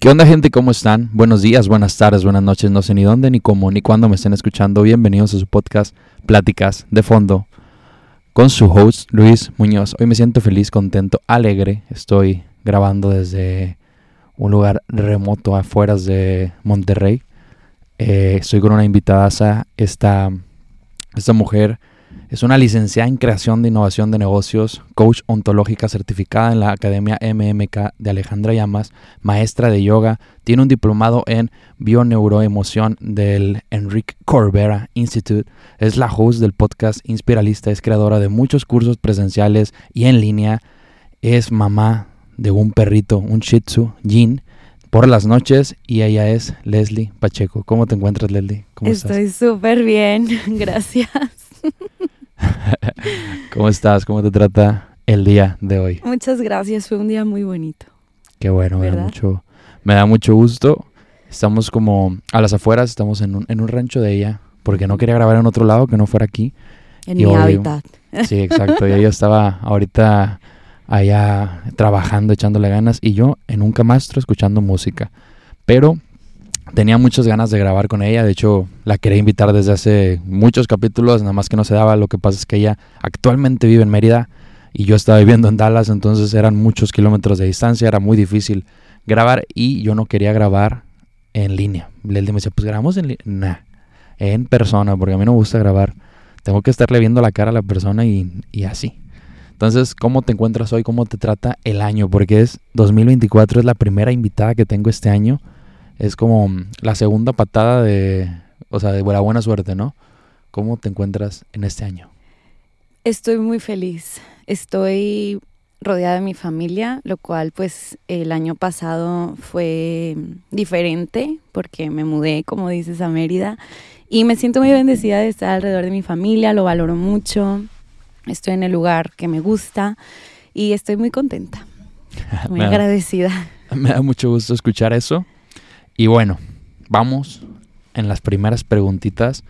¿Qué onda gente? ¿Cómo están? Buenos días, buenas tardes, buenas noches, no sé ni dónde, ni cómo, ni cuándo me estén escuchando. Bienvenidos a su podcast Pláticas de Fondo con su host Luis Muñoz. Hoy me siento feliz, contento, alegre. Estoy grabando desde un lugar remoto afuera de Monterrey. Eh, estoy con una invitada, esta, esta mujer es una licenciada en creación de innovación de negocios, coach ontológica certificada en la Academia MMK de Alejandra Llamas, maestra de yoga, tiene un diplomado en bioneuroemoción del Enrique Corbera Institute, es la host del podcast Inspiralista, es creadora de muchos cursos presenciales y en línea, es mamá de un perrito, un Shih Tzu, Jean, por las noches y ella es Leslie Pacheco. ¿Cómo te encuentras, Leslie? ¿Cómo Estoy súper bien, gracias. ¿Cómo estás? ¿Cómo te trata el día de hoy? Muchas gracias, fue un día muy bonito. Qué bueno, me da, mucho, me da mucho gusto. Estamos como a las afueras, estamos en un, en un rancho de ella, porque no quería grabar en otro lado que no fuera aquí. En mi hábitat. Sí, exacto. y ella estaba ahorita allá trabajando, echándole ganas, y yo en un camastro escuchando música. Pero tenía muchas ganas de grabar con ella, de hecho la quería invitar desde hace muchos capítulos, nada más que no se daba, lo que pasa es que ella actualmente vive en Mérida y yo estaba viviendo en Dallas, entonces eran muchos kilómetros de distancia, era muy difícil grabar y yo no quería grabar en línea. Él me decía, pues grabamos en línea, en persona, porque a mí no me gusta grabar, tengo que estarle viendo la cara a la persona y, y así. Entonces, ¿cómo te encuentras hoy? ¿Cómo te trata el año? Porque es 2024, es la primera invitada que tengo este año es como la segunda patada de, o sea, de buena, buena suerte, ¿no? ¿Cómo te encuentras en este año? Estoy muy feliz. Estoy rodeada de mi familia, lo cual pues el año pasado fue diferente porque me mudé, como dices, a Mérida y me siento muy bendecida de estar alrededor de mi familia, lo valoro mucho, estoy en el lugar que me gusta y estoy muy contenta, muy agradecida. me da mucho gusto escuchar eso. Y bueno, vamos en las primeras preguntitas.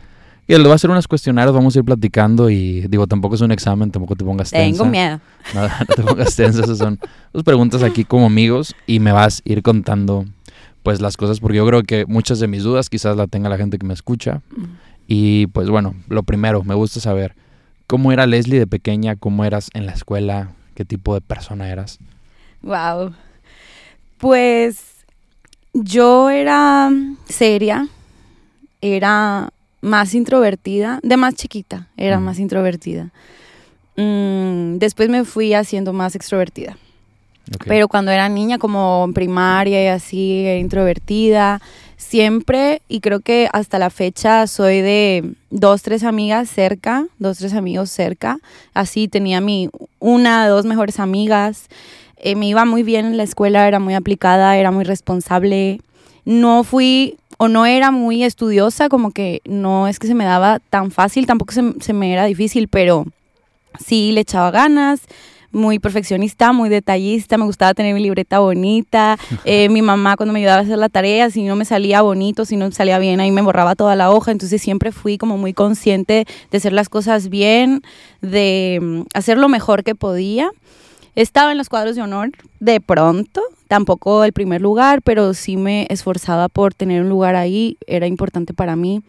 Y les voy a hacer unos cuestionarios, vamos a ir platicando y digo, tampoco es un examen, tampoco te pongas tensa. Tengo miedo. No, no te pongas tensa, esas son dos preguntas aquí como amigos y me vas a ir contando pues las cosas porque yo creo que muchas de mis dudas quizás la tenga la gente que me escucha. Mm. Y pues bueno, lo primero, me gusta saber cómo era Leslie de pequeña, cómo eras en la escuela, qué tipo de persona eras. Wow. Pues yo era seria, era más introvertida, de más chiquita, era más introvertida. Mm, después me fui haciendo más extrovertida. Pero cuando era niña, como en primaria y así, era introvertida. Siempre, y creo que hasta la fecha, soy de dos, tres amigas cerca, dos, tres amigos cerca. Así tenía mi una, dos mejores amigas. Eh, me iba muy bien en la escuela, era muy aplicada, era muy responsable. No fui o no era muy estudiosa, como que no es que se me daba tan fácil, tampoco se, me era difícil, pero sí le echaba ganas muy perfeccionista, muy detallista, me gustaba tener mi libreta bonita. Eh, mi mamá cuando me ayudaba a hacer la tarea, si no me salía bonito, si no me salía bien, ahí me borraba toda la hoja. Entonces siempre fui como muy consciente de hacer las cosas bien, de mm, hacer lo mejor que podía. Estaba en los cuadros de honor de pronto, tampoco el primer lugar, pero sí me esforzaba por tener un lugar ahí, era importante para mí.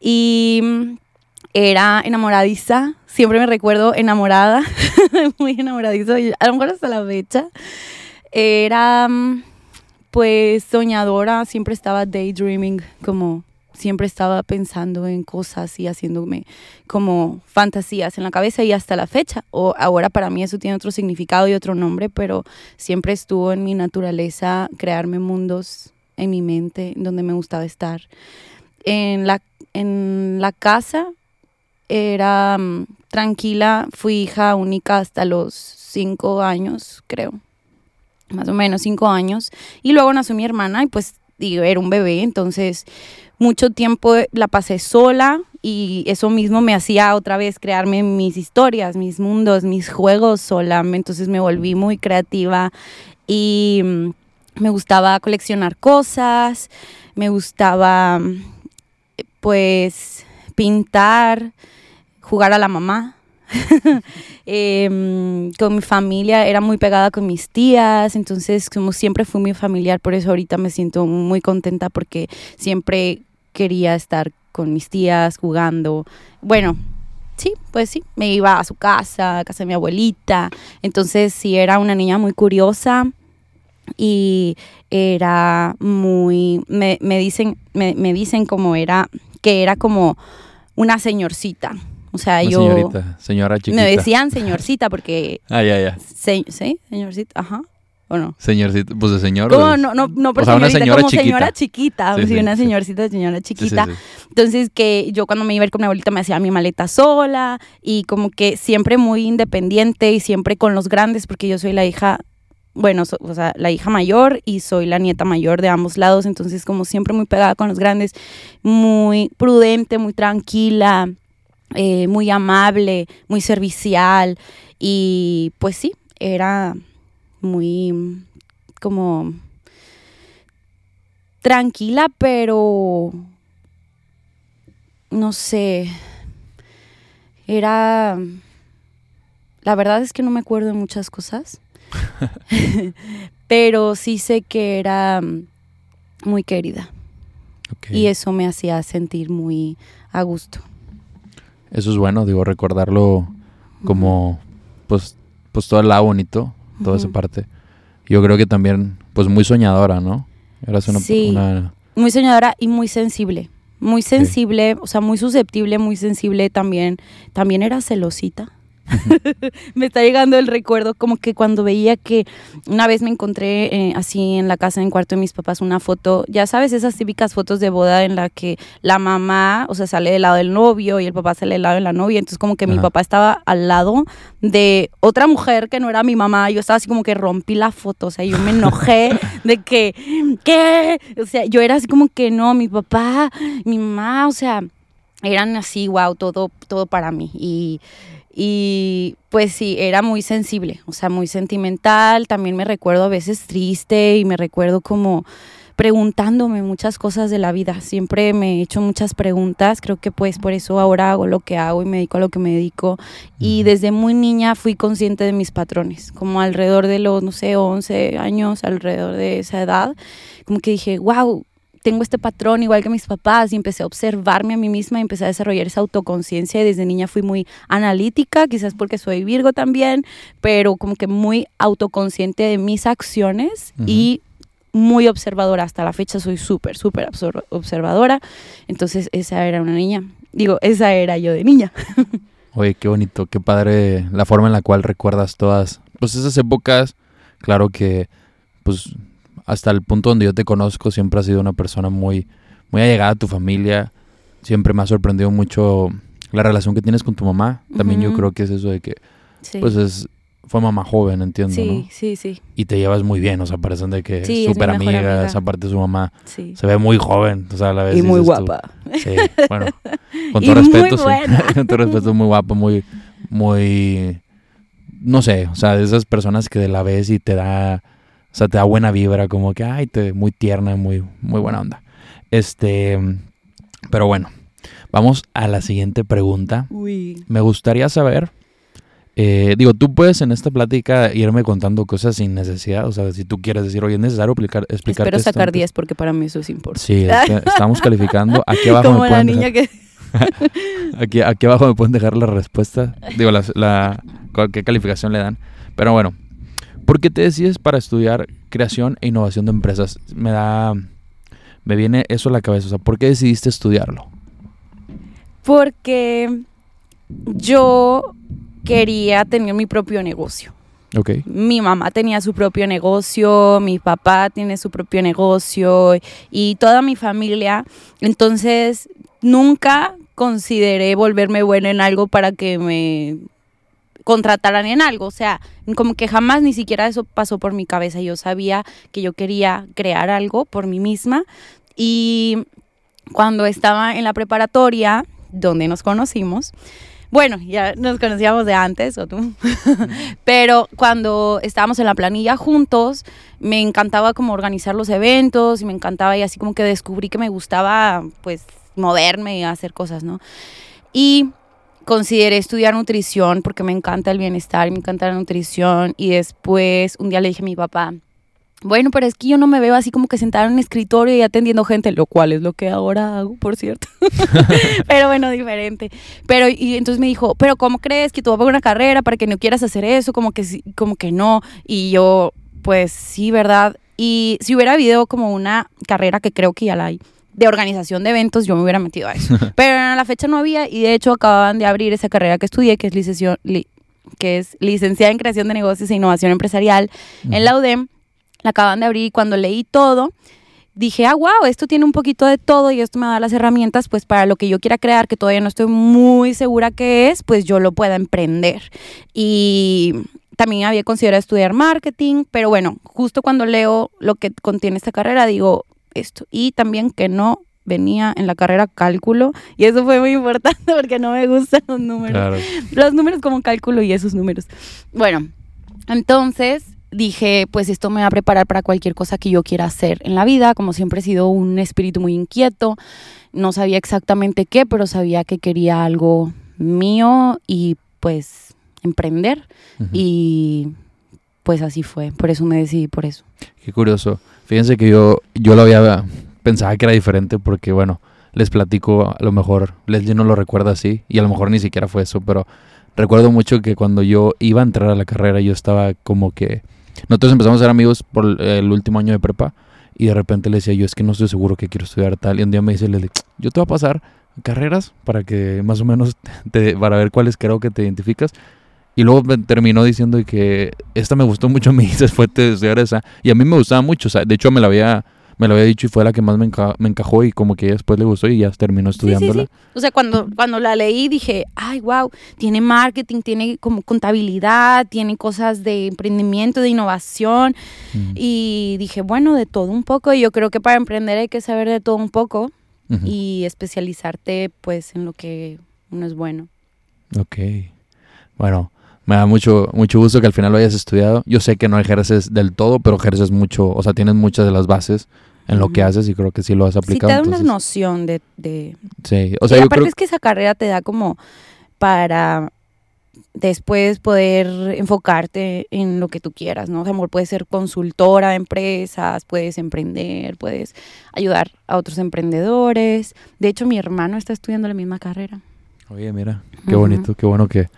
Y era enamoradiza, siempre me recuerdo enamorada, muy enamoradiza, a lo mejor hasta la fecha. Era pues soñadora, siempre estaba daydreaming, como siempre estaba pensando en cosas y haciéndome como fantasías en la cabeza y hasta la fecha. O ahora para mí eso tiene otro significado y otro nombre, pero siempre estuvo en mi naturaleza crearme mundos en mi mente donde me gustaba estar. En la, en la casa era mm, tranquila, fui hija única hasta los cinco años, creo. Más o menos cinco años. Y luego nació mi hermana y pues digo, era un bebé, entonces mucho tiempo la pasé sola y eso mismo me hacía otra vez crearme mis historias, mis mundos, mis juegos sola. Entonces me volví muy creativa y mm, me gustaba coleccionar cosas, me gustaba pues pintar, jugar a la mamá. Em, con mi familia era muy pegada con mis tías, entonces como siempre fui muy familiar, por eso ahorita me siento muy contenta porque siempre quería estar con mis tías jugando. Bueno, sí, pues sí, me iba a su casa, a casa de mi abuelita, entonces sí era una niña muy curiosa y era muy, me, me dicen, me, me dicen como era, que era como una señorcita. O sea, Una yo... Señorita, señora chiquita. Me decían señorcita porque... Ah, ya, ya. se- ¿Sí? Señorcita, ajá. ¿O no? Señorcita, pues de señor. ¿Cómo? de- No, no, no por O sea, una señorita, señora como chiquita. señora chiquita. Sí, Sí, sí, una señorcita, señora Sí, sí, chiquita. Entonces que yo cuando me iba a ir con mi abuelita me hacía mi maleta sola y como que siempre muy independiente y siempre con los grandes porque yo soy la hija, bueno, so- o sea, la hija mayor y soy la nieta mayor de ambos lados, entonces como siempre muy pegada con los grandes, muy prudente, muy tranquila, eh, muy amable, muy servicial y pues sí, era muy como tranquila, pero no sé, era, la verdad es que no me acuerdo de muchas cosas, pero sí sé que era muy querida y eso me hacía sentir muy a gusto. Eso es bueno, digo, recordarlo como, pues, pues todo el lado bonito, toda esa parte. Yo creo que también, pues muy soñadora, ¿no? Eras una, Sí. una- Muy soñadora y muy sensible. Muy sensible, o sea, muy susceptible, muy sensible también. También era celosita. me está llegando el recuerdo como que cuando veía que una vez me encontré eh, así en la casa, en cuarto de mis papás, una foto, ya sabes, esas típicas fotos de boda en la que la mamá, o sea, sale del lado del novio y el papá sale del lado de la novia, entonces como que mi papá estaba al lado de otra mujer que no era mi mamá, yo estaba así como que rompí la foto, o sea, yo me enojé de que, ¿qué? O sea, yo era así como que no, mi papá, mi mamá, o sea, eran así, wow, todo, todo para mí. Y, y pues sí, era muy sensible, o sea, muy sentimental. También me recuerdo a veces triste y me recuerdo como preguntándome muchas cosas de la vida. Siempre me he hecho muchas preguntas, creo que pues por eso ahora hago lo que hago y me dedico a lo que me dedico. Y desde muy niña fui consciente de mis patrones, como alrededor de los, no sé, 11 años, alrededor de esa edad, como que dije, wow, tengo este patrón igual que mis papás y empecé a observarme a mí misma y empecé a desarrollar esa autoconciencia y desde niña fui muy analítica, quizás porque soy Virgo también, pero como que muy autoconsciente de mis acciones y muy observadora. Hasta la fecha soy súper, súper observadora. Entonces esa era una niña. Digo, esa era yo de niña. Oye, qué bonito, qué padre la forma en la cual recuerdas todas, pues esas épocas. Claro que, pues, hasta el punto donde yo te conozco, siempre has sido una persona muy, muy allegada a tu familia. Siempre me ha sorprendido mucho la relación que tienes con tu mamá. También yo creo que es eso de que, Sí, pues, es, fue mamá joven, entiendo, sí, ¿no? sí, sí, Y te llevas muy bien, o sea, parecen de que Sí, súper amigas. amiga. Aparte, su mamá sí. se ve muy joven, o sea, a la vez. Y muy tú, guapa. Sí, bueno, con Y todo muy respeto, sí. con todo respeto, muy guapa, muy, muy, no sé, o sea, de esas personas que la ves y te da, o sea, te da buena vibra, como que, ay, te, muy tierna, muy, muy buena onda. Este, pero bueno, vamos a la siguiente pregunta. Uy. Me gustaría saber, eh, digo, tú puedes en esta plática irme contando cosas sin necesidad, o sea, si tú quieres decir, oye, es necesario explicar, explicarte Espero sacar antes?". 10 porque para mí eso es importante. Sí, estamos calificando. Aquí abajo Como me la pueden niña dejar, que... aquí, aquí abajo me pueden dejar la respuesta. Digo, la, la- qué calificación le dan. Pero bueno, ¿por qué te decides para estudiar creación e innovación de empresas? Me da, me viene eso a la cabeza. O sea, ¿por qué decidiste estudiarlo? Porque yo quería tener mi propio negocio. Ok. Mi mamá tenía su propio negocio, mi papá tiene su propio negocio y toda mi familia. Entonces, nunca consideré volverme buena en algo para que me contrataran en algo. O sea, como que jamás ni siquiera eso pasó por mi cabeza. Yo sabía que yo quería crear algo por mí misma. Y cuando estaba en la preparatoria, donde nos conocimos, bueno, ya nos conocíamos de antes, o tú, pero cuando estábamos en la planilla juntos, me encantaba como organizar los eventos y me encantaba y así como que descubrí que me gustaba pues moverme y hacer cosas, ¿no? Y consideré estudiar nutrición porque me encanta el bienestar y me encanta la nutrición. Y después un día le dije a mi papá, bueno, pero es que yo no me veo así como que sentada en un escritorio y atendiendo gente, lo cual es lo que ahora hago, por cierto. pero bueno, diferente. Pero y entonces me dijo, "¿Pero cómo crees que tú vas a una carrera para que no quieras hacer eso? Como que sí, como que no." Y yo, pues sí, ¿verdad? Y si hubiera habido como una carrera que creo que ya la hay de organización de eventos, yo me hubiera metido a eso. Pero a la fecha no había y de hecho acababan de abrir esa carrera que estudié, que es licenciación que es licenciada en creación de negocios e innovación empresarial en la UDEM la acaban de abrir y cuando leí todo, dije, ah, wow, esto tiene un poquito de todo y esto me da las herramientas, pues para lo que yo quiera crear, que todavía no estoy muy segura que es, pues yo lo pueda emprender. Y también había considerado estudiar marketing, pero bueno, justo cuando leo lo que contiene esta carrera, digo esto. Y también que no venía en la carrera cálculo y eso fue muy importante porque no me gustan los números. Los números como cálculo y esos números. Bueno, entonces dije, pues esto me va a preparar para cualquier cosa que yo quiera hacer en la vida. Como siempre he sido un espíritu muy inquieto, no sabía exactamente qué, pero sabía que quería algo mío y pues emprender. Y pues así fue, por eso me decidí por eso. Qué curioso. Fíjense que yo, yo lo había pensaba que era diferente porque, bueno, les platico, a lo mejor Leslie no lo recuerda así y a lo mejor ni siquiera fue eso, pero recuerdo mucho que cuando yo iba a entrar a la carrera yo estaba como que nosotros empezamos a ser amigos por el último año de prepa y de repente le decía yo, es que no estoy seguro que quiero estudiar tal. Y un día me dice, Leslie, yo te voy a pasar carreras para que más o menos, te, para ver cuáles creo que te identificas. Y luego me terminó diciendo que esta me gustó mucho a mí después de estudiar esa. Y a mí me gustaba mucho, o sea, de hecho me la había me lo había dicho y fue la que más me, encajó y como que después le gustó y ya terminó estudiándola. Sí, O sea, cuando, cuando la leí dije, ay, wow, tiene marketing, tiene como contabilidad, tiene cosas de emprendimiento, de innovación. Y dije, bueno, de todo un poco. Y yo creo que para emprender hay que saber de todo un poco y especializarte pues en lo que uno es bueno. Ok. Bueno, me da mucho, mucho gusto que al final lo hayas estudiado. Yo sé que no ejerces del todo, pero ejerces mucho, o sea, tienes muchas de las bases en lo que haces y creo que sí lo has aplicado. Sí, te da una noción de, Sí, o sea, y aparte es que esa carrera te da como para después poder enfocarte en lo que tú quieras, ¿no? O sea, puedes ser consultora de empresas, puedes emprender, puedes ayudar a otros emprendedores. De hecho, mi hermano está estudiando la misma carrera. Oye, mira, qué bonito, qué bueno que,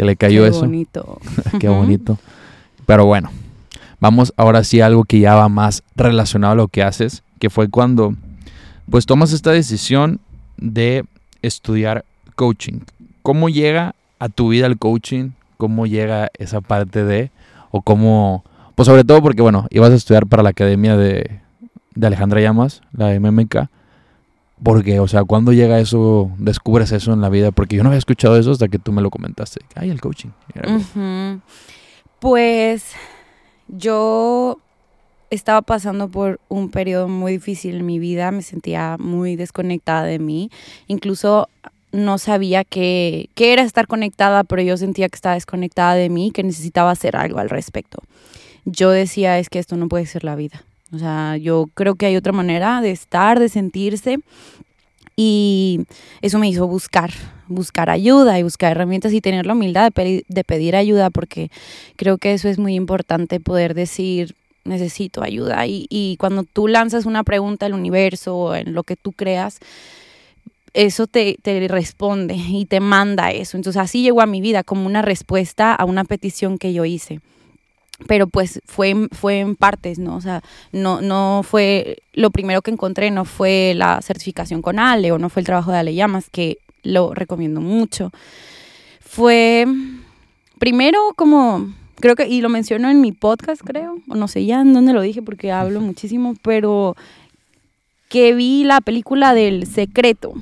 que le cayó eso. Qué bonito. qué bonito. Pero bueno, Vamos ahora sí a algo que ya va más relacionado a lo que haces, que fue cuando pues tomas esta decisión de estudiar coaching. ¿Cómo llega a tu vida el coaching? ¿Cómo llega esa parte de o cómo pues sobre todo porque bueno, ibas a estudiar para la academia de, de Alejandra Llamas, la MMK. Porque, o sea, ¿cuándo llega eso, descubres eso en la vida? Porque yo no había escuchado eso hasta que tú me lo comentaste. Ay, el coaching. Pues yo estaba pasando por un periodo muy difícil en mi vida, me sentía muy desconectada de mí, incluso no sabía qué, era estar conectada, pero yo sentía que estaba desconectada de mí, que necesitaba hacer algo al respecto. Yo decía, es que esto no puede ser la vida. O sea, yo creo que hay otra manera de estar, de sentirse. Y eso me hizo buscar, buscar ayuda y buscar herramientas y tener la humildad de pedir, ayuda porque creo que eso es muy importante poder decir necesito ayuda y, cuando tú lanzas una pregunta al universo o en lo que tú creas, eso te, te, responde y te manda eso. Entonces así llegó a mi vida como una respuesta a una petición que yo hice. Pero pues fue, fue en partes, ¿no? O sea, no, no fue lo primero que encontré, no fue la certificación con Ale o no fue el trabajo de Ale Llamas, que lo recomiendo mucho. Fue primero como, creo que, y lo menciono en mi podcast, creo, o no sé ya en dónde lo dije porque hablo muchísimo, pero que vi la película del secreto.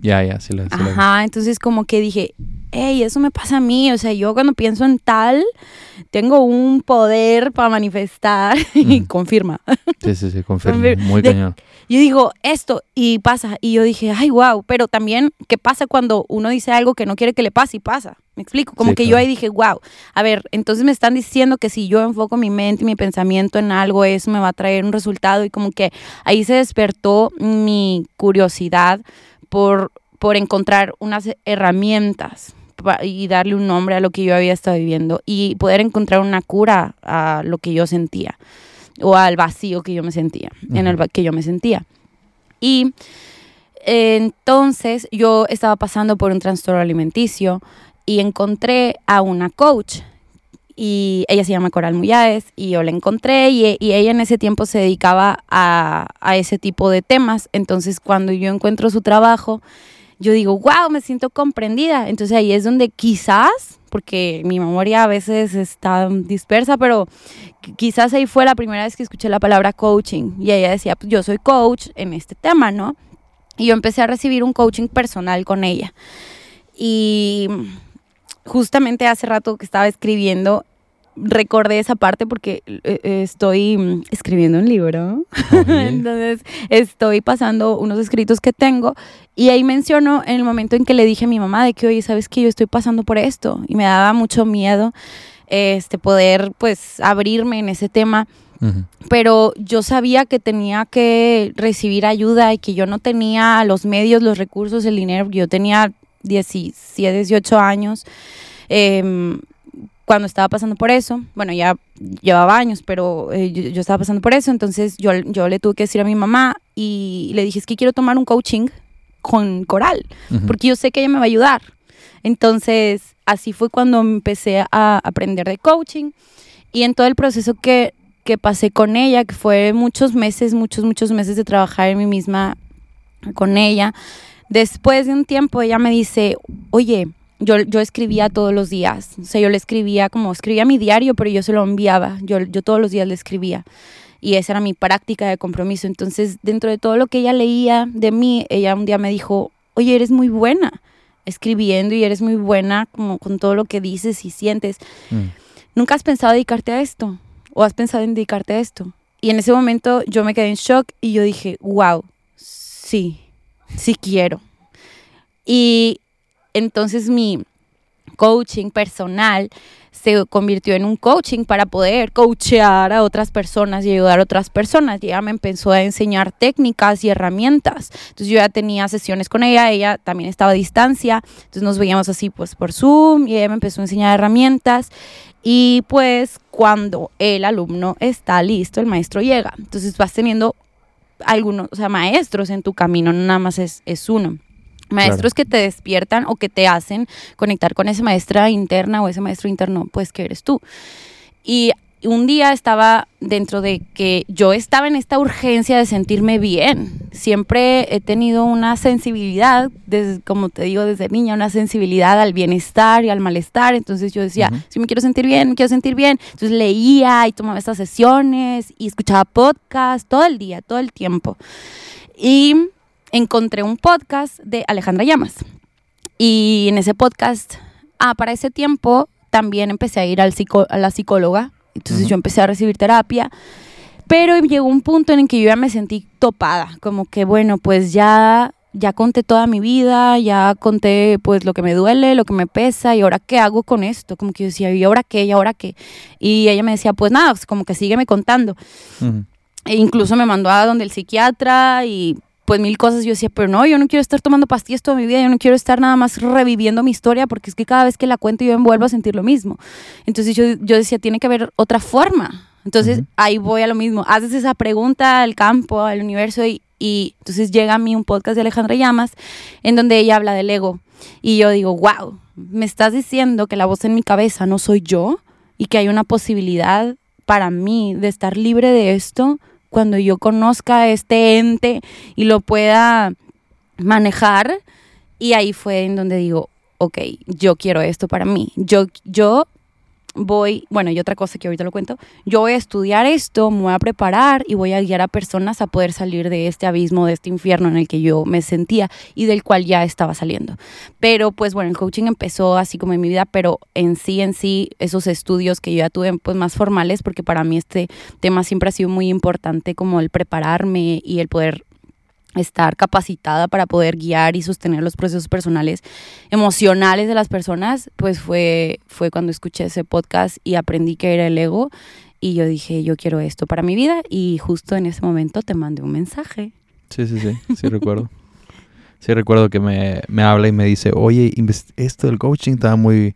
Ya, ya, sí, la, Ajá, entonces como que dije, hey, eso me pasa a mí, o sea, yo cuando pienso en tal, tengo un poder para manifestar y confirma. Sí, sí, sí, confirma, muy cañón. Yo digo esto y pasa, y yo dije, ay, wow, pero también, ¿qué pasa cuando uno dice algo que no quiere que le pase y pasa? Me explico, como que yo ahí dije, wow, a ver, entonces me están diciendo que si yo enfoco mi mente y mi pensamiento en algo, eso me va a traer un resultado y como que ahí se despertó mi curiosidad por, por encontrar unas herramientas y darle un nombre a lo que yo había estado viviendo y poder encontrar una cura a lo que yo sentía o al vacío que yo me sentía, en el Ujú. va- que yo me sentía. Y eh, entonces yo estaba pasando por un trastorno alimenticio y encontré a una coach y ella se llama Coral Muyáez y yo la encontré y, y ella en ese tiempo se dedicaba a, a ese tipo de temas. Entonces cuando yo encuentro su trabajo, yo digo, wow, me siento comprendida. Entonces ahí es donde quizás, porque mi memoria a veces está dispersa, pero qui- quizás ahí fue la primera vez que escuché la palabra coaching y ella decía, pues yo soy coach en este tema, ¿no? Y yo empecé a recibir un coaching personal con ella. Y justamente hace rato que estaba escribiendo, recordé esa parte porque eh, estoy mm, escribiendo un libro. Oye. Entonces estoy pasando unos escritos que tengo y ahí menciono en el momento en que le dije a mi mamá de que, oye, ¿sabes que Yo estoy pasando por esto y me daba mucho miedo este, poder pues abrirme en ese tema pero yo sabía que tenía que recibir ayuda y que yo no tenía los medios, los recursos, el dinero. Yo tenía 17, 18 años em, cuando estaba pasando por eso. Bueno, ya llevaba años, pero eh, yo, yo estaba pasando por eso. Entonces yo, yo le tuve que decir a mi mamá y le dije, es que quiero tomar un coaching con Coral, Ujú. porque yo sé que ella me va a ayudar. Entonces, así fue cuando empecé a aprender de coaching y en todo el proceso que, que pasé con ella, que fue muchos meses, muchos, muchos meses de trabajar en mí misma con ella, después de un tiempo ella me dice, oye, yo, yo escribía todos los días, o sea, yo le escribía como, escribía mi diario, pero yo se lo enviaba, yo, yo todos los días le escribía. Y esa era mi práctica de compromiso. Entonces, dentro de todo lo que ella leía de mí, ella un día me dijo, oye, eres muy buena escribiendo y eres muy buena como con todo lo que dices y sientes. Mm. ¿Nunca has pensado dedicarte a esto? ¿O has pensado en dedicarte a esto? Y en ese momento yo me quedé en shock y yo dije, wow, sí, sí quiero. Y entonces mi coaching personal se convirtió en un coaching para poder coachear a otras personas y ayudar a otras personas. Y ella me empezó a enseñar técnicas y herramientas. Entonces yo ya tenía sesiones con ella, ella también estaba a distancia, entonces nos veíamos así pues por Zoom y ella me empezó a enseñar herramientas. Y pues cuando el alumno está listo, el maestro llega. Entonces vas teniendo algunos, o sea, maestros en tu camino, no nada más es, es uno. Maestros que te despiertan o que te hacen conectar con esa maestra interna o ese maestro interno, pues que eres tú. Y un día estaba dentro de que yo estaba en esta urgencia de sentirme bien. Siempre he tenido una sensibilidad, desde, como te digo, desde niña, una sensibilidad al bienestar y al malestar. Entonces yo decía, Ujú. si me quiero sentir bien, me quiero sentir bien. Entonces leía y tomaba estas sesiones y escuchaba podcast todo el día, todo el tiempo. Y encontré un podcast de Alejandra Llamas. Y en ese podcast, ah, para ese tiempo también empecé a ir al psico- a la psicóloga. Entonces yo empecé a recibir terapia. Pero llegó un punto en el que yo ya me sentí topada, como que bueno, pues ya ya conté toda mi vida, ya conté pues lo que me duele, lo que me pesa y ahora qué hago con esto, como que yo decía, ¿y ahora qué? ¿Y ahora qué? Y ella me decía, pues nada, pues, como que sígueme contando. E incluso me mandó a donde el psiquiatra y pues mil cosas. Yo decía, pero no, yo no quiero estar tomando pastillas toda mi vida, yo no quiero estar nada más reviviendo mi historia porque es que cada vez que la cuento yo me vuelvo a sentir lo mismo. Entonces yo, yo decía, tiene que haber otra forma. Entonces ahí voy a lo mismo. Haces esa pregunta al campo, al universo y, y entonces llega a mí un podcast de Alejandra Llamas en donde ella habla del ego. Y yo digo, wow, me estás diciendo que la voz en mi cabeza no soy yo y que hay una posibilidad para mí de estar libre de esto cuando yo conozca este ente y lo pueda manejar. Y ahí fue en donde digo, ok, yo quiero esto para mí. Yo, yo voy, bueno, y otra cosa que ahorita lo cuento, yo voy a estudiar esto, me voy a preparar y voy a guiar a personas a poder salir de este abismo, de este infierno en el que yo me sentía y del cual ya estaba saliendo. Pero pues bueno, el coaching empezó así como en mi vida, pero en sí, en sí, esos estudios que yo ya tuve pues más formales, porque para mí este tema siempre ha sido muy importante como el prepararme y el poder estar capacitada para poder guiar y sostener los procesos personales emocionales de las personas, pues fue, fue cuando escuché ese podcast y aprendí que era el ego y yo dije, yo quiero esto para mi vida y justo en ese momento te mandé un mensaje. Sí, sí, sí, sí recuerdo. Sí, recuerdo que me, me habla y me dice, oye, esto del coaching estaba muy,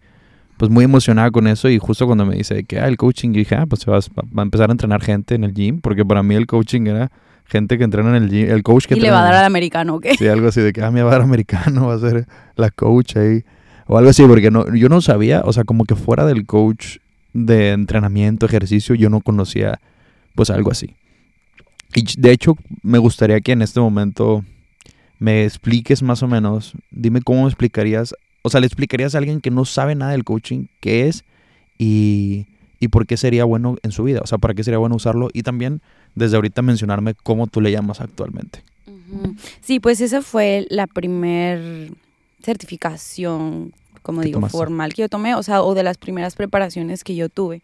pues muy emocionada con eso y justo cuando me dice que, ah, el coaching, yo dije, ah, pues se va, a- va a empezar a entrenar gente en el gym, porque para mí el coaching era gente que entrena en el gym, el coach que Y le va a dar al americano, ¿ok? Sí, algo así de que, ah, me va a dar americano, va a ser la coach ahí. O algo así, porque no, yo no sabía, o sea, como que fuera del coach de entrenamiento, ejercicio, yo no conocía, pues algo así. Y de hecho, me gustaría que en este momento me expliques más o menos, dime cómo me explicarías, o sea, le explicarías a alguien que no sabe nada del coaching, qué es y, y por qué sería bueno en su vida, o sea, para qué sería bueno usarlo y también desde ahorita mencionarme cómo tú le llamas actualmente. Sí, pues esa fue la primer certificación, como ¿Qué digo, tomaste? formal que yo tomé, o sea, o de las primeras preparaciones que yo tuve.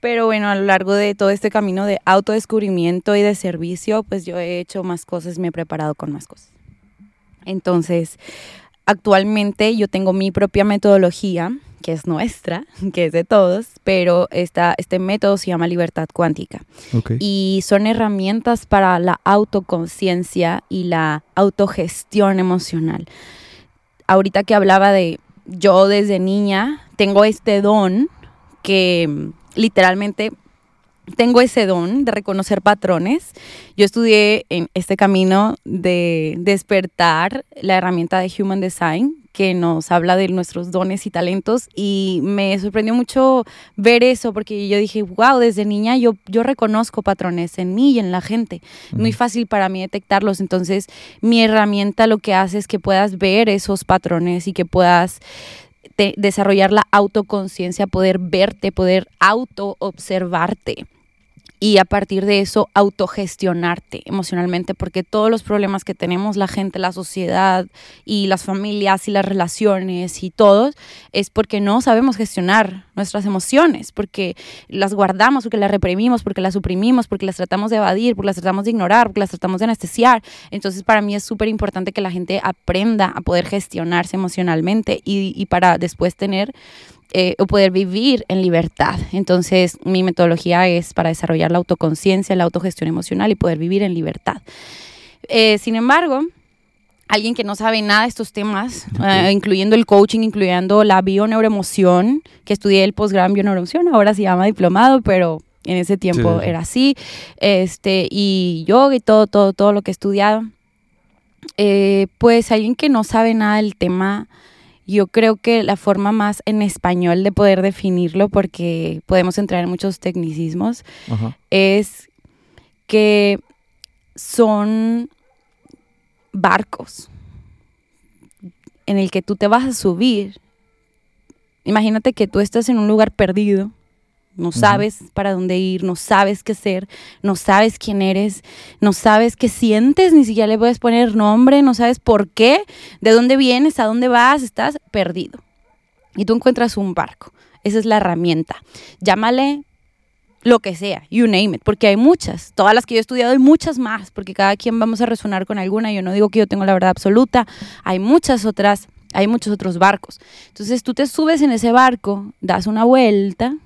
Pero bueno, a lo largo de todo este camino de autodescubrimiento y de servicio, pues yo he hecho más cosas, me he preparado con más cosas. Entonces, actualmente yo tengo mi propia metodología, que es nuestra, que es de todos, pero esta, este método se llama libertad cuántica y son herramientas para la autoconciencia y la autogestión emocional. Ahorita que hablaba de yo desde niña, tengo este don que mm, literalmente tengo ese don de reconocer patrones. Yo estudié en este camino de despertar la herramienta de Human Design que nos habla de nuestros dones y talentos y me sorprendió mucho ver eso porque yo dije, wow, desde niña yo, yo reconozco patrones en mí y en la gente. Muy fácil para mí detectarlos. Entonces mi herramienta lo que hace es que puedas ver esos patrones y que puedas desarrollar la autoconciencia, poder verte, poder auto observarte y a partir de eso autogestionarte emocionalmente, porque todos los problemas que tenemos la gente, la sociedad y las familias y las relaciones y todos es porque no sabemos gestionar nuestras emociones, porque las guardamos, porque las reprimimos, porque las suprimimos, porque las tratamos de evadir, porque las tratamos de ignorar, porque las tratamos de anestesiar. Entonces para mí es súper importante que la gente aprenda a poder gestionarse emocionalmente y, y para después tener eh, o poder vivir en libertad. Entonces, mi metodología es para desarrollar la autoconciencia, la autogestión emocional y poder vivir en libertad. Eh, sin embargo, alguien que no sabe nada de estos temas, eh, incluyendo el coaching, incluyendo la bioneuroemoción, que estudié el posgrado en bioneuroemoción, ahora se llama diplomado, pero en ese tiempo sí. era así, este, y yoga y todo, todo, todo lo que he estudiado. Eh, pues alguien que no sabe nada del tema, yo creo que la forma más en español de poder definirlo, porque podemos entrar en muchos tecnicismos, Ajá. es que son barcos en el que tú te vas a subir. Imagínate que tú estás en un lugar perdido, no sabes para dónde ir, no sabes qué hacer, no sabes quién eres, no sabes qué sientes, ni siquiera le puedes poner nombre, no sabes por qué, de dónde vienes, a dónde vas, estás perdido. Y tú encuentras un barco. Esa es la herramienta. Llámale lo que sea, you name it, porque hay muchas, todas las que yo he estudiado hay muchas más, porque cada quien vamos a resonar con alguna, yo no digo que yo tengo la verdad absoluta, hay muchas otras, hay muchos otros barcos. Entonces tú te subes en ese barco, das una vuelta,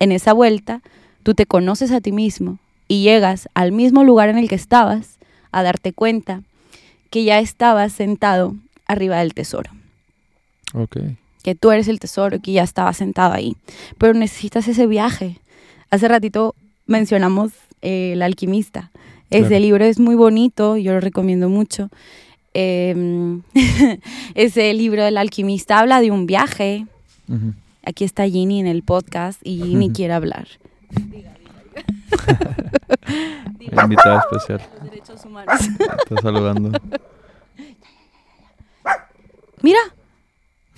en esa vuelta tú te conoces a ti mismo y llegas al mismo lugar en el que estabas a darte cuenta que ya estabas sentado arriba del tesoro Ok. que tú eres el tesoro, que ya estaba sentado ahí. Pero necesitas ese viaje. Hace ratito mencionamos eh, El alquimista. Ese Claro. libro es muy bonito, yo lo recomiendo mucho. Eh, ese libro del alquimista habla de un viaje. Ujú. Aquí está Ginny en el podcast y Ginny quiere hablar. Invitada especial. Los derechos humanos. Está saludando. Mira,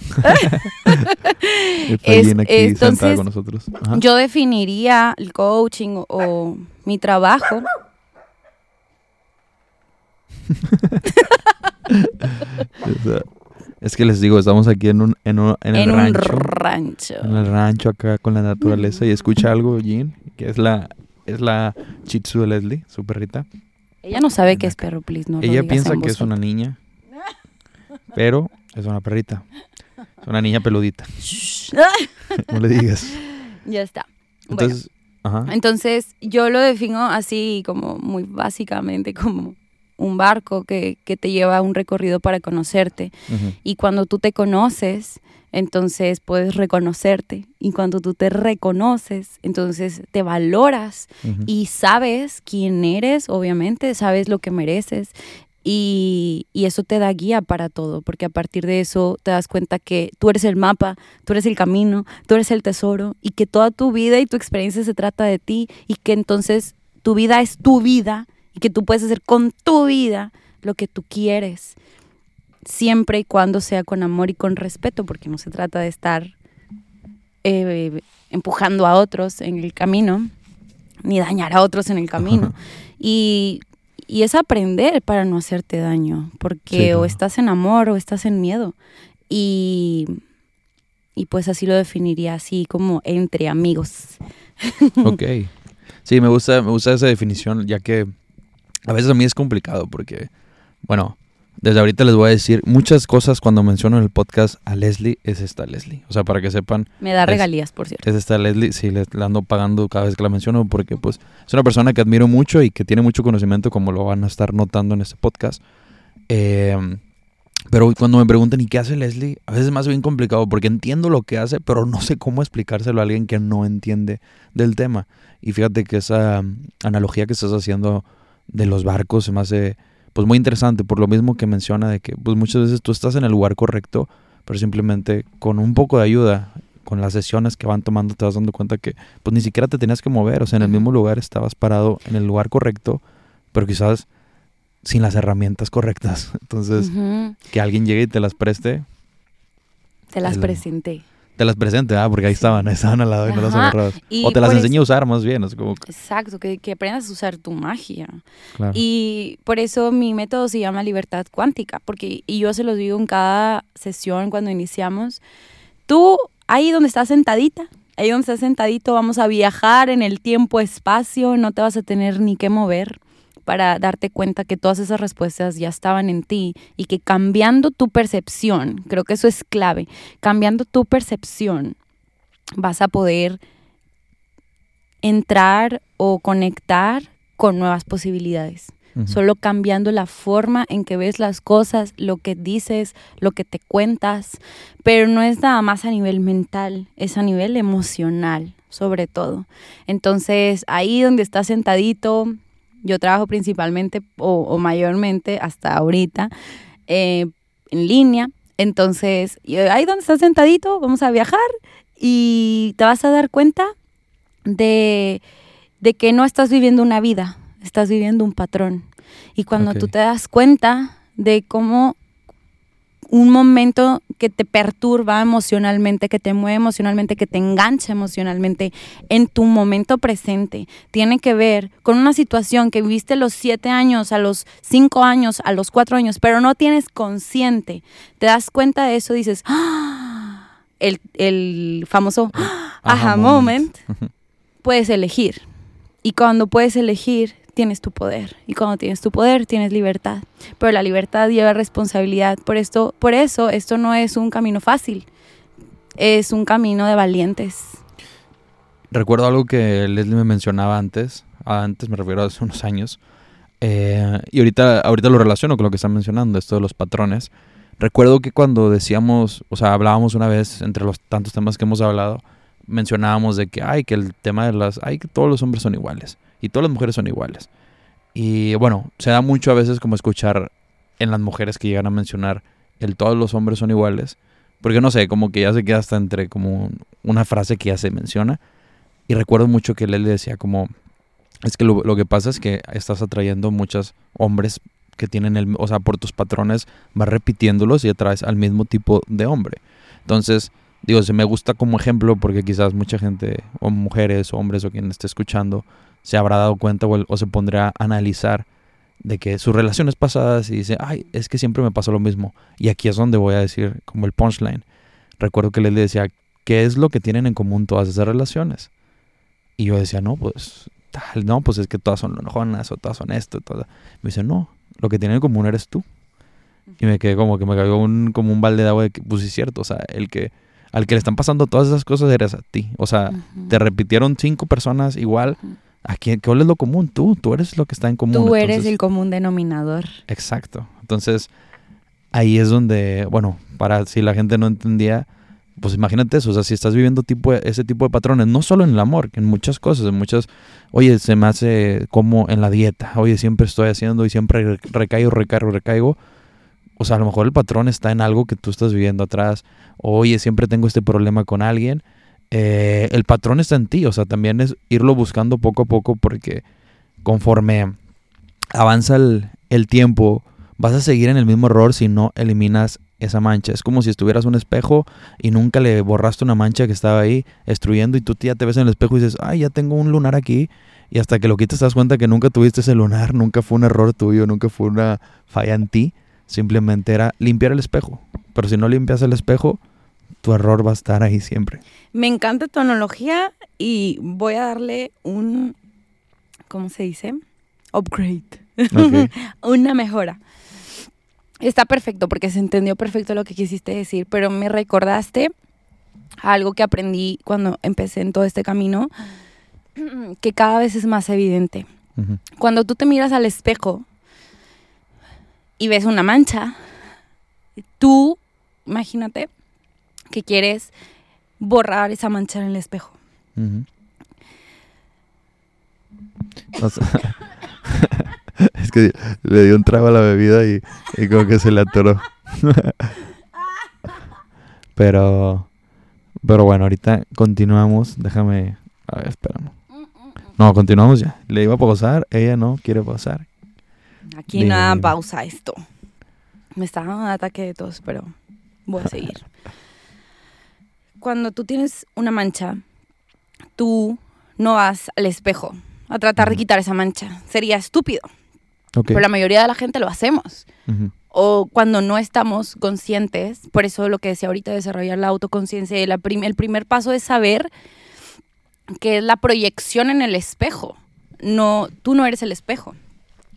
Es- aquí entonces, con nosotros. Ajá. yo definiría el coaching o, o mi trabajo O sea, es que les digo, estamos aquí en un, en un, en el en un rancho. rancho. En el rancho acá con la naturaleza y escucha algo, Jean, que es la, es la Shih Tzu de Leslie, su perrita. Ella no sabe qué es perro, please. No Ella piensa en que es una niña, pero es una perrita. Es una niña peludita. No le digas. ya está. Bueno, Entonces, ajá. entonces yo lo defino así como muy básicamente como un barco que, que te lleva a un recorrido para conocerte. Y cuando tú te conoces, entonces puedes reconocerte. Y cuando tú te reconoces, entonces te valoras y sabes quién eres, obviamente, sabes lo que mereces. Y, y eso te da guía para todo, porque a partir de eso te das cuenta que tú eres el mapa, tú eres el camino, tú eres el tesoro y que toda tu vida y tu experiencia se trata de ti y que entonces tu vida es tu vida y que tú puedes hacer con tu vida lo que tú quieres, siempre y cuando sea con amor y con respeto, porque no se trata de estar eh, empujando a otros en el camino, ni dañar a otros en el camino. y, y es aprender para no hacerte daño, porque Sí, claro. o estás en amor o estás en miedo. Y, y pues así lo definiría, así como entre amigos. Ok. Sí, me gusta, me gusta esa definición, ya que a veces a mí es complicado porque, bueno, desde ahorita les voy a decir muchas cosas cuando menciono en el podcast a Leslie, es esta Leslie. O sea, para que sepan, Me da Es- regalías, por cierto. es esta Leslie, sí, le, le ando pagando cada vez que la menciono porque pues es una persona que admiro mucho y que tiene mucho conocimiento como lo van a estar notando en este podcast. Eh, pero cuando me preguntan, ¿y qué hace Leslie? A veces es más bien complicado porque entiendo lo que hace, pero no sé cómo explicárselo a alguien que no entiende del tema. Y fíjate que esa um, analogía que estás haciendo de los barcos se me hace pues muy interesante por lo mismo que menciona de que pues muchas veces tú estás en el lugar correcto, pero simplemente con un poco de ayuda, con las sesiones que van tomando te vas dando cuenta que pues ni siquiera te tenías que mover, o sea, en el mismo lugar estabas parado en el lugar correcto, pero quizás sin las herramientas correctas. Entonces, que alguien llegue y te las preste, Te las presenté. Te las presente, ah, porque ahí estaban, ahí estaban al lado y no las agarrabas. O te las por enseñe a usar más bien, es como, Exacto, que, que aprendas a usar tu magia. claro. Y por eso mi método se llama libertad cuántica, porque y yo se los digo en cada sesión cuando iniciamos, tú ahí donde estás sentadita, ahí donde estás sentadito, vamos a viajar en el tiempo, espacio, no te vas a tener ni que mover para darte cuenta que todas esas respuestas ya estaban en ti y que cambiando tu percepción, creo que eso es clave, cambiando tu percepción vas a poder entrar o conectar con nuevas posibilidades. Solo cambiando la forma en que ves las cosas, lo que dices, lo que te cuentas, pero no es nada más a nivel mental, es a nivel emocional, sobre todo. Entonces, ahí donde estás sentadito, yo trabajo principalmente o, o mayormente hasta ahorita eh, en línea. Entonces, y ahí donde estás sentadito, vamos a viajar y te vas a dar cuenta de, de que no estás viviendo una vida, estás viviendo un patrón. Y cuando tú te das cuenta de cómo un momento que te perturba emocionalmente, que te mueve emocionalmente, que te engancha emocionalmente en tu momento presente, tiene que ver con una situación que viviste a los siete años, a los cinco años, a los cuatro años, pero no tienes consciente. Te das cuenta de eso, dices, ¡Ah! el, el famoso ¡Ah! aha moment, Ujú. puedes elegir. Y cuando puedes elegir, tienes tu poder. Y cuando tienes tu poder, tienes libertad. Pero la libertad lleva responsabilidad. Por, esto, por eso, esto no es un camino fácil. Es un camino de valientes. Recuerdo algo que Leslie me mencionaba antes, antes me refiero a hace unos años, eh, y ahorita, ahorita lo relaciono con lo que están mencionando, esto de los patrones. Recuerdo que cuando decíamos, o sea, hablábamos una vez, entre los tantos temas que hemos hablado, mencionábamos de que, ay, que el tema de las, ay, que todos los hombres son iguales, y todas las mujeres son iguales. Y bueno, se da mucho a veces como escuchar en las mujeres que llegan a mencionar el todos los hombres son iguales, porque no sé, como que ya se queda hasta entre como un- una frase que ya se menciona. Y recuerdo mucho que él le decía como, es que lo, lo que pasa es que estás atrayendo muchos hombres que tienen el, o sea, por tus patrones vas repitiéndolos y atraes al mismo tipo de hombre. Entonces, digo, se me gusta como ejemplo porque quizás mucha gente, o mujeres, o hombres, o quien esté escuchando, se habrá dado cuenta o, o se pondrá a analizar de que sus relaciones pasadas y dice, ay, es que siempre me pasó lo mismo. Y aquí es donde voy a decir como el punchline. Recuerdo que él le decía, ¿qué es lo que tienen en común todas esas relaciones? Y yo decía, no, pues, tal, no, pues es que todas son enojonas o todas son esto. Todas. Me dice, no, lo que tienen en común eres tú. Y me quedé como que me cayó un, como un balde de agua de que, pues sí es cierto, o sea, el que, al que le están pasando todas esas cosas eres a ti. O sea, Ujú. te repitieron cinco personas igual, Ujú. ¿A quién, ¿Cuál es lo común? Tú, tú eres lo que está en común. Tú eres entonces- el común denominador. Exacto. Entonces, ahí es donde, bueno, para si la gente no entendía, pues imagínate eso, o sea, si estás viviendo tipo, ese tipo de patrones, no solo en el amor, en muchas cosas, en muchas, oye, se me hace como en la dieta, oye, siempre estoy haciendo y siempre re- recaigo, recaigo, recaigo. O sea, a lo mejor el patrón está en algo que tú estás viviendo atrás. Oye, siempre tengo este problema con alguien. Eh, el patrón está en ti, o sea, también es irlo buscando poco a poco porque conforme avanza el, tiempo, vas a seguir en el mismo error si no eliminas esa mancha. Es como si estuvieras un espejo y nunca le borraste una mancha que estaba ahí destruyendo y tú ya te ves en el espejo y dices, ay, ya tengo un lunar aquí. Y hasta que lo quitas te das cuenta que nunca tuviste ese lunar, nunca fue un error tuyo, nunca fue una falla en ti. Simplemente era limpiar el espejo. Pero si no limpias el espejo, tu error va a estar ahí siempre. Me encanta tu analogía y voy a darle un, ¿cómo se dice? Upgrade. Una mejora. Está perfecto porque se entendió perfecto lo que quisiste decir, pero me recordaste algo que aprendí cuando empecé en todo este camino, que cada vez es más evidente. Cuando tú te miras al espejo y ves una mancha, tú, imagínate, que quieres borrar esa mancha en el espejo. Ujú. O sea, es que le dio un trago a la bebida y, y como que se le atoró. pero, pero bueno, ahorita continuamos. Déjame, a ver, espérame. No, continuamos ya. Le iba a pausar, ella no quiere pausar. Aquí Dime, nada dime. pausa esto. Me está dando un ataque de tos, pero voy a seguir. Cuando tú tienes una mancha, tú no vas al espejo a tratar de quitar esa mancha. Sería estúpido, pero la mayoría de la gente lo hacemos. O cuando no estamos conscientes, por eso lo que decía ahorita, desarrollar la autoconciencia, la prim- el primer paso es saber que es la proyección en el espejo. No, tú no eres el espejo.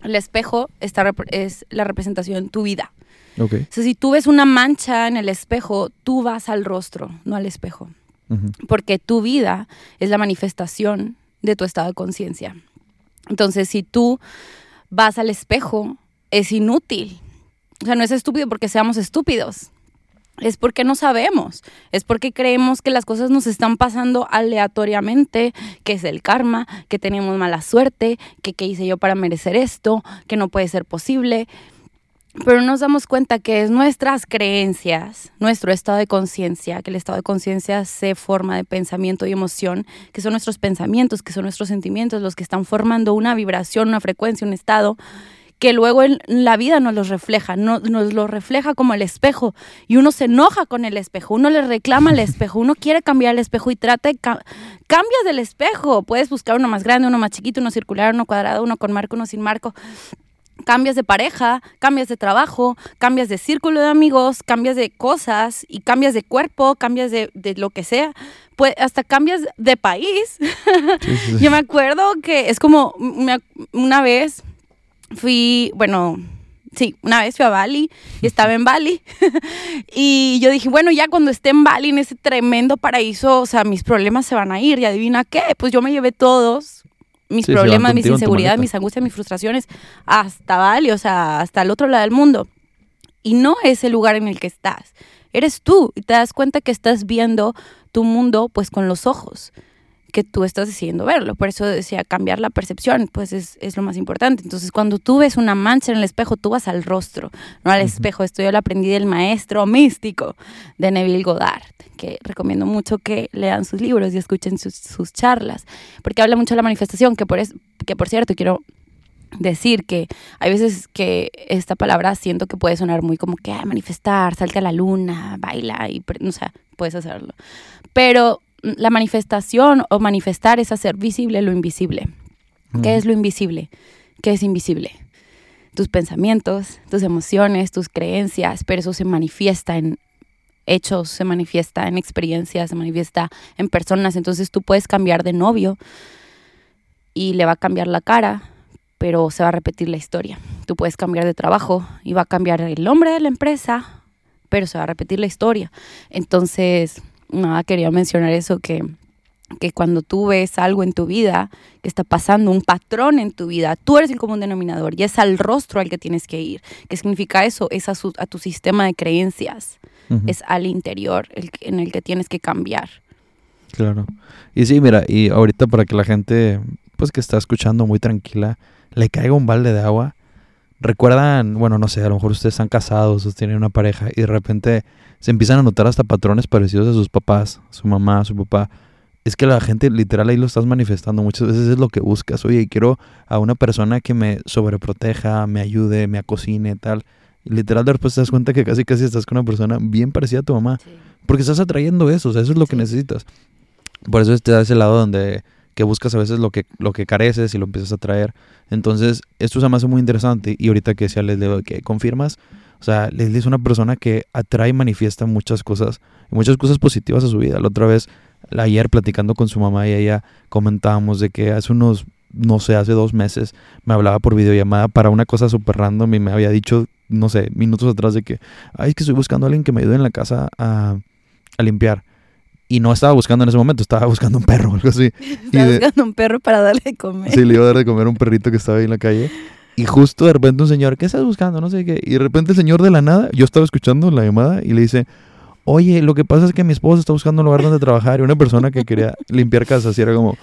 El espejo está, es la representación de tu vida. Ok. O sea, si tú ves una mancha en el espejo, tú vas al rostro, no al espejo. Porque tu vida es la manifestación de tu estado de conciencia. Entonces, si tú vas al espejo, es inútil. O sea, no es estúpido porque seamos estúpidos. Es porque no sabemos. Es porque creemos que las cosas nos están pasando aleatoriamente, que es el karma, que tenemos mala suerte, que qué hice yo para merecer esto, que no puede ser posible. Pero nos damos cuenta que es nuestras creencias, nuestro estado de conciencia, que el estado de conciencia se forma de pensamiento y emoción, que son nuestros pensamientos, que son nuestros sentimientos los que están formando una vibración, una frecuencia, un estado, que luego en la vida nos los refleja, no- nos lo refleja como el espejo. Y uno se enoja con el espejo, uno le reclama al espejo, uno quiere cambiar el espejo y trata de... ca- cambias del espejo, puedes buscar uno más grande, uno más chiquito, uno circular, uno cuadrado, uno con marco, uno sin marco cambias de pareja, cambias de trabajo, cambias de círculo de amigos, cambias de cosas y cambias de cuerpo, cambias de, de lo que sea, pues hasta cambias de país. Sí, sí, sí. Yo me acuerdo que es como me una vez fui, bueno, sí, una vez fui a Bali y estaba en Bali y yo dije, bueno, ya cuando esté en Bali, en ese tremendo paraíso, o sea, mis problemas se van a ir y adivina qué, pues yo me llevé todos mis Sí, problemas, mis inseguridades, mis angustias, mis frustraciones hasta Bali, o sea, hasta el otro lado del mundo. Y no es el lugar en el que estás. Eres tú y te das cuenta que estás viendo tu mundo pues con los ojos que tú estás decidiendo verlo. Por eso decía, cambiar la percepción, pues es, es lo más importante. Entonces, cuando tú ves una mancha en el espejo, tú vas al rostro, no al espejo. Esto yo lo aprendí del maestro místico de Neville Goddard, que recomiendo mucho que lean sus libros y escuchen sus, sus charlas, porque habla mucho de la manifestación, que por, es, que por cierto quiero decir que hay veces que esta palabra siento que puede sonar muy como que "Ah, manifestar, salte a la luna, baila y o sea, puedes hacerlo. Pero la manifestación o manifestar es hacer visible lo invisible. ¿Qué Ujú. es lo invisible? ¿Qué es invisible? Tus pensamientos, tus emociones, tus creencias, pero eso se manifiesta en hechos, se manifiesta en experiencias, se manifiesta en personas. Entonces tú puedes cambiar de novio y le va a cambiar la cara, pero se va a repetir la historia. Tú puedes cambiar de trabajo y va a cambiar el nombre de la empresa, pero se va a repetir la historia. Entonces, nada, quería mencionar eso que que cuando tú ves algo en tu vida que está pasando, un patrón en tu vida, tú eres el común denominador y es al rostro al que tienes que ir. ¿Qué significa eso? Es a, a tu sistema de creencias, es al interior el, en el que tienes que cambiar. Claro. Y sí, mira, y ahorita para que la gente, pues que está escuchando muy tranquila, le caiga un balde de agua, recuerdan, bueno, no sé, a lo mejor ustedes están casados, o tienen una pareja y de repente se empiezan a notar hasta patrones parecidos a sus papás, su mamá, su papá. Es que la gente literal ahí lo estás manifestando. Muchas veces es lo que buscas. Oye, quiero a una persona que me sobreproteja, me ayude, me acocine, tal. Y literal de repente te das cuenta que casi casi estás con una persona bien parecida a tu mamá. Porque estás atrayendo eso, o sea, eso es lo que necesitas. Por eso te da ese lado donde que buscas a veces lo que, lo que careces y lo empiezas a traer. Entonces, esto se me hace muy interesante. Y ahorita que decía Leslie, que confirmas, o sea, Leslie es una persona que atrae y manifiesta muchas cosas, muchas cosas positivas a su vida. La otra vez, ayer platicando con su mamá y ella comentábamos de que hace unos, no sé, hace dos meses me hablaba por videollamada para una cosa súper random y me había dicho, no sé, minutos atrás de que, ay, es que estoy buscando a alguien que me ayude en la casa a, a limpiar. Y no estaba buscando en ese momento, estaba buscando un perro o algo así. Estaba buscando un perro para darle de comer. Sí, le iba a dar de comer a un perrito que estaba ahí en la calle. Y justo de repente un señor, ¿qué estás buscando? No sé qué. Y de repente el señor de la nada, yo estaba escuchando la llamada y le dice, oye, lo que pasa es que mi esposa está buscando un lugar donde trabajar y una persona que quería limpiar casas y era como,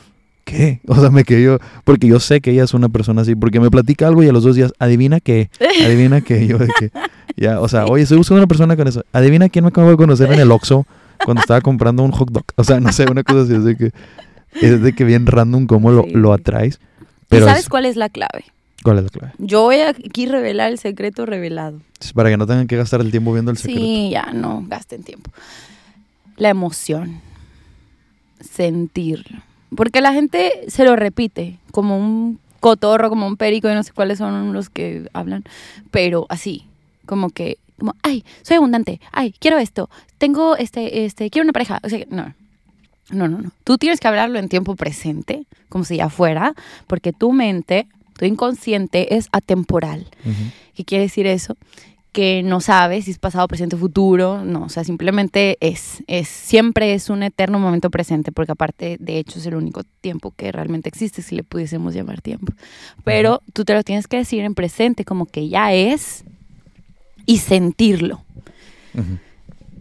¿qué? O sea, me quedé yo, porque yo sé que ella es una persona así, porque me platica algo y a los dos días, adivina qué, adivina qué, yo de que, ya, o sea, oye, estoy buscando una persona con eso, adivina quién me acabo de conocer en el Oxxo cuando estaba comprando un hot dog. O sea, no sé, una cosa así. Es de que, es de que bien random cómo lo, lo atraes. Pero ¿Sabes cuál es la clave? ¿Cuál es la clave? Yo voy aquí a revelar el secreto revelado. Para que no tengan que gastar el tiempo viendo el secreto. Sí, ya no gasten tiempo. La emoción. Sentirlo. Porque la gente se lo repite como un cotorro, como un perico, y no sé cuáles son los que hablan, pero así, como que como, ay, soy abundante, ay, quiero esto, tengo este, este, quiero una pareja. O sea, no, no, no, no. Tú tienes que hablarlo en tiempo presente, como si ya fuera, porque tu mente, tu inconsciente es atemporal. ¿Qué quiere decir eso? que no sabes si es pasado, presente o futuro, no, o sea, simplemente es, es, siempre es un eterno momento presente, porque aparte, de hecho, es el único tiempo que realmente existe, si le pudiésemos llamar tiempo. Pero tú te lo tienes que decir en presente, como que ya es, y sentirlo.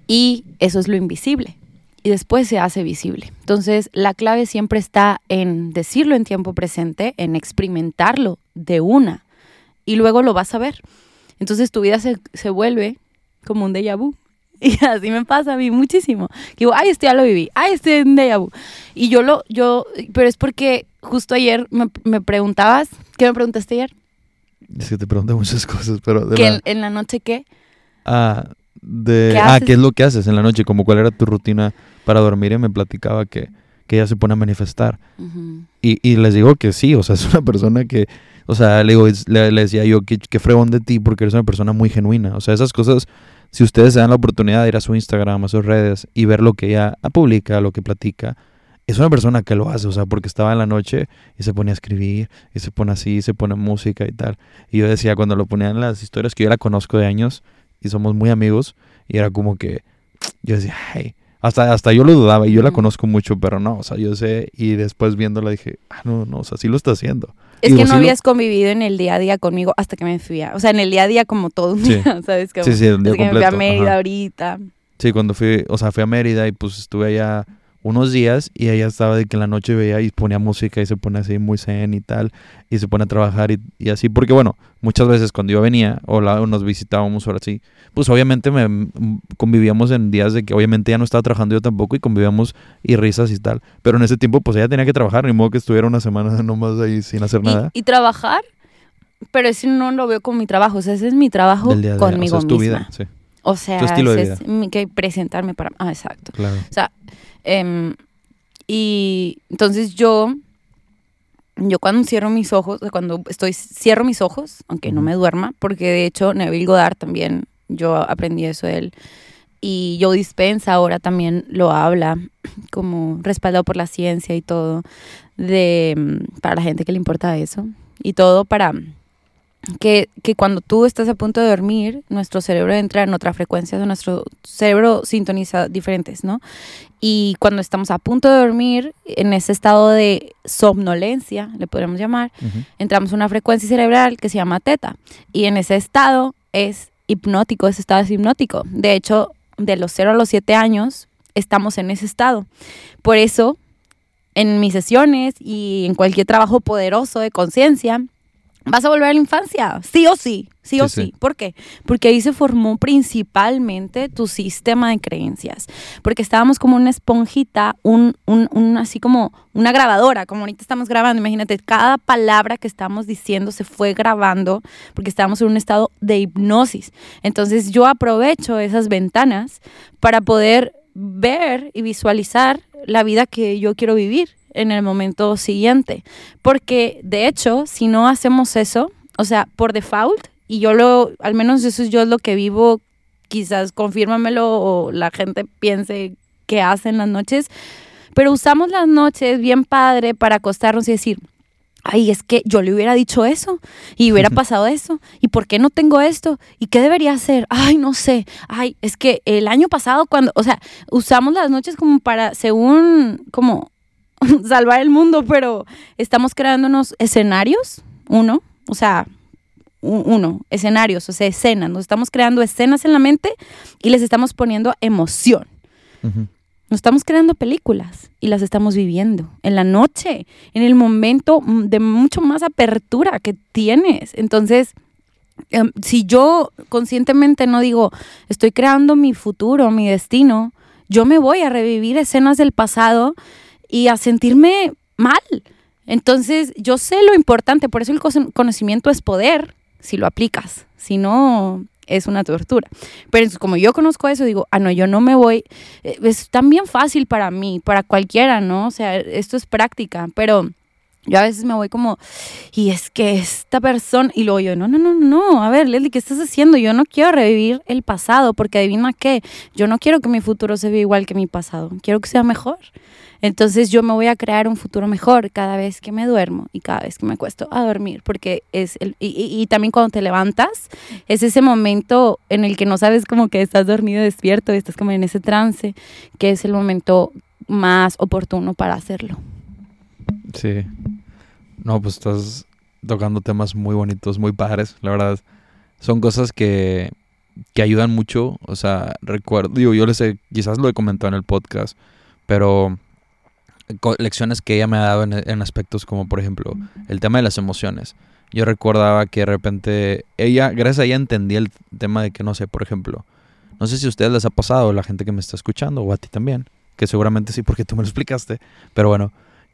Y eso es lo invisible. Y después se hace visible. Entonces, la clave siempre está en decirlo en tiempo presente, en experimentarlo de una. Y luego lo vas a ver. Entonces, tu vida se, se vuelve como un déjà vu. Y así me pasa a mí muchísimo. Digo, ay, esto ya lo viví. Ay, este es un déjà vu. Y yo lo, yo, pero es porque justo ayer me, me preguntabas, ¿qué me preguntaste ayer? Es que te pregunté muchas cosas, pero... De la... en, la noche qué? Ah, de... ¿Qué ah, ¿qué es lo que haces en la noche? Como cuál era tu rutina para dormir y me platicaba que, que ella se pone a manifestar. y, y, les digo que sí, o sea, es una persona que... O sea, le, digo, le, decía yo que, que fregón de ti porque eres una persona muy genuina. O sea, esas cosas, si ustedes se dan la oportunidad de ir a su Instagram, a sus redes y ver lo que ella publica, lo que platica, es una persona que lo hace, o sea, porque estaba en la noche y se pone a escribir, y se pone así, y se pone música y tal. Y yo decía, cuando lo ponían en las historias, que yo la conozco de años y somos muy amigos, y era como que, yo decía, ay, hasta, hasta yo lo dudaba y yo la conozco mucho, pero no, o sea, yo sé, y después viéndola dije, ah, no, no, o sea, sí lo está haciendo. Es que no habías convivido en el día a día conmigo hasta que me fui a, o sea, en el día a día como todo un día, ¿sabes? sí, sí, un día que me fui a Mérida ahorita. Sí, cuando fui, o sea, fui a Mérida y pues estuve allá unos días y ella estaba de que en la noche veía y ponía música y se pone así muy zen y tal y se pone a trabajar y, así porque bueno muchas veces cuando yo venía o, la, nos visitábamos ahora sí pues obviamente me convivíamos en días de que obviamente ya no estaba trabajando yo tampoco y convivíamos y risas y tal pero en ese tiempo pues ella tenía que trabajar ni modo que estuviera una semana nomás ahí sin hacer nada y, trabajar pero eso no lo veo como mi trabajo o sea ese es mi trabajo conmigo o sea, es tu Vida, sí. O sea, es que presentarme para... Ah, exacto. Claro. O sea, Em, y entonces yo, yo cuando cierro mis ojos, cuando estoy, cierro mis ojos, aunque no me duerma, porque de hecho Neville Goddard también, yo aprendí eso de él. Y Joe Dispensa ahora también lo habla, como respaldado por la ciencia y todo, de, para la gente que le importa eso. Y todo para que, que, cuando tú estás a punto de dormir, nuestro cerebro entra en otra frecuencia, nuestro cerebro sintoniza diferentes, ¿no? Y cuando estamos a punto de dormir, en ese estado de somnolencia, le podríamos llamar, entramos en una frecuencia cerebral que se llama teta. Y en ese estado es hipnótico, ese estado es hipnótico. De hecho, de los 0 a los 7 años, estamos en ese estado. Por eso, en mis sesiones y en cualquier trabajo poderoso de conciencia, vas a volver a la infancia, sí o sí, sí, o sí. ¿Por qué? Porque ahí se formó principalmente tu sistema de creencias, porque estábamos como una esponjita, un, un, un, así como una grabadora, como ahorita estamos grabando, imagínate, cada palabra que estamos diciendo se fue grabando porque estábamos en un estado de hipnosis. Entonces yo aprovecho esas ventanas para poder ver y visualizar la vida que yo quiero vivir en el momento siguiente. Porque de hecho, si no hacemos eso, o sea, por default, y yo lo, al menos eso es yo lo que vivo, quizás confírmamelo o la gente piense que hacen las noches, pero usamos las noches bien padre para acostarnos y decir, ay, es que yo le hubiera dicho eso y hubiera pasado eso. ¿Y por qué no tengo esto? ¿Y qué debería hacer? Ay, no sé. Ay, es que el año pasado cuando, o sea, usamos las noches como para, según, como salvar el mundo, pero estamos creándonos escenarios, uno, o sea, uno, escenarios, o sea, escenas. Nos estamos creando escenas en la mente y les estamos poniendo emoción. Nos estamos creando películas y las estamos viviendo en la noche, en el momento de mucho más apertura que tienes. Entonces, em, si yo conscientemente no digo, estoy creando mi futuro, mi destino, yo me voy a revivir escenas del pasado y a sentirme mal. Entonces, yo sé lo importante, por eso el conocimiento es poder, si lo aplicas, si no, es una tortura. Pero como yo conozco eso, digo, ah, no, yo no me voy, eh, es también fácil para mí, para cualquiera, ¿no? O sea, esto es práctica, pero yo a veces me voy como, y es que esta persona, y luego yo, no, no, no, no, a ver, Leslie, ¿qué estás haciendo? Yo no quiero revivir el pasado, porque adivina qué, yo no quiero que mi futuro se vea igual que mi pasado, quiero que sea mejor. Entonces yo me voy a crear un futuro mejor cada vez que me duermo y cada vez que me acuesto a dormir, porque es el, y, y, también cuando te levantas, es ese momento en el que no sabes como que estás dormido despierto, estás como en ese trance, que es el momento más oportuno para hacerlo. Sí. No, pues estás tocando temas muy bonitos, muy padres, la verdad. Son cosas que, que ayudan mucho. O sea, recuerdo, digo, yo les he, quizás lo he comentado en el podcast, pero lecciones que ella me ha dado en, aspectos como, por ejemplo, el tema de las emociones. Yo recordaba que de repente ella, gracias a ella entendí el tema de que, no sé, por ejemplo, no sé si a ustedes les ha pasado, la gente que me está escuchando, o a ti también, que seguramente sí, porque tú me lo explicaste, pero bueno,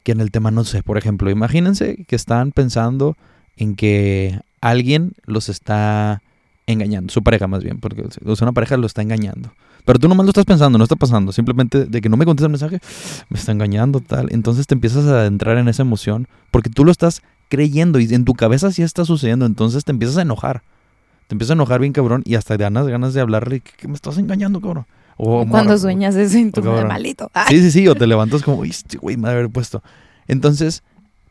que en el tema, no sé, por ejemplo, imagínense que están pensando en que alguien los está engañando, su pareja más bien, porque o sea, una pareja lo está engañando. Pero tú nomás lo estás pensando, no está pasando. Simplemente de que no me contesta el mensaje, me está engañando, tal. Entonces te empiezas a adentrar en esa emoción porque tú lo estás creyendo y en tu cabeza sí está sucediendo. Entonces te empiezas a enojar. Te empiezas a enojar bien cabrón y hasta ganas, ganas de hablarle que, me estás engañando, cabrón. O, Cuando sueñas eso en tu malito. Sí, sí, sí. O te levantas como, este güey, me haber puesto. Entonces,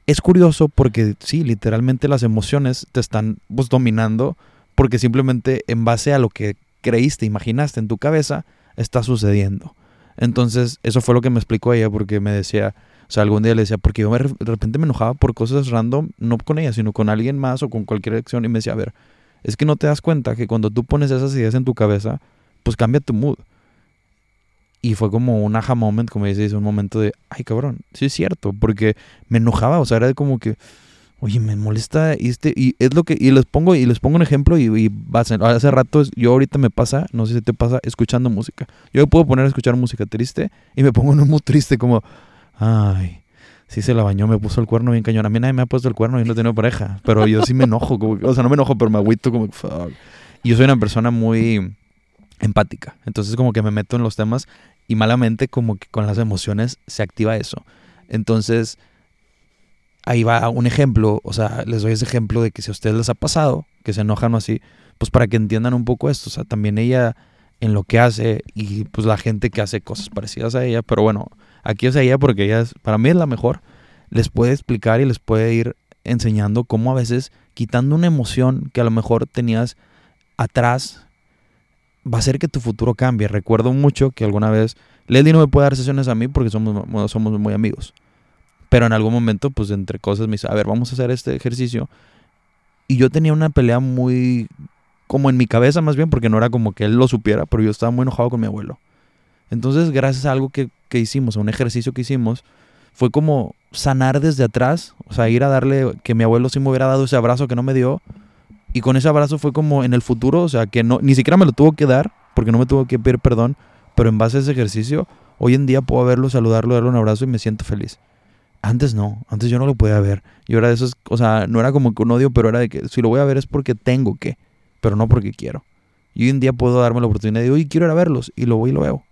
es curioso porque sí, literalmente las emociones te están pues, dominando porque simplemente en base a lo que creíste, imaginaste en tu cabeza, está sucediendo. Entonces, eso fue lo que me explicó ella, porque me decía, o sea, algún día le decía, porque yo de repente me enojaba por cosas random, no con ella, sino con alguien más o con cualquier acción, y me decía, a ver, es que no te das cuenta que cuando tú pones esas ideas en tu cabeza, pues cambia tu mood. Y fue como un aha moment, como dices, un momento de, ay cabrón, sí es cierto, porque me enojaba, o sea, era como que, oye, me molesta este, y es lo que, y les pongo, y les pongo un ejemplo, y, y hace rato, yo ahorita me pasa, no sé si te pasa, escuchando música. Yo puedo poner a escuchar música triste, y me pongo en un triste, como, ay, sí se la bañó, me puso el cuerno bien cañón. A mí nadie me ha puesto el cuerno y no tengo pareja, pero yo sí me enojo, o sea, no me enojo, pero me agüito como, fuck. Y yo soy una persona muy empática, entonces como que me meto en los temas, y malamente como que con las emociones se activa eso. Entonces, ahí va un ejemplo, o sea, les doy ese ejemplo de que si a ustedes les ha pasado, que se enojan o así, pues para que entiendan un poco esto, o sea, también ella en lo que hace y pues la gente que hace cosas parecidas a ella, pero bueno, aquí es ella porque ella es, para mí es la mejor, les puede explicar y les puede ir enseñando cómo a veces quitando una emoción que a lo mejor tenías atrás va a hacer que tu futuro cambie. Recuerdo mucho que alguna vez Leslie no me puede dar sesiones a mí porque somos, somos muy amigos. Pero en algún momento, pues entre cosas, me dice, a ver, vamos a hacer este ejercicio. Y yo tenía una pelea muy, como en mi cabeza más bien, porque no era como que él lo supiera, pero yo estaba muy enojado con mi abuelo. Entonces, gracias a algo que, que hicimos, a un ejercicio que hicimos, fue como sanar desde atrás, o sea, ir a darle, que mi abuelo sí me hubiera dado ese abrazo que no me dio. Y con ese abrazo fue como en el futuro, o sea, que no, ni siquiera me lo tuvo que dar, porque no me tuvo que pedir perdón, pero en base a ese ejercicio, hoy en día puedo verlo, saludarlo, darle un abrazo y me siento feliz. Antes no, antes yo no lo podía ver. Yo era de esos, o sea, no era como que un odio, pero era de que si lo voy a ver es porque tengo que, pero no porque quiero. Y hoy en día puedo darme la oportunidad de, hoy quiero ir a verlos, y lo voy y lo veo.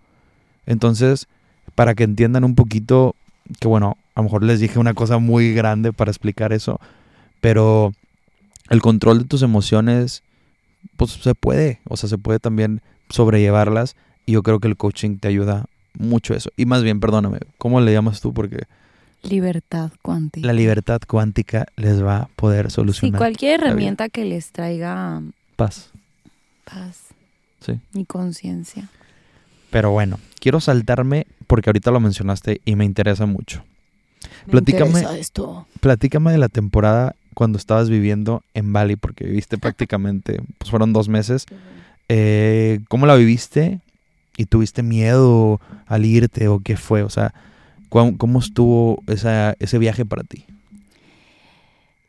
Entonces, para que entiendan un poquito, que bueno, a lo mejor les dije una cosa muy grande para explicar eso, pero el control de tus emociones, pues se puede, o sea, se puede también sobrellevarlas y yo creo que el coaching te ayuda mucho eso. Y más bien, perdóname, ¿cómo le llamas tú? Porque... Libertad cuántica. La libertad cuántica les va a poder solucionar. Sí, cualquier herramienta que les traiga paz. Paz. Sí. Y conciencia. Pero bueno, quiero saltarme porque ahorita lo mencionaste y me interesa mucho. Me platícame, interesa esto. platícame de la temporada cuando estabas viviendo en Bali, porque viviste prácticamente, pues fueron dos meses. Eh, ¿Cómo la viviste? ¿Y tuviste miedo al irte o qué fue? O sea, ¿cómo, cómo estuvo esa, ese viaje para ti?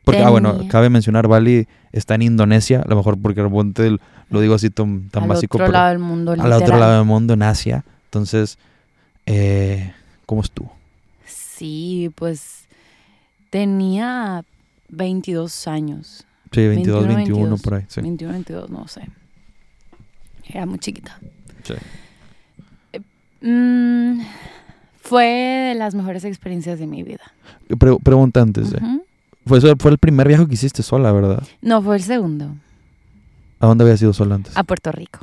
Porque, ah, bueno, cabe mencionar, Bali está en Indonesia, a lo mejor porque repente lo digo así tan, tan al básico, otro pero lado del mundo, al otro lado del mundo, en Asia. Entonces, eh, ¿cómo estuvo? Sí, pues tenía 22 años. Sí, 22, 21, 21, 22. por ahí. Sí. 21, 22, no sé. Era muy chiquita. Sí. Mm, fue de las mejores experiencias de mi vida. Pre- pregunta antes. de- Ujú. fue, eso- fue el primer viaje que hiciste sola, ¿verdad? No, fue el segundo. ¿A dónde habías ido sola antes? A Puerto Rico.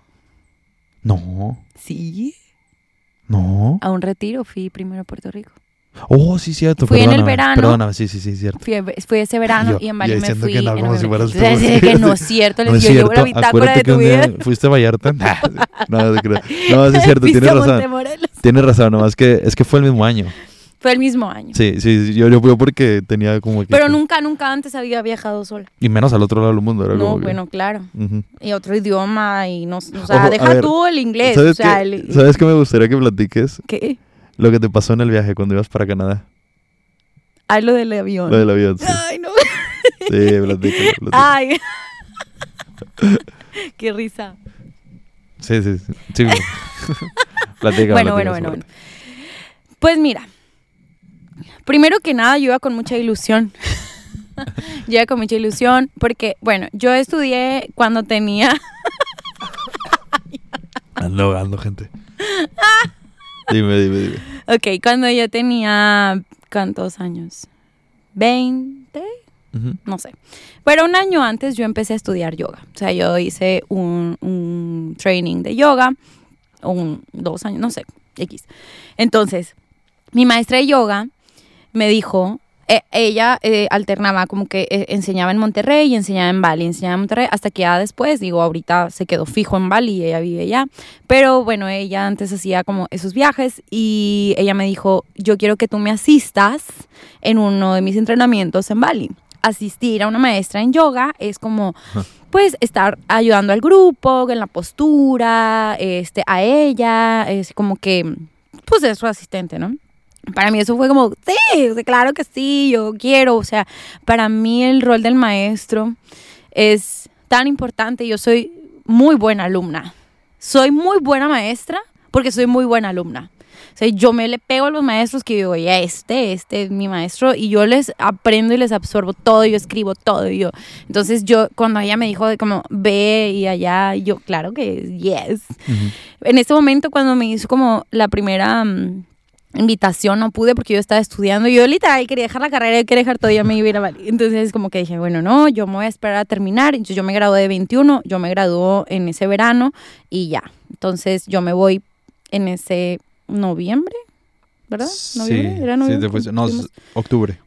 No, Sí. no. A un retiro fui primero a Puerto Rico. Oh, sí, cierto. Fui en el verano. Perdóname, sí, sí, sí, cierto. Fui, fui ese verano Yo- y en yo Bali me fui. que no, como si fueras tú. Que no es cierto. No Les es llevo cierto. la bitácora de tu vida. fuiste a Vallarta. no, no. No, sí es cierto, tienes razón. Tienes razón, nomás que es que fue el mismo año. Fue el mismo año. Sí, sí, sí, yo, yo fui porque tenía como que... Pero nunca, nunca antes había viajado sola. Y menos al otro lado del mundo. Era No, que- bueno, claro. Y otro idioma y no, o sea, Ojo, deja ver, tú el inglés. ¿Sabes, O sea, qué, el- ¿Sabes qué me gustaría que platiques? ¿qué? Lo que te pasó en el viaje cuando ibas para Canadá. Ay, lo del avión. Lo del avión, sí. Ay, no. Sí, platícalo, platícalo. Ay. Qué risa. Sí, sí, sí. sí. platícalo, bueno, bueno, bueno, bueno. Pues mira, primero que nada yo iba con mucha ilusión. yo iba con mucha ilusión porque, bueno, yo estudié cuando tenía, Ando ahogando, gente. Dime, dime, dime. ok, cuando yo tenía, ¿cuántos años? 20, Ujú. no sé. Pero un año antes yo empecé a estudiar yoga. O sea, yo hice un, un training de yoga, un, dos años, no sé, X. Entonces, mi maestra de yoga me dijo, eh, ella eh, alternaba como que eh, enseñaba en Monterrey y enseñaba en Bali, enseñaba en Monterrey hasta que ya después, digo, ahorita se quedó fijo en Bali y ella vive allá. Pero bueno, ella antes hacía como esos viajes y ella me dijo, yo quiero que tú me asistas en uno de mis entrenamientos en Bali. Asistir a una maestra en yoga es como, pues, estar ayudando al grupo, en la postura, este, a ella, es como que, pues, es su asistente, ¿no? Para mí eso fue como, sí, claro que sí, yo quiero, o sea, para mí el rol del maestro es tan importante, yo soy muy buena alumna, soy muy buena maestra porque soy muy buena alumna. O sea, yo me le pego a los maestros que digo, ya este, este es mi maestro, y yo les aprendo y les absorbo todo, yo escribo todo, y yo. Entonces yo, cuando ella me dijo de como, ve y allá, yo, claro que yes. Ujú. En ese momento, cuando me hizo como la primera mm, invitación, no pude porque yo estaba estudiando, yo literal quería dejar la carrera, yo quería dejar todo, ya me iba a ir a Bali. Entonces, como que dije, bueno, no, yo me voy a esperar a terminar. Entonces, yo me gradué de 21, yo me graduó en ese verano y ya. Entonces, yo me voy en ese noviembre, ¿verdad? Sí, ¿Noviembre? ¿Era sí, noviembre? te fuiste- no, es octubre.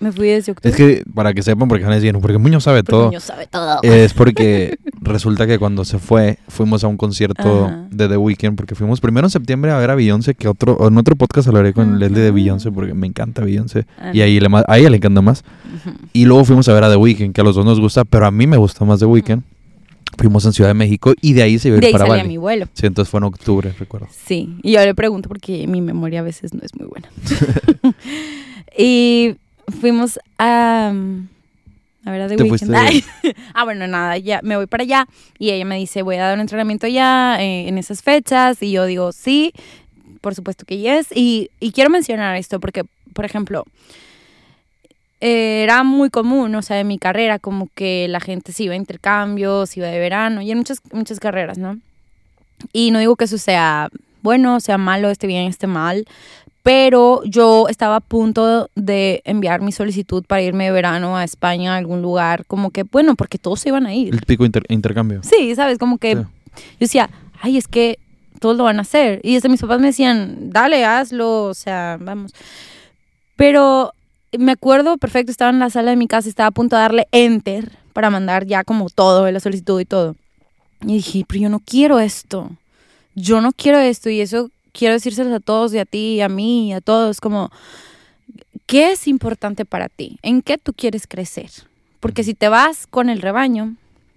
Me fui desde octubre. Es que, para que sepan, porque van a decir, porque Muñoz sabe Porque todo. Muñoz sabe todo. Es porque resulta que cuando se fue, fuimos a un concierto Ajá. de The Weeknd, porque fuimos primero en septiembre a ver a Beyoncé, que otro, en otro podcast hablaré con Ajá. Leslie de Beyoncé, porque me encanta Beyoncé. Ah, Y ahí le, a ella le encanta más. Y luego fuimos a ver a The Weeknd, que a los dos nos gusta, pero a mí me gusta más The Weeknd. Fuimos en Ciudad de México y de ahí se iba a ir De ahí para salía Bali. mi vuelo. Sí, entonces fue en octubre, recuerdo. Sí, y yo le pregunto porque mi memoria a veces no es muy buena. y fuimos a... A ver, a The Weeknd. Ay. ah, bueno, nada, ya me voy para allá y ella me dice, voy a dar un entrenamiento allá eh, en esas fechas y yo digo, sí, por supuesto que yes. Y, y quiero mencionar esto porque, por ejemplo, eh, era muy común, o sea, en mi carrera, como que la gente se iba a intercambios, iba de verano y en muchas, muchas carreras, ¿no? Y no digo que eso sea bueno, sea malo, esté bien, esté mal, pero yo estaba a punto de enviar mi solicitud para irme de verano a España, a algún lugar, como que, bueno, porque todos se iban a ir. El típico inter- intercambio. Sí, ¿sabes? Como que Sí. yo decía, ay, es que todos lo van a hacer. Y desde mis papás me decían, dale, hazlo, o sea, vamos. Pero me acuerdo perfecto, estaba en la sala de mi casa, estaba a punto de darle enter para mandar ya como todo, la solicitud y todo. Y dije, pero yo no quiero esto. Yo no quiero esto y eso quiero decírselos a todos y a ti, y a mí, y a todos, como, ¿qué es importante para ti? ¿En qué tú quieres crecer? Porque si te vas con el rebaño,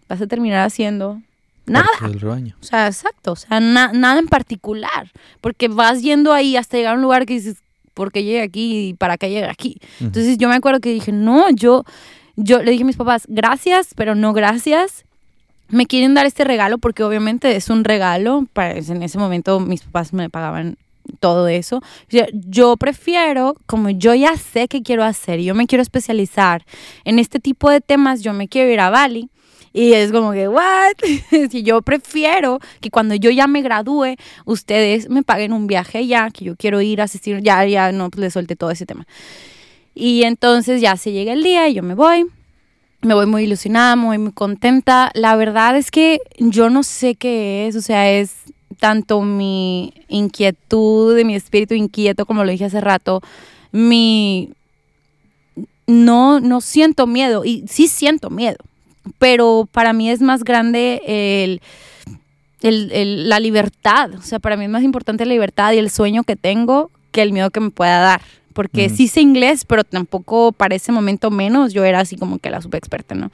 vas a terminar haciendo nada. Del rebaño. O sea, exacto, o sea, na- nada en particular, porque vas yendo ahí hasta llegar a un lugar que dices, ¿por qué llegué aquí y para qué llegué aquí? Ujú. Entonces yo me acuerdo que dije, no, yo, yo le dije a mis papás, gracias, pero no gracias. Me quieren dar este regalo porque obviamente es un regalo, en ese momento mis papás me pagaban todo eso. Yo prefiero, como yo ya sé qué quiero hacer, yo me quiero especializar en este tipo de temas, yo me quiero ir a Bali. Y es como que, ¿what? si yo prefiero que cuando yo ya me gradúe, ustedes me paguen un viaje ya, que yo quiero ir a asistir, ya, ya, no, pues le solté todo ese tema. Y entonces ya se llega el día y yo me voy. Me voy muy ilusionada, muy, muy contenta. La verdad es que yo no sé qué es, o sea, es tanto mi inquietud, de mi espíritu inquieto, como lo dije hace rato, mi... No, no siento miedo, y sí siento miedo, pero para mí es más grande el, el- el- la libertad, o sea, para mí es más importante la libertad y el sueño que tengo que el miedo que me pueda dar. Porque Ujú. sí sé inglés, pero tampoco para ese momento menos. Yo era así como que la super experta, ¿no?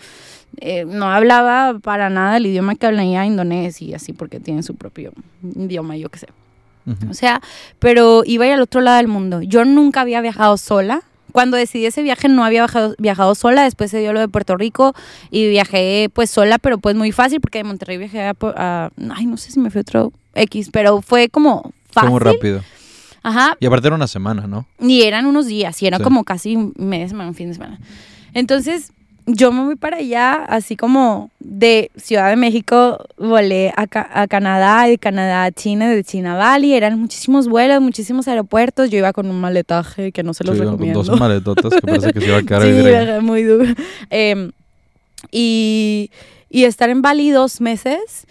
Eh, no hablaba para nada el idioma que hablaría indonesio y así, porque tienen su propio idioma, yo qué sé. Ujú. O sea, pero iba a ir al otro lado del mundo. Yo nunca había viajado sola. Cuando decidí ese viaje no había viajado, viajado sola, después se dio lo de Puerto Rico y viajé pues sola, pero pues muy fácil porque de Monterrey viajé a, a- ay, no sé si me fui otro X, pero fue como Fue fácil. muy rápido. Ajá, Y aparte era una semana, ¿no? y eran unos días, y era Sí. como casi media semana, un fin de semana. Entonces, yo me voy para allá, así como de Ciudad de México, volé a, Ca- a Canadá, de Canadá a China, de China a Bali, eran muchísimos vuelos, muchísimos aeropuertos, yo iba con un maletaje que no se los Sí, con recomiendo. dos maletotas que parece que se iba a quedar sí, muy duro. Em, y, y estar en Bali dos meses,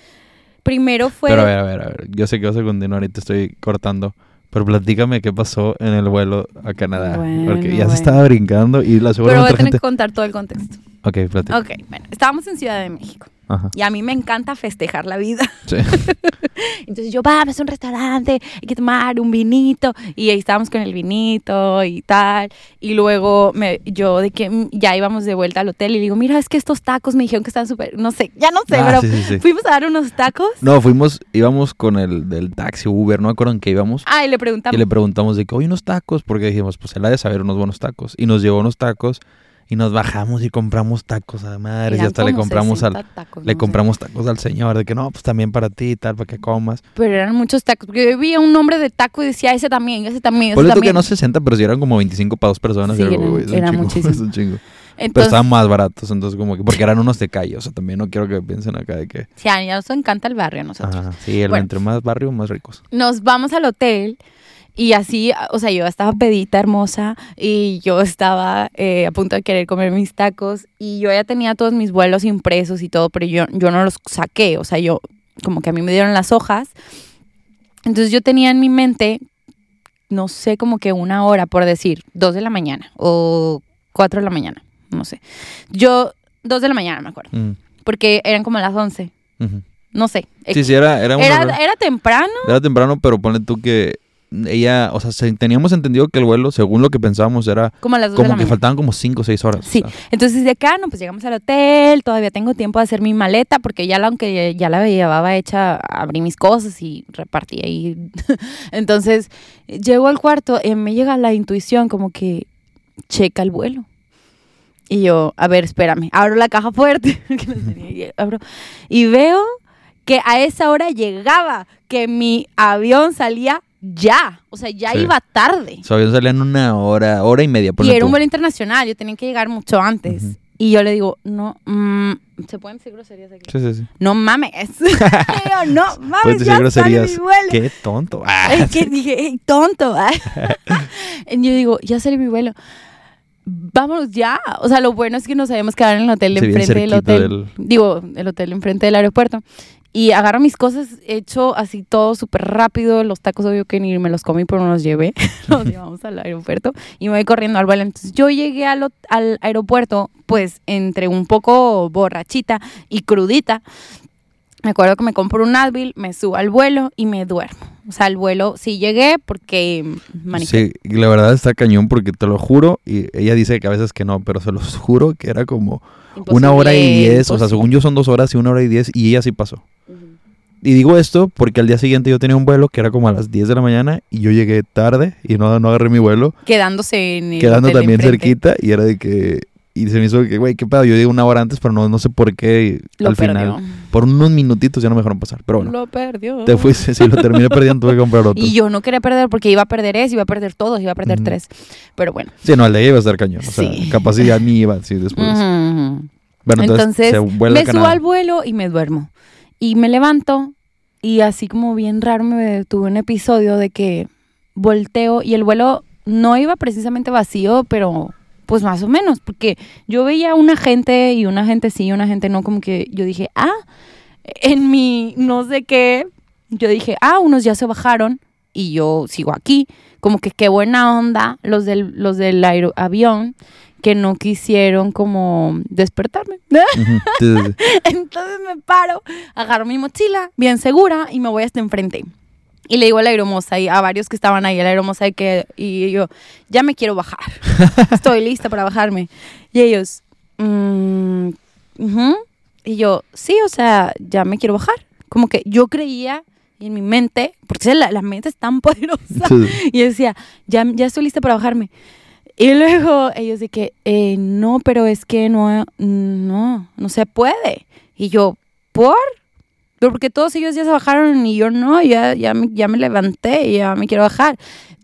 primero fue... Pero a ver, a ver, a ver. Yo sé que vas a continuar y te estoy cortando. Pero platícame qué pasó en el vuelo a Canadá. porque ya Bueno, se estaba brincando y la pero segunda voy a tener gente... que contar todo el contexto. Ok, platica. Ok, bueno, estábamos en Ciudad de México. Ajá. Y a mí me encanta festejar la vida. Sí. Entonces yo, vamos a un restaurante, hay que tomar un vinito. Y ahí estábamos con el vinito y tal. Y luego me, yo de que mm, ya íbamos de vuelta al hotel y digo, mira, es que estos tacos me dijeron que están súper, no sé, ya no sé, Ah, pero sí, sí, sí. fuimos a dar unos tacos. No, fuimos, íbamos con el del taxi Uber, no me acuerdo en qué íbamos. Ah, y le preguntamos. Y le preguntamos de que, oye, unos tacos, porque dijimos, pues él ha de saber unos buenos tacos. Y nos llevó unos tacos y nos bajamos y compramos tacos a madres. Y hasta le compramos al, 60 tacos, le no sé. compramos tacos al señor, de que no, pues también para ti y tal, para que comas. Pero eran muchos tacos. Porque yo vi un nombre de taco y decía ese también, ese también, ese también. que no 60, pero sí eran como 25 para dos personas. Sí, era, eran- "Uy, es un era chingo, muchísimo. es un chingo. Pero Entonces, estaban más baratos, entonces como que, porque eran unos de calle, o sea, también no quiero que piensen acá de que, sí, a nos encanta el barrio a nosotros. ajá, sí, el, Bueno. entre más barrio, más ricos. nos vamos al hotel y así, o sea, yo estaba pedita hermosa y yo estaba eh, a punto de querer comer mis tacos y yo ya tenía todos mis vuelos impresos y todo, pero yo, yo no los saqué, o sea, yo como que a mí me dieron las hojas. Entonces yo tenía en mi mente no sé, como que una hora, por decir, dos de la mañana o cuatro de la mañana, no sé. Yo, dos de la mañana, me acuerdo, Mm, porque eran como las once, no sé. Sí, sí, era, era, una Era, hora- era temprano, era temprano, pero ponle tú que ella, o sea, se- teníamos entendido que el vuelo, según lo que pensábamos, era como a las que mañana. faltaban como 5 o 6 horas. o Sí, sea. entonces de acá, no, pues llegamos al hotel, todavía tengo tiempo de hacer mi maleta, porque ya la, aunque ya la llevaba hecha, abrí mis cosas y repartí ahí. entonces, llego al cuarto y me llega la intuición como que checa el vuelo. Y yo, a ver, espérame, abro la caja fuerte, que no tenía, y abro, y veo que a esa hora llegaba, que mi avión salía ya, o sea, ya Sí. iba tarde. Su avión salía en una hora, hora y media. Y ponle era tú. un vuelo internacional, yo tenía que llegar mucho antes. Ujú. Y yo le digo, no, mm, ¿se pueden decir groserías aquí? Sí, sí, sí. No mames. y yo, no mames, Puedes decir ya groserías. mi vuelo. Qué tonto. Ah, Ay, que dije, "Ey, tonto. y yo digo, ya sale mi vuelo. Vámonos ya. O sea, lo bueno es que nos habíamos quedado en el hotel Sí, enfrente del hotel. del- Digo, el hotel enfrente del aeropuerto. Y agarro mis cosas, hecho así todo súper rápido. Los tacos, obvio que ni me los comí, pero me los llevé. los llevamos al aeropuerto y me voy corriendo al vuelo. Entonces yo llegué al, aeropuerto, pues entre un poco borrachita y crudita. Me acuerdo que me compro un Advil, me subo al vuelo y me duermo. O sea, al vuelo sí llegué porque manejé. Sí, la verdad está cañón porque te lo juro, y ella dice que a veces que no, pero se los juro que era como una hora y Imposible, diez, o sea, según yo son dos horas y una hora y diez, y ella sí pasó. Y digo esto porque al día siguiente yo tenía un vuelo que era como a las 10 de la mañana y yo llegué tarde y no, no agarré mi vuelo, Quedándose en el quedando también cerquita y era de que... Y se me hizo que, güey, qué pedo, yo llegué una hora antes, pero no, no sé por qué Lo al perdió. final, por unos minutitos ya no me dejaron pasar. Pero bueno, Lo perdió. te fuiste, si lo terminé perdiendo tuve que comprar otro. Y yo no quería perder porque iba a perder eso, iba a perder todos, iba a perder tres. Pero bueno. Sí, no, el de ella iba a estar cañón. O sea, Sí. capaz ya ni iba así después. Bueno, entonces, Entonces, se me subo al vuelo y me duermo. Y me levanto y así como bien raro me tuve un episodio de que volteo y el vuelo no iba precisamente vacío, pero pues más o menos, porque yo veía una gente y una gente sí y una gente no, como que yo dije, ah, en mi no sé qué, yo dije, ah, unos ya se bajaron y yo sigo aquí, como que qué buena onda los del, los del avión que no quisieron como despertarme. Entonces me paro, agarro mi mochila, bien segura, y me voy hasta enfrente. Y le digo a la aeromoza y a varios que estaban ahí, a la aeromoza, que, y yo, ya me quiero bajar. Estoy lista para bajarme. Y ellos, "Mm, ujú". y yo, sí, o sea, ya me quiero bajar. Como que yo creía en mi mente, porque la, la mente es tan poderosa, Sí, y decía, ya, ya estoy lista para bajarme. Y luego ellos de que, eh, no, pero es que no, no, no se puede. Y yo, ¿por? Porque todos ellos ya se bajaron y yo no, ya, ya, me, ya me levanté ya me quiero bajar.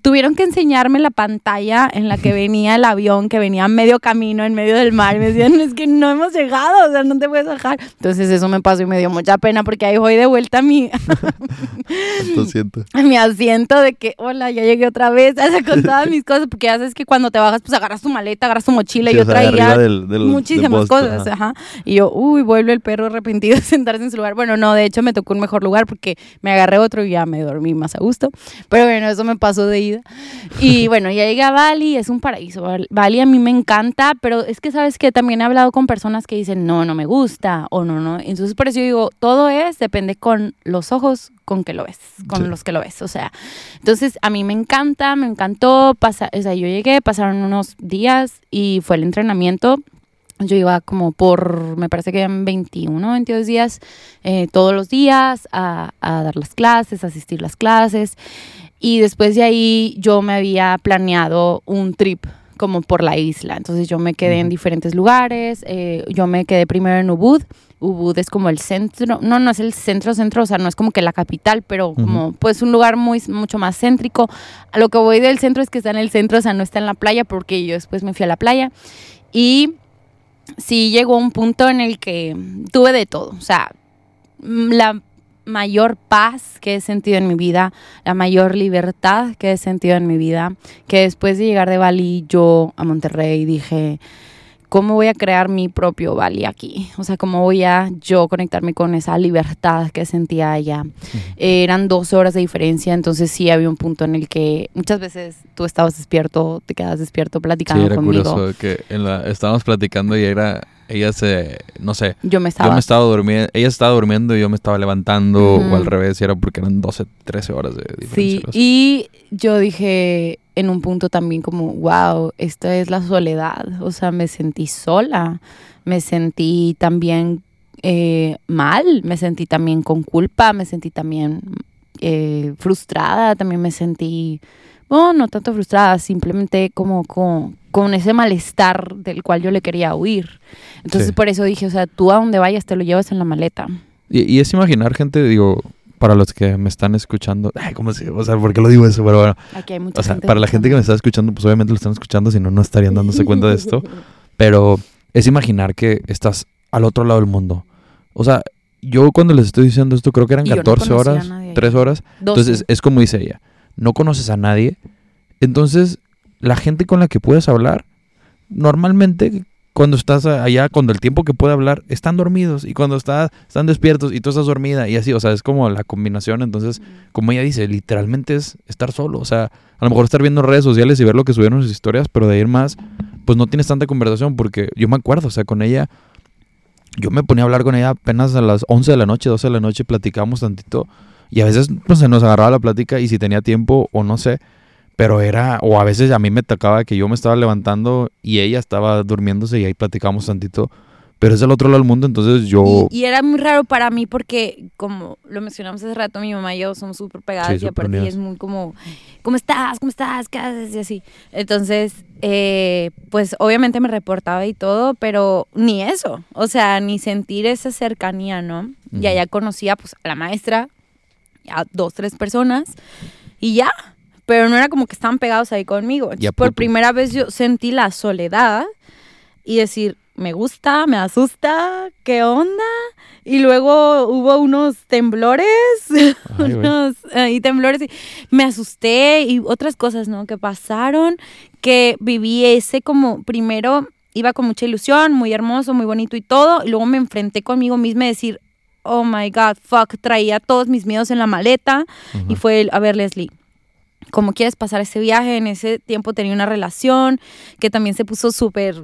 Tuvieron que enseñarme la pantalla en la que venía el avión, que venía a medio camino, en medio del mar. Me decían, es que no hemos llegado, o sea, no te puedes bajar. Entonces eso me pasó y me dio mucha pena porque ahí voy de vuelta a mi, Lo siento. a mi asiento de que, hola, ya llegué otra vez, o sea, con todas mis cosas, porque ya sabes que cuando te bajas, pues agarras tu maleta, agarras tu mochila, Sí, y yo o sea, de traía del- del- muchísimas del cosas, ajá. ajá. Y yo, uy, vuelve el perro arrepentido de sentarse en su lugar. Bueno, no, de hecho me tocó un mejor lugar porque me agarré otro y ya me dormí más a gusto. Pero bueno, eso me pasó de ida. Y bueno, ya llegué a Bali, es un paraíso. Bal- Bali a mí me encanta, pero es que sabes que también he hablado con personas que dicen, no, no me gusta, o no, no. Entonces por eso yo digo, todo es, depende con los ojos con que lo ves, con Sí. los que lo ves. O sea, entonces a mí me encanta, me encantó. Pasa, o sea, yo llegué, pasaron unos días y fue el entrenamiento. Yo iba como por, me parece que eran 21, 22 días, eh, todos los días a, a dar las clases, asistir las clases. Y después de ahí yo me había planeado un trip como por la isla. Entonces yo me quedé en diferentes lugares. eh, yo me quedé primero en Ubud. Ubud es como el centro, no, no es el centro, centro, o sea, no es como que la capital, pero como pues un lugar muy, mucho más céntrico. A lo que voy del centro es que está en el centro, o sea, no está en la playa, porque yo después me fui a la playa. Y sí llegó un punto en el que tuve de todo, o sea, la mayor paz que he sentido en mi vida, la mayor libertad que he sentido en mi vida, que después de llegar de Bali yo a Monterrey dije, ¿cómo voy a crear mi propio Bali aquí? O sea, ¿cómo voy a yo conectarme con esa libertad que sentía allá? eran dos horas de diferencia, entonces sí había un punto en el que muchas veces tú estabas despierto, te quedas despierto platicando sí, era conmigo. curioso que en la, estábamos platicando y era ella se, no sé, Yo me estaba... yo me estaba durmiendo, ella estaba durmiendo y yo me estaba levantando o al revés, y era porque eran 12, 13 horas de diferencia. Sí, y yo dije en un punto también como, wow, esta es la soledad. O sea, me sentí sola, me sentí también eh, mal, me sentí también con culpa, me sentí también eh, frustrada, también me sentí, bueno, no tanto frustrada, simplemente como con, con ese malestar del cual yo le quería huir. Entonces Sí. por eso dije, o sea, tú a donde vayas te lo llevas en la maleta. Y, y es imaginar gente, digo, para los que me están escuchando, ay, ¿cómo se, o sea, ¿por qué lo digo eso? Pero bueno, Aquí hay mucha o sea, gente para la gente que me está escuchando, pues obviamente lo están escuchando, si no, no estarían dándose cuenta de esto. Pero es imaginar que estás al otro lado del mundo. O sea, yo cuando les estoy diciendo esto, creo que eran Y yo no 14 conocía a horas, nadie ahí. 3 horas. Doce. Entonces, es como dice ella, no conoces a nadie. Entonces, la gente con la que puedes hablar, normalmente cuando estás allá, cuando el tiempo que puede hablar, están dormidos. Y cuando está, están despiertos y tú estás dormida. Y así, o sea, es como la combinación. Entonces, como ella dice, literalmente es estar solo. O sea, a lo mejor estar viendo redes sociales y ver lo que subieron sus historias, pero de ir más, pues no tienes tanta conversación. Porque yo me acuerdo, o sea, con ella, yo me ponía a hablar con ella apenas a las 11 de la noche, 12 de la noche, platicábamos tantito. Y a veces pues, se nos agarraba la plática y si tenía tiempo o no sé. Pero era, o a veces a mí me tocaba que yo me estaba levantando y ella estaba durmiéndose y ahí platicábamos tantito. Pero es del otro lado del mundo, entonces yo... Y, y era muy raro para mí porque, como lo mencionamos hace rato, mi mamá y yo somos súper pegadas Sí, y aparte ella es muy como, ¿cómo estás? ¿Cómo estás? ¿Qué haces? Y así. Entonces, eh, pues obviamente me reportaba y todo, pero ni eso, o sea, ni sentir esa cercanía, ¿no? Y Ujú. allá conocía pues a la maestra, a dos, tres personas y ya. Pero no era como que estaban pegados ahí conmigo. Entonces, por primera vez yo sentí la soledad y decir, me gusta, me asusta, ¿qué onda? Y luego hubo unos temblores, Ay, unos y temblores, y me asusté y otras cosas, ¿no? Que pasaron, que viví ese como, primero iba con mucha ilusión, muy hermoso, muy bonito y todo, y luego me enfrenté conmigo misma decir, oh my God, fuck, traía todos mis miedos en la maleta y fue, el, a ver, Leslie, ¿cómo quieres pasar ese viaje? En ese tiempo tenía una relación que también se puso súper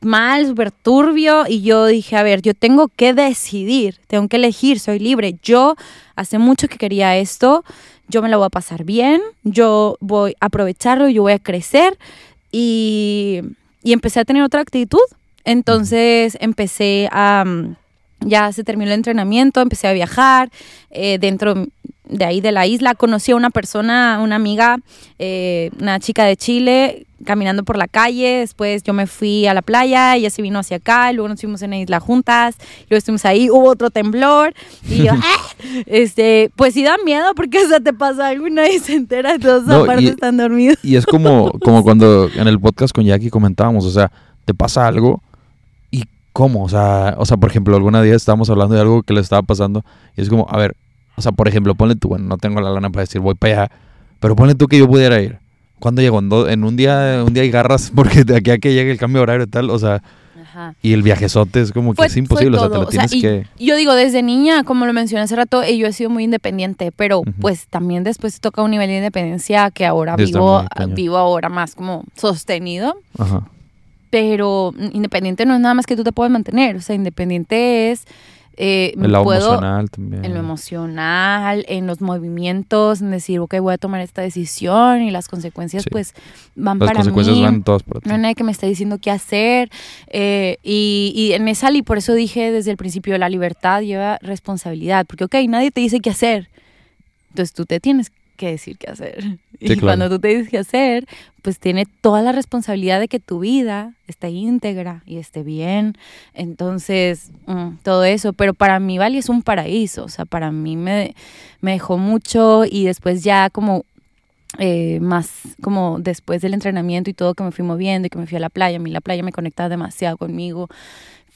mal, súper turbio y yo dije, a ver, yo tengo que decidir, tengo que elegir, soy libre. Yo hace mucho que quería esto, yo me la voy a pasar bien, yo voy a aprovecharlo, yo voy a crecer y, y empecé a tener otra actitud. Entonces empecé a, mm, ya se terminó el entrenamiento, empecé a viajar eh, dentro de ahí de la isla. Conocí a una persona, una amiga, eh, una chica de Chile, caminando por la calle. Después yo me fui a la playa, ella se vino hacia acá, y luego nos fuimos en la isla juntas, luego estuvimos ahí, hubo otro temblor, y yo, ¡ah! este, pues sí da miedo porque o sea, te pasa algo y nadie se entera, todos No, aparte y- están dormidos. Y es como, como cuando en el podcast con Jackie comentábamos, o sea, te pasa algo y cómo, o sea, o sea, por ejemplo, alguna día estábamos hablando de algo que le estaba pasando y es como, a ver, o sea, por ejemplo, ponle tú, bueno, no tengo la lana para decir voy para allá, pero ponle tú que yo pudiera ir. ¿Cuándo llego? En, do- en un día, un día hay garras porque de aquí a que llegue el cambio de horario y tal, o sea, Ajá. y el viajezote es como que Fue- es imposible, o sea, te lo O sea, tienes y que... Yo digo, desde niña, como lo mencioné hace rato, eh, yo he sido muy independiente, pero Ujú. pues también después toca un nivel de independencia que ahora vivo, vivo ahora más como sostenido. Ajá. Pero mm, independiente no es nada más que tú te puedes mantener. O sea, independiente es. Eh, lado puedo, emocional también. En lo emocional, en los movimientos, en decir, ok, voy a tomar esta decisión y las consecuencias, Sí. pues, van Las para consecuencias mí. van todas para ti. No hay nadie que me esté diciendo qué hacer. eh, y, y en esa, y por eso dije desde el principio, la libertad lleva responsabilidad. Porque, ok, nadie te dice qué hacer. Entonces tú te tienes que decir qué hacer. Sí, y claro. cuando tú te dices qué hacer, pues tiene toda la responsabilidad de que tu vida esté íntegra y esté bien. Entonces, mm, todo eso. Pero para mí Bali es un paraíso. O sea, para mí me, me dejó mucho y después ya como eh, más como después del entrenamiento y todo que me fui moviendo y que me fui a la playa, a mí la playa me conectaba demasiado conmigo,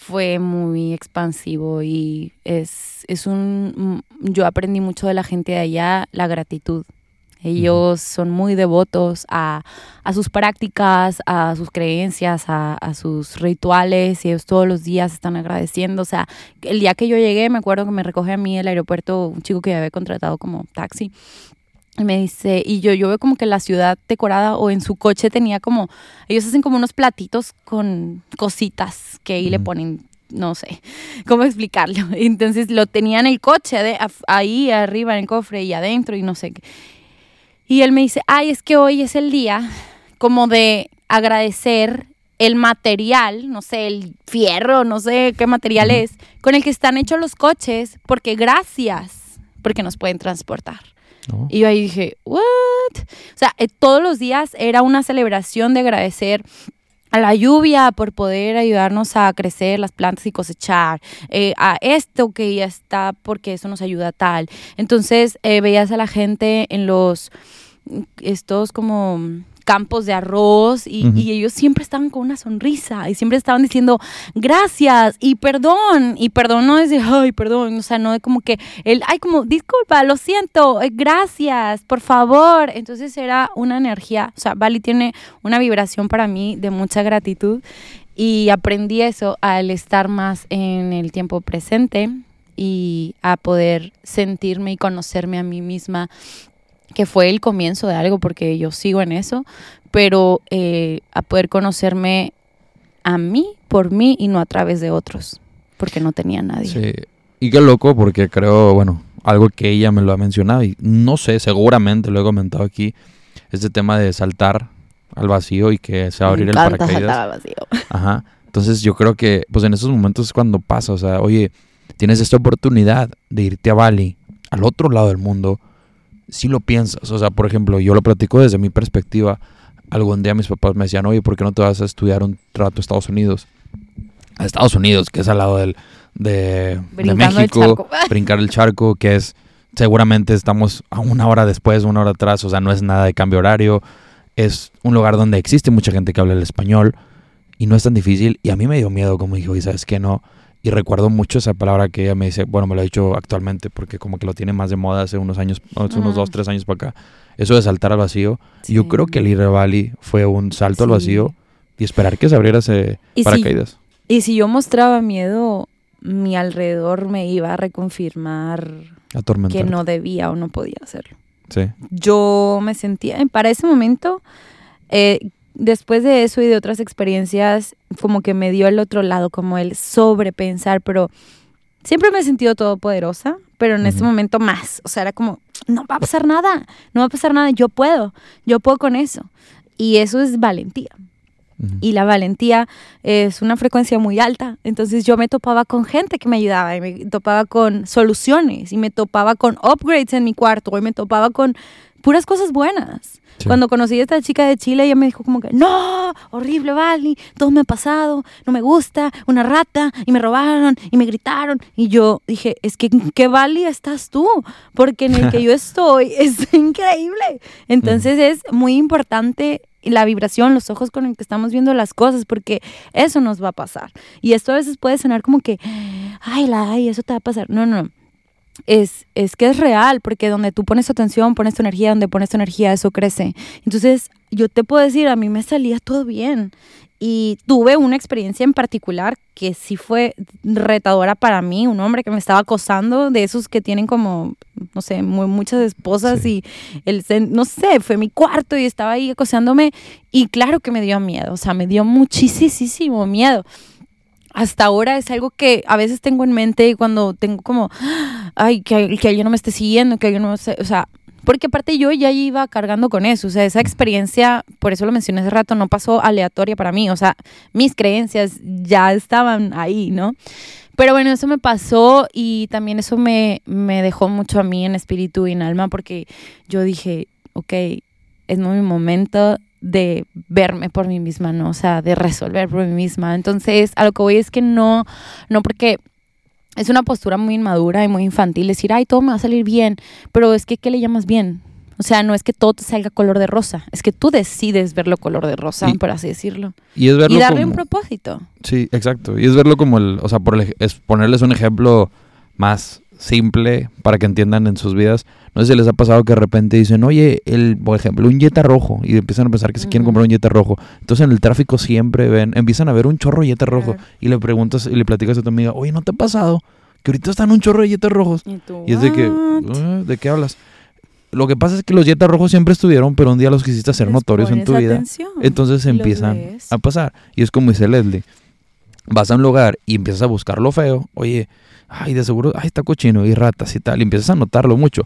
fue muy expansivo y es, es un, mm, yo aprendí mucho de la gente de allá, la gratitud, Ellos son muy devotos a, a, sus prácticas, a sus creencias, a, a, sus rituales y ellos todos los días están agradeciendo. O sea, el día que yo llegué, me acuerdo que me recoge a mí el aeropuerto un chico que había contratado como taxi. Y me dice, y yo, yo veo como que la ciudad decorada o en su coche tenía como, ellos hacen como unos platitos con cositas que ahí le ponen no sé cómo explicarlo. Entonces lo tenía en el coche, de, ahí arriba en el cofre y adentro y no sé qué. Y él me dice, ay, es que hoy es el día como de agradecer el material, no sé, el fierro, no sé qué material es, con el que están hechos los coches, porque gracias, porque nos pueden transportar. Y yo ahí dije, ¿what? O sea, eh, todos los días era una celebración de agradecer a la lluvia por poder ayudarnos a crecer las plantas y cosechar, eh, a esto que ya está porque eso nos ayuda tal. Entonces eh, veías a la gente en los, estos como campos de arroz y, ellos siempre estaban con una sonrisa y siempre estaban diciendo gracias y perdón y perdón no es de ay perdón o sea no es como que el ay como disculpa lo siento eh, gracias por favor entonces era una energía o sea Bali tiene una vibración para mí de mucha gratitud y aprendí eso al estar más en el tiempo presente y a poder sentirme y conocerme a mí misma que fue el comienzo de algo porque yo sigo en eso, pero eh, a poder conocerme a mí por mí y no a través de otros, porque no tenía nadie. Sí, y qué loco porque creo, bueno, algo que ella me lo ha mencionado y no sé, seguramente lo he comentado aquí, este tema de saltar al vacío y que se va a abrir el paracaídas. Saltar al vacío. Ajá. Entonces yo creo que pues en esos momentos es cuando pasa, o sea, oye, tienes esta oportunidad de irte a Bali, al otro lado del mundo, si lo piensas. O sea, por ejemplo, yo lo platico desde mi perspectiva. Algún día mis papás me decían, oye, ¿por qué no te vas a estudiar un rato a Estados Unidos? A Estados Unidos, que es al lado del, de, México, brincar el charco, que es seguramente estamos a una hora después, una hora atrás, o sea, no es nada de cambio horario. Es un lugar donde existe mucha gente que habla el español y no es tan difícil. Y a mí me dio miedo, como dijo, y sabes que no, y recuerdo mucho esa palabra que ella me dice, bueno, me lo ha dicho actualmente porque como que lo tiene más de moda hace unos años, hace unos dos, tres años para acá. Eso de saltar al vacío. Yo creo que el ir Bali fue un salto al vacío y esperar que se abriera ese paracaídas. y si yo mostraba miedo, mi alrededor me iba a reconfirmar que no debía o no podía hacerlo. Sí. Yo me sentía, para ese momento, eh, después de eso y de otras experiencias, como que me dio el otro lado, como el sobrepensar, pero siempre me he sentido todopoderosa, pero en ese momento más. O sea, era como, no va a pasar nada, no va a pasar nada, yo puedo, yo puedo con eso. Y eso es valentía. Y la valentía es una frecuencia muy alta. Entonces yo me topaba con gente que me ayudaba y me topaba con soluciones y me topaba con upgrades en mi cuarto y me topaba con puras cosas buenas. Cuando conocí a esta chica de Chile, ella me dijo como que, no, horrible, Vali, todo me ha pasado, no me gusta, una rata, y me robaron, y me gritaron. Y yo dije, es que, ¿qué Vali estás tú? Porque en el que yo estoy es increíble. Entonces es muy importante la vibración, los ojos con el que estamos viendo las cosas, porque eso nos va a pasar. Y esto a veces puede sonar como que, ay, la, ay, eso te va a pasar. No, no, no es, es que es real, porque donde tú pones tu atención, pones tu energía, donde pones tu energía, eso crece. Entonces, yo te puedo decir, a mí me salía todo bien. Y tuve una experiencia en particular que sí fue retadora para mí, un hombre que me estaba acosando, de esos que tienen como, no sé, muchas esposas y el, no sé, fue mi cuarto y estaba ahí acosándome y claro que me dio miedo, o sea, me dio muchísimo miedo. Hasta ahora es algo que a veces tengo en mente y cuando tengo como, ay, que, que alguien no me esté siguiendo, que alguien no me esté, o sea, porque aparte yo ya iba cargando con eso, o sea, esa experiencia, por eso lo mencioné hace rato, no pasó aleatoria para mí, o sea, mis creencias ya estaban ahí, ¿no? Pero bueno, eso me pasó y también eso me, me dejó mucho a mí en espíritu y en alma porque yo dije, ok, es mi momento de verme por mí misma, ¿no? O sea, de resolver por mí misma. Entonces, a lo que voy es que no, no porque es una postura muy inmadura y muy infantil decir, ay, todo me va a salir bien, pero es que, ¿qué le llamas bien? O sea, no es que todo te salga color de rosa, es que tú decides verlo color de rosa, por así decirlo. Y, es verlo darle un propósito. Sí, exacto. Y es verlo como el, o sea, por es ponerles un ejemplo más simple para que entiendan en sus vidas. No sé si les ha pasado que de repente dicen, oye, el, por ejemplo, un Jetta rojo. Y empiezan a pensar que se quieren comprar un Jetta rojo. Entonces en el tráfico siempre ven, empiezan a ver un chorro de Jetta rojo. Claro. Y le preguntas y le platicas a tu amiga, oye, ¿no te ha pasado? Que ahorita están un chorro de Jetta rojos. Y, tú, Y es de que. "Ah, ¿de qué hablas? Lo que pasa es que los Jetta rojos siempre estuvieron, pero un día los quisiste hacer Les notorios en tu vida. atención. Entonces empiezan a pasar. Y es como dice Leslie. Vas a un lugar y empiezas a buscar lo feo. Oye, ay, de seguro, ay, está cochino y ratas y tal. Y empiezas a notarlo mucho.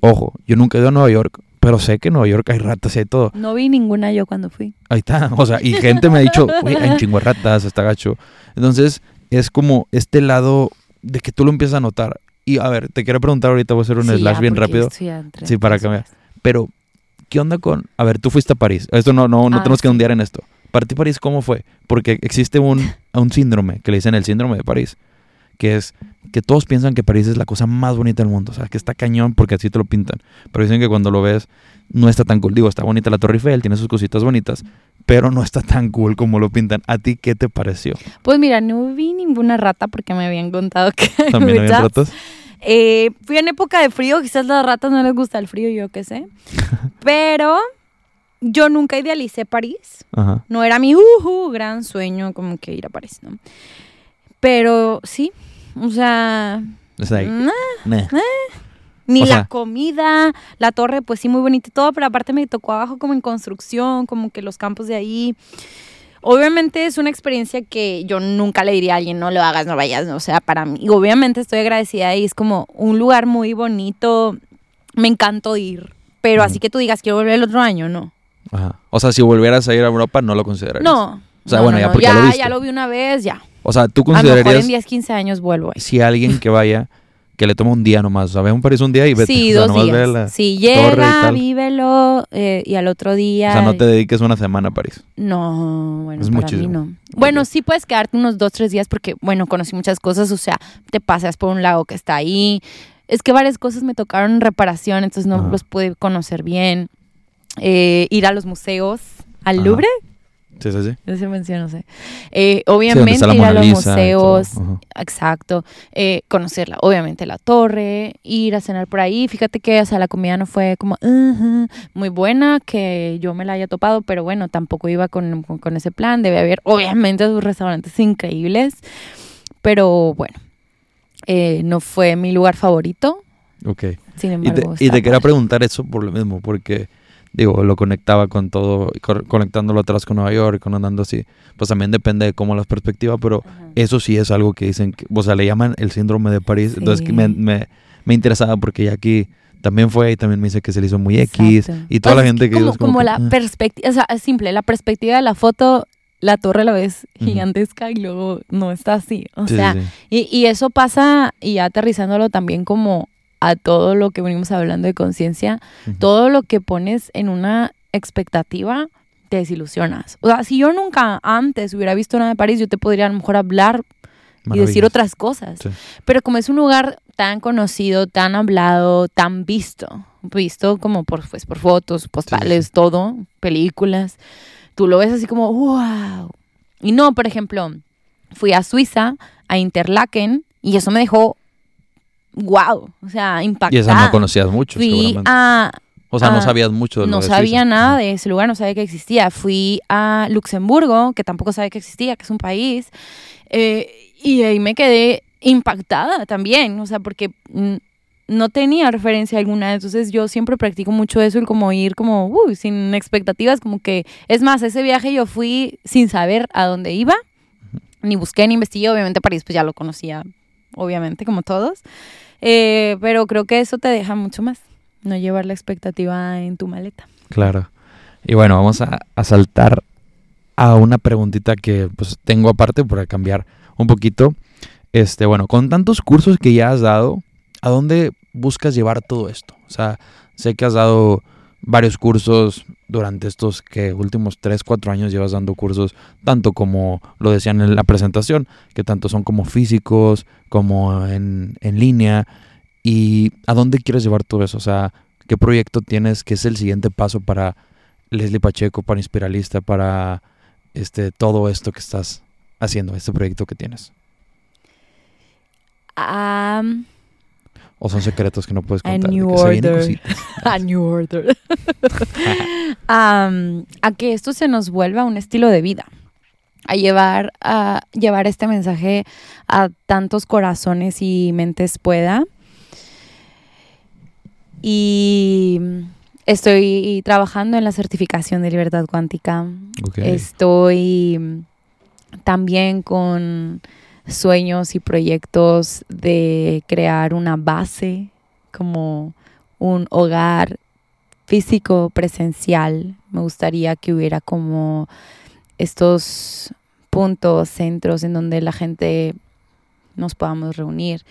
Ojo, yo nunca he ido a Nueva York, pero sé que en Nueva York hay ratas y hay todo. No vi ninguna yo cuando fui. Ahí está. O sea, y gente me ha dicho, oye, hay un chingo de ratas, está gacho. Entonces, es como este lado de que tú lo empiezas a notar. Y a ver, te quiero preguntar ahorita, voy a hacer un Sí, slash ya, bien rápido. Sí, para cambiar. Pero, ¿qué onda con...? A ver, tú fuiste a París. Esto no, no, no Ah, tenemos que sí. ondear en esto. Para ti París, ¿cómo fue? Porque existe un, un síndrome, que le dicen el síndrome de París, que es que todos piensan que París es la cosa más bonita del mundo. O sea, que está cañón porque así te lo pintan. Pero dicen que cuando lo ves, no está tan cool. Digo, está bonita la Torre Eiffel, tiene sus cositas bonitas, pero no está tan cool como lo pintan. ¿A ti qué te pareció? Pues mira, no vi ninguna rata porque me habían contado que ¿También había ratas? Eh, fui en época de frío, quizás las ratas no les gusta el frío, yo qué sé. Pero yo nunca idealicé París. Ajá. No era mi uhu, gran sueño como que ir a París, ¿no? Pero sí, o sea, nah, Nah. ni O la sea- comida, la torre, pues sí, muy bonita y todo, pero aparte me tocó abajo como en construcción, como que los campos de ahí. Obviamente es una experiencia que yo nunca le diría a alguien, no lo hagas, no vayas, ¿no? o sea, para mí, y obviamente estoy agradecida y es como un lugar muy bonito, me encantó ir, pero así que tú digas, quiero volver el otro año, no. Ajá. O sea, si volvieras a ir a Europa, no lo considerarías. No. O sea, no, bueno, no, ya no, porque ya lo ya, viste. ya lo vi una vez, ya. O sea, ¿tú A lo mejor considerarías en 10, 15 años vuelvo ahí. si alguien que vaya, que le toma un día nomás? O sea, ve un París un día y vete. Sí, o sea, dos días. la- y llega, vívelo eh, y al otro día. O sea, no te dediques una semana a París. No, bueno, Es para muchísimo. mí no. Bueno, sí puedes quedarte unos dos, tres días porque, bueno, conocí muchas cosas. O sea, te paseas por un lago que está ahí. Es que varias cosas me tocaron en reparación, entonces no Ajá. los pude conocer bien. Eh, ir a los museos, al Ajá. Louvre, Sí, sí, sí. ese menciono, no sé. Eh, obviamente ir a los Lisa y museos. Exacto. Eh, conocerla, obviamente la torre, ir a cenar por ahí. Fíjate que, o sea, la comida no fue como "Ujú", muy buena, que yo me la haya topado, pero bueno, tampoco iba con, con- con ese plan. Debe haber, obviamente, sus restaurantes increíbles, pero bueno, eh, no fue mi lugar favorito. Ok. Sin Y embargo, te, y te quería preguntar eso por lo mismo, porque, digo, lo conectaba con todo, co- conectándolo atrás con Nueva York, con andando así. Pues también depende de cómo las perspectivas, pero Ajá. eso sí es algo que dicen, que, o sea, le llaman el síndrome de París. Entonces, me, me, me interesaba porque ya aquí también fue y también me dice que se le hizo muy X. Exacto. Y toda la sea, es gente que como, como como que, la "Ah". perspectiva, o sea, es simple, la perspectiva de la foto, la torre la ves gigantesca y luego no está así. O Sí, sea, sí. Y, y eso pasa, y aterrizándolo también como a todo lo que venimos hablando de conciencia, todo lo que pones en una expectativa, te desilusionas. O sea, si yo nunca antes hubiera visto nada de París, yo te podría a lo mejor hablar y decir otras cosas. Sí. Pero como es un lugar tan conocido, tan hablado, tan visto, visto como por, pues, por fotos, postales, sí. todo, películas, tú lo ves así como, wow. Y no, por ejemplo, fui a Suiza, a Interlaken, y eso me dejó, wow, o sea, impactada. Y esa no conocías mucho, Fui seguramente. a, O sea, no ah, sabías mucho de lo no sabía nada de ese lugar, no sabía que existía. Fui a Luxemburgo, que tampoco sabía que existía, que es un país, eh, y ahí me quedé impactada también, o sea, porque mm, no tenía referencia alguna, entonces yo siempre practico mucho eso, el como ir como, uy, sin expectativas, como que, es más, ese viaje yo fui sin saber a dónde iba, ni busqué ni investigué, obviamente París pues ya lo conocía, obviamente, como todos, eh, pero creo que eso te deja mucho más, no llevar la expectativa en tu maleta. Claro. Y bueno, vamos a, a saltar a una preguntita que pues tengo aparte para cambiar un poquito. Este, bueno, con tantos cursos que ya has dado, ¿a dónde buscas llevar todo esto? O sea, sé que has dado varios cursos durante estos que últimos 3, 4 años llevas dando cursos, tanto como lo decían en la presentación, que tanto son como físicos, como en, en línea. ¿Y a dónde quieres llevar todo eso? O sea, ¿qué proyecto tienes? ¿Qué es el siguiente paso para Leslie Pacheco, para Inspiralista, para este, todo esto que estás haciendo, este proyecto que tienes? ¿O son secretos que no puedes A contar? de New Order. A New Order. A que esto se nos vuelva un estilo de vida. A llevar, a llevar este mensaje a tantos corazones y mentes pueda. Y estoy trabajando en la certificación de libertad cuántica. Estoy también con sueños y proyectos de crear una base, como un hogar físico presencial. Me gustaría que hubiera como estos puntos, centros en donde la gente nos podamos reunir.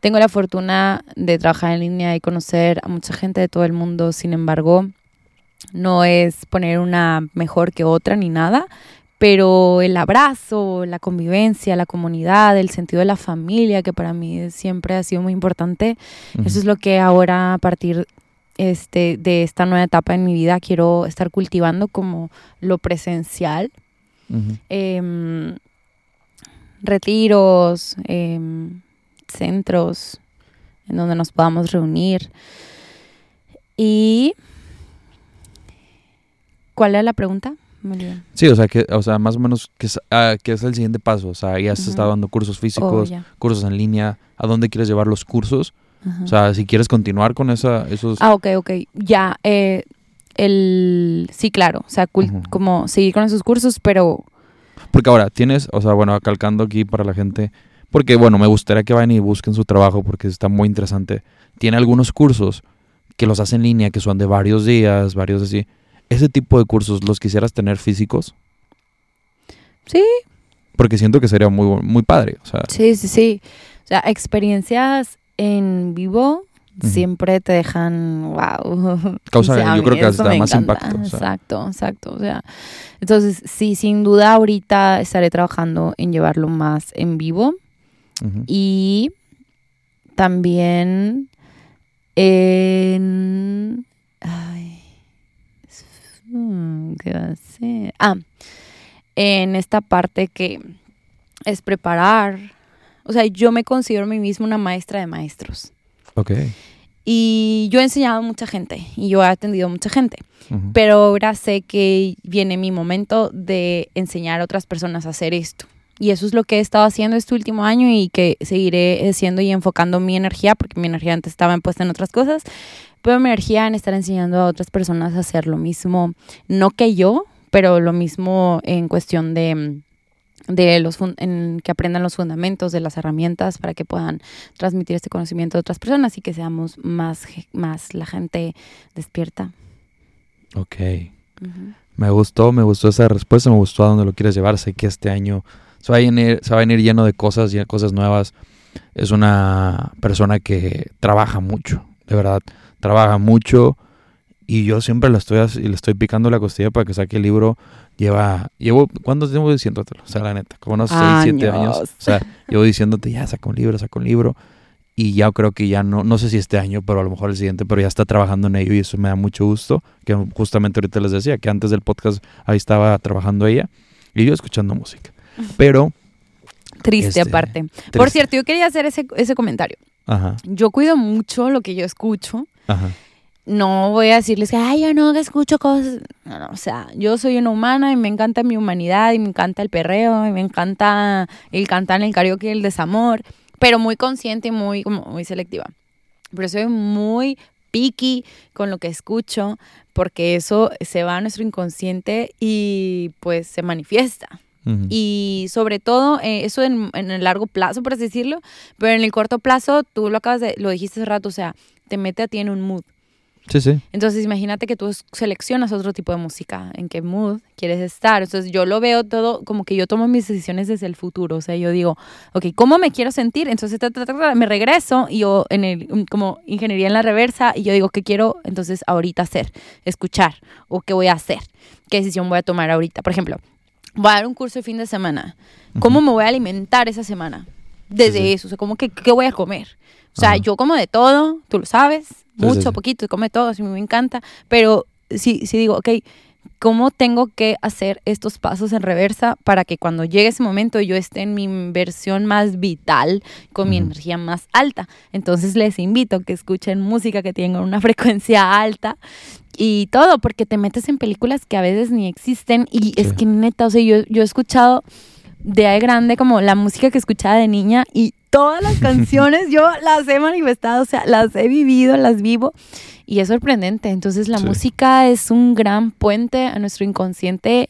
Tengo la fortuna de trabajar en línea y conocer a mucha gente de todo el mundo, sin embargo, no es poner una mejor que otra ni nada, pero el abrazo, la convivencia, la comunidad, el sentido de la familia, que para mí siempre ha sido muy importante, eso es lo que ahora a partir este, de esta nueva etapa en mi vida quiero estar cultivando como lo presencial. Em, retiros, em, centros en donde nos podamos reunir. Y... ¿Cuál era la pregunta? Me olvidé. Sí, o sea, que, o sea, más o menos, ¿qué es, ah, qué es el siguiente paso? O sea, ya has estado dando cursos Oh, físicos, ya. cursos en línea. ¿A dónde quieres llevar los cursos? O sea, si quieres continuar con esa, esos... Ah, ok, ok. Ya, eh, el... Sí, claro. O sea, como seguir con esos cursos, pero... Porque ahora tienes, o sea, bueno, calcando aquí para la gente, porque bueno, me gustaría que vayan y busquen su trabajo porque está muy interesante. Tiene algunos cursos que los hace en línea, que son de varios días, varios así. Ese tipo de cursos, ¿los quisieras tener físicos? Sí, Porque siento que sería muy, muy padre. O sea, sí, sí, sí. O sea, experiencias en vivo siempre te dejan, wow. Causa- O sea, a yo creo que hasta más encanta. impacto, o sea. Exacto, exacto. O sea, entonces, sí, sin duda ahorita estaré trabajando en llevarlo más en vivo. Y también en... Ay, mm, ¿Qué va a ser? Ah, en esta parte que es preparar. O sea, yo me considero a mí misma una maestra de maestros. ok. Y yo he enseñado a mucha gente y yo he atendido a mucha gente. Pero ahora sé que viene mi momento de enseñar a otras personas a hacer esto. Y eso es lo que he estado haciendo este último año y que seguiré haciendo y enfocando mi energía, porque mi energía antes estaba puesta en otras cosas, pero mi energía en estar enseñando a otras personas a hacer lo mismo, no que yo, pero lo mismo en cuestión de, mm, de los en que aprendan los fundamentos de las herramientas para que puedan transmitir este conocimiento a otras personas y que seamos más, más la gente despierta. Ok. Me gustó, me gustó esa respuesta, me gustó a dónde lo quieres llevar. Sé que este año se va a venir, se va a venir lleno de cosas, y cosas nuevas. Es una persona que trabaja mucho, de verdad, trabaja mucho. Y yo siempre le estoy, le estoy picando la costilla para que saque el libro. Lleva, llevo, ¿cuánto tiempo diciéndotelo? O sea, la neta, como unos 6, 7 años. Años. O sea, llevo diciéndote, ya, saca un libro, saca un libro. Y ya creo que ya no, no sé si este año, pero a lo mejor el siguiente, pero ya está trabajando en ello y eso me da mucho gusto. Que justamente ahorita les decía que antes del podcast ahí estaba trabajando ella y yo escuchando música. Pero, Triste Este, aparte. Por triste. cierto, yo quería hacer ese, ese comentario. ajá, Yo cuido mucho lo que yo escucho. ajá, No voy a decirles que, ay, yo no escucho cosas. No, no, o sea, yo soy una humana y me encanta mi humanidad y me encanta el perreo y me encanta el cantar en el karaoke y el desamor, pero muy consciente y muy, como, muy selectiva. Pero soy muy picky con lo que escucho porque eso se va a nuestro inconsciente y pues se manifiesta. Ujú. Y sobre todo, eh, eso en, en el largo plazo, por así decirlo, pero en el corto plazo, tú lo acabas de, lo dijiste hace rato, o sea, te mete a ti en un mood. sí, sí. Entonces, imagínate que tú seleccionas otro tipo de música, en qué mood quieres estar. Entonces, yo lo veo todo como que yo tomo mis decisiones desde el futuro. O sea, yo digo, ok, ¿cómo me quiero sentir? Entonces, ta, ta, ta, me regreso y yo, en el, como ingeniería en la reversa, y yo digo, ¿qué quiero entonces ahorita hacer? Escuchar. ¿O qué voy a hacer? ¿Qué decisión voy a tomar ahorita? Por ejemplo, voy a dar un curso de fin de semana. ¿Cómo me voy a alimentar esa semana? Desde Sí, sí. eso, o sea, como que, ¿qué voy a comer? O sea, Ajá. yo como de todo, tú lo sabes, sí, mucho, sí. poquito, come todo, así me encanta, pero si, si digo, ok, cómo tengo que hacer estos pasos en reversa para que cuando llegue ese momento yo esté en mi versión más vital, con mi energía más alta. Entonces les invito a que escuchen música que tenga una frecuencia alta y todo, porque te metes en películas que a veces ni existen y es que neta, o sea, yo, yo he escuchado de ahí grande como la música que escuchaba de niña y todas las canciones yo las he manifestado, o sea, las he vivido, las vivo y es sorprendente. Entonces la Sí. música es un gran puente a nuestro inconsciente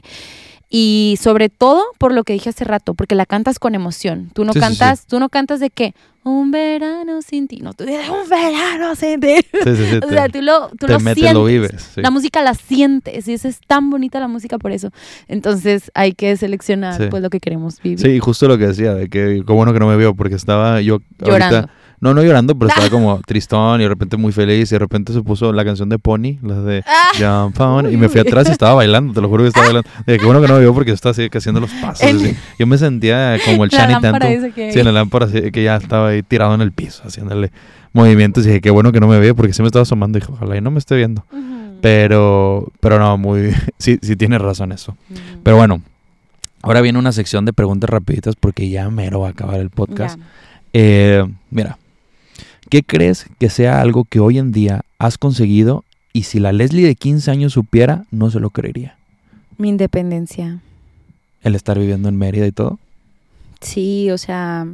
y sobre todo por lo que dije hace rato, porque la cantas con emoción. Tú no Sí, sí, cantas, tú no cantas de qué? Un verano sin ti. No, tú dices un verano sin ti. O sea, tú lo, tú te lo metes, sientes. lo vives. La música la sientes y esa es tan bonita la música por eso. Entonces hay que seleccionar pues lo que queremos vivir. Sí, justo lo que decía, de que como bueno que no me veo, porque estaba yo Llorando. ahorita... No, no llorando, pero estaba como tristón y de repente muy feliz y de repente se puso la canción de Pony, la de Ah. Jump On, y me fui atrás y estaba bailando, te lo juro que estaba bailando. De qué bueno que no me vio porque yo estaba así que haciendo los pasos. Así. Yo me sentía como el Shani esa que- Sí, en la lámpara así, que ya estaba ahí tirado en el piso, haciéndole movimientos y dije, qué bueno que no me ve porque se me estaba asomando y dije, ojalá y no me esté viendo. Pero, pero no, muy, sí, sí tiene razón eso. Pero bueno, ahora viene una sección de preguntas rapiditas porque ya mero va a acabar el podcast. Eh, mira, ¿qué crees que sea algo que hoy en día has conseguido y si la Leslie de 15 años supiera, no se lo creería? Mi independencia. El estar viviendo en Mérida y todo. Sí, o sea,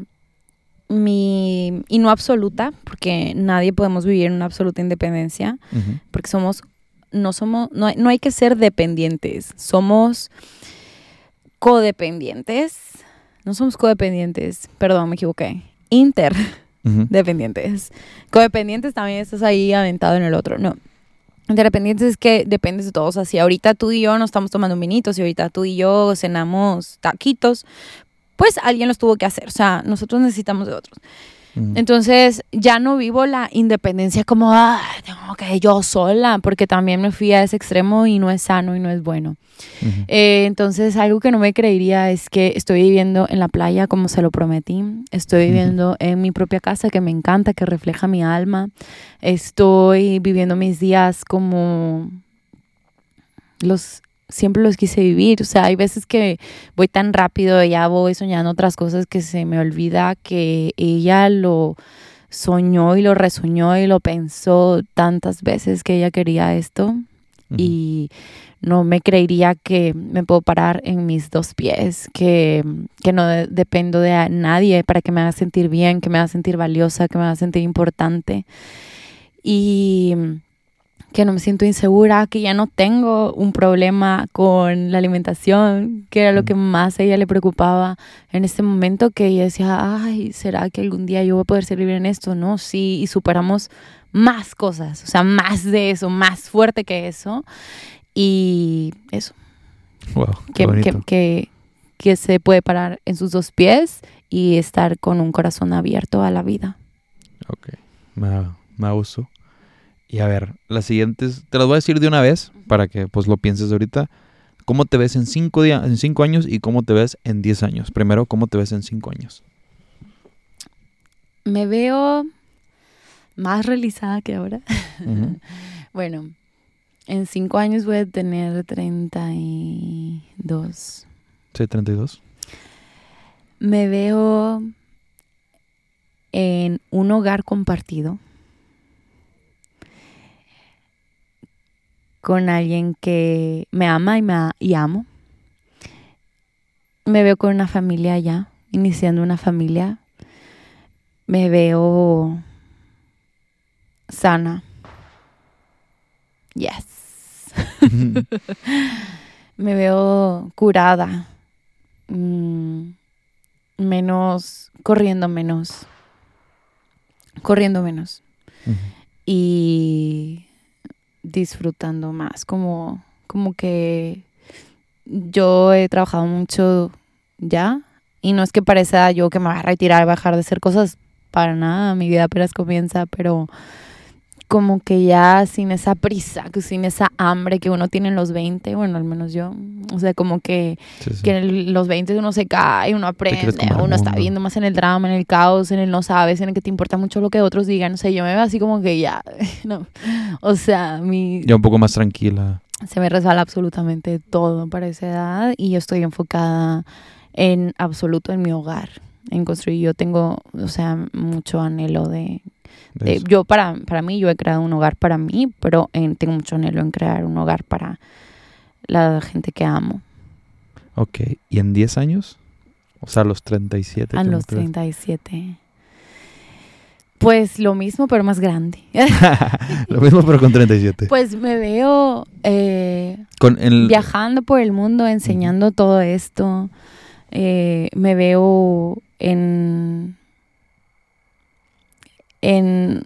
mi... Y no absoluta, porque nadie podemos vivir en una absoluta independencia, porque somos... No somos... No hay, no hay que ser dependientes, somos codependientes. No somos codependientes, perdón, me equivoqué. Interdependientes. Ujú. Codependientes también estás ahí aventado en el otro, no. Interdependientes es que dependes de todos. Así ahorita tú y yo nos estamos tomando un vinito, si ahorita tú y yo cenamos taquitos, pues alguien los tuvo que hacer. O sea, nosotros necesitamos de otros. Entonces ya no vivo la independencia como, ah, tengo que yo sola, porque también me fui a ese extremo y no es sano y no es bueno. Eh, entonces, algo que no me creería es que estoy viviendo en la playa como se lo prometí. Estoy viviendo en mi propia casa que me encanta, que refleja mi alma. Estoy viviendo mis días como los siempre los quise vivir. O sea, hay veces que voy tan rápido, ya voy soñando otras cosas que se me olvida que ella lo soñó y lo resoñó y lo pensó tantas veces que ella quería esto. Y no me creería que me puedo parar en mis dos pies, que, que no de- dependo de nadie para que me haga sentir bien, que me haga sentir valiosa, que me haga sentir importante. Y que no me siento insegura, que ya no tengo un problema con la alimentación, que era lo Mm. que más a ella le preocupaba en este momento, que ella decía, ay, ¿será que algún día yo voy a poder servir en esto? No, sí, y superamos más cosas, o sea, más de eso, más fuerte que eso. Y eso, Wow, qué que, que, que, que se puede parar en sus dos pies y estar con un corazón abierto a la vida. Ok, me, da- me da gusto. Y a ver, las siguientes, te las voy a decir de una vez para que pues lo pienses ahorita. ¿Cómo te ves en en cinco años y cómo te ves en 10 años? Primero, ¿cómo te ves en cinco años? Me veo más realizada que ahora. Bueno, en cinco años voy a tener 32. Sí, 32. Me veo en un hogar compartido con alguien que me ama y, me y amo. Me veo con una familia ya, iniciando una familia. Me veo sana. Yes. Me veo curada. Mm, menos, corriendo menos. Corriendo menos. Y disfrutando más. Como, como que yo he trabajado mucho ya. Y no es que parezca yo que me voy a retirar, bajar de hacer cosas. Para nada, mi vida apenas comienza, pero como que ya sin esa prisa, sin esa hambre que uno tiene en los 20, bueno, al menos yo. O sea, como que Sí, sí. que en los 20 uno se cae, uno aprende, uno está viendo más en el drama, en el caos, en el no sabes, en el que te importa mucho lo que otros digan. O sea, yo me veo así como que ya, no. O sea, mi... Ya un poco más tranquila. se me resbala absolutamente todo para esa edad y yo estoy enfocada en absoluto en mi hogar, en construir. Yo tengo, o sea, mucho anhelo de... De eso. yo para, para mí, yo he creado un hogar para mí, pero en- tengo mucho anhelo en crear un hogar para la gente que amo. Ok, ¿y en 10 años? O sea, a los 37. A ¿cómo los te ves? 37. Pues lo mismo, pero más grande. Lo mismo, pero con 37. pues me veo eh, con el, viajando por el mundo, enseñando todo esto. Eh, me veo en. En.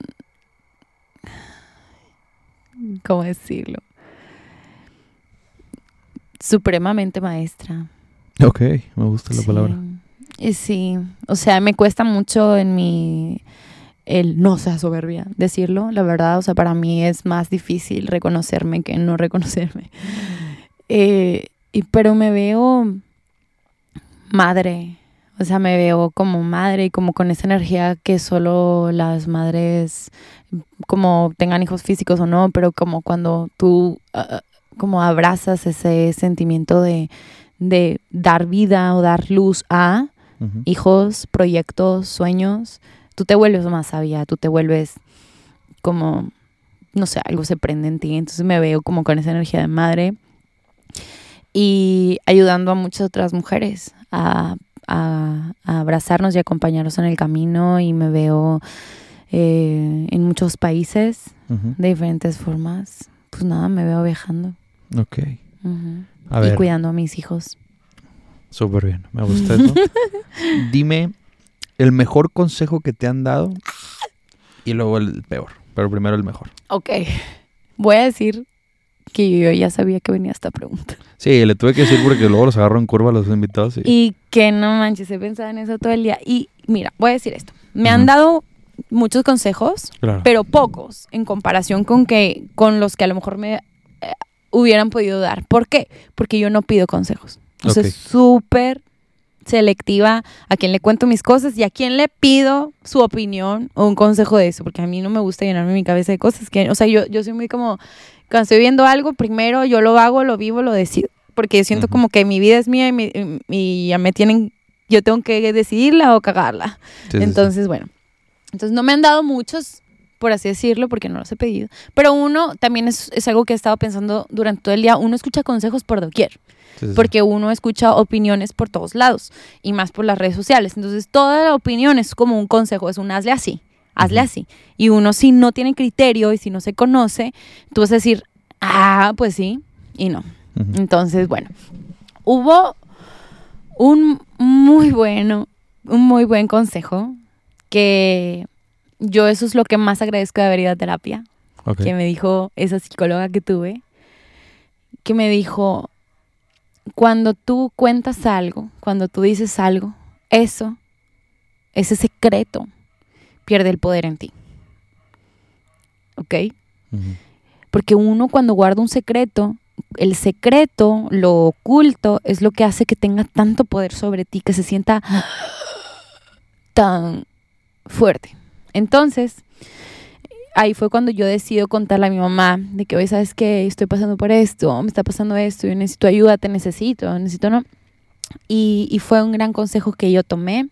¿Cómo decirlo? Supremamente maestra. Ok, me gusta la Sí. palabra. Sí, o sea, me cuesta mucho en mi el no sea soberbia decirlo, la verdad, o sea, para mí es más difícil reconocerme que no reconocerme. Eh, y, pero me veo madre, o sea, me veo como madre y como con esa energía que solo las madres, como tengan hijos físicos o no, pero como cuando tú ah, como abrazas ese sentimiento de, de dar vida o dar luz a hijos, proyectos, sueños, tú te vuelves más sabia, tú te vuelves como, no sé, algo se prende en ti. Entonces me veo como con esa energía de madre y ayudando a muchas otras mujeres a, a- a abrazarnos y acompañarnos en el camino y me veo eh, en muchos países de diferentes formas. Pues nada, me veo viajando Ok. ujú, A y ver, cuidando a mis hijos. súper bien. Me gusta eso. Dime el mejor consejo que te han dado y luego el peor. Pero primero el mejor. Ok. Voy a decir que yo ya sabía que venía esta pregunta. Sí, le tuve que decir porque luego los agarro en curva a los invitados. Y... Y que no manches, he pensado en eso todo el día. Y mira, voy a decir esto. Me han dado muchos consejos, claro. pero pocos en comparación con que con los que a lo mejor me eh, hubieran podido dar. ¿Por qué? Porque yo no pido consejos. O sea, Ok. súper selectiva a quien le cuento mis cosas y a quien le pido su opinión o un consejo de eso, porque a mí no me gusta llenarme mi cabeza de cosas que, o sea, yo, yo soy muy como, cuando estoy viendo algo, primero yo lo hago, lo vivo, lo decido, porque yo siento Ujú. como que mi vida es mía y, mi- y ya me tienen, yo tengo que decidirla o cagarla. Sí, sí, sí. Entonces, bueno, entonces no me han dado muchos, por así decirlo, porque no los he pedido, pero uno también es, es algo que he estado pensando durante todo el día, uno escucha consejos por doquier sí, sí. porque uno escucha opiniones por todos lados y más por las redes sociales. Entonces, toda la opinión es como un consejo, es un hazle así, hazle así. Y uno si no tiene criterio y si no se conoce, tú vas a decir, ah, pues sí, y no. Entonces, bueno, hubo un muy bueno, un muy buen consejo que yo eso es lo que más agradezco de haber ido a terapia que me dijo esa psicóloga que tuve, que me dijo, cuando tú cuentas algo, cuando tú dices algo, eso, ese secreto, pierde el poder en ti. ¿Ok? Porque uno cuando guarda un secreto, el secreto, lo oculto, es lo que hace que tenga tanto poder sobre ti, que se sienta tan fuerte. Entonces, ahí fue cuando yo decido contarle a mi mamá de que hoy sabes que estoy pasando por esto, me está pasando esto, yo necesito ayuda, te necesito, necesito no. Y, y fue un gran consejo que yo tomé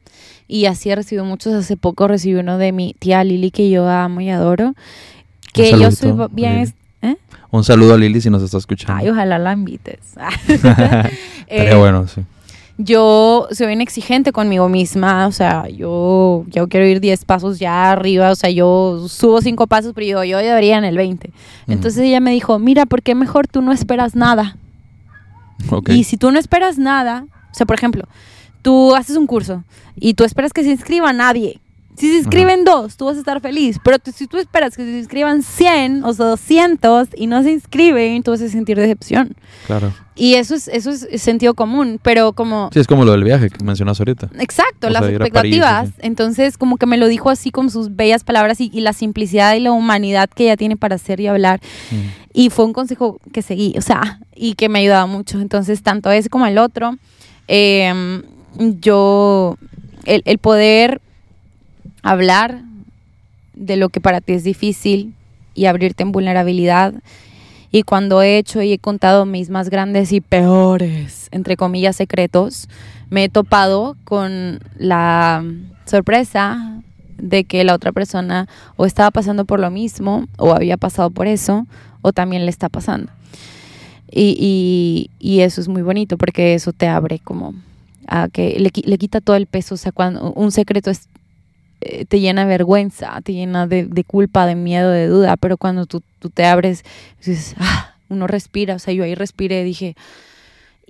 y así he recibido muchos. Hace poco recibí uno de mi tía Lili que yo amo y adoro. Que yo soy bien... ¿eh? Un saludo a Lili si nos está escuchando. Ay, ojalá la invites. Estaría Eh, bueno, sí. yo soy bien exigente conmigo misma, o sea, yo, yo quiero ir 10 pasos ya arriba, o sea, yo subo 5 pasos, pero yo, yo debería en el 20. Entonces ella me dijo, mira, ¿por qué mejor tú no esperas nada? Ok. Y si tú no esperas nada, o sea, por ejemplo, tú haces un curso y tú esperas que se inscriba nadie. Si se inscriben dos, tú vas a estar feliz. Pero tú- si tú esperas que se inscriban 100 o sea, 200 y no se inscriben, tú vas a sentir decepción. Claro. Y eso es, eso es sentido común, pero como... Sí, es como lo del viaje que mencionas ahorita. Exacto, O las sea, a París, expectativas. así. Entonces, como que me lo dijo así con sus bellas palabras y, y la simplicidad y la humanidad que ella tiene para hacer y hablar. Mm. Y fue un consejo que seguí, o sea, y que me ha ayudado mucho. Entonces, tanto ese como el otro, eh, yo, el, el poder hablar de lo que para ti es difícil y abrirte en vulnerabilidad Y cuando he hecho y he contado mis más grandes y peores, entre comillas, secretos, me he topado con la sorpresa de que la otra persona o estaba pasando por lo mismo o había pasado por eso o también le está pasando. Y, y, eso es muy bonito porque eso te abre como a que le, le quita todo el peso. O sea, cuando un secreto es, eh, te llena de vergüenza, te llena de, de, culpa, de miedo, de duda, pero cuando tú, tú te abres, dices, ah, uno respira. O sea, yo ahí respiré, dije,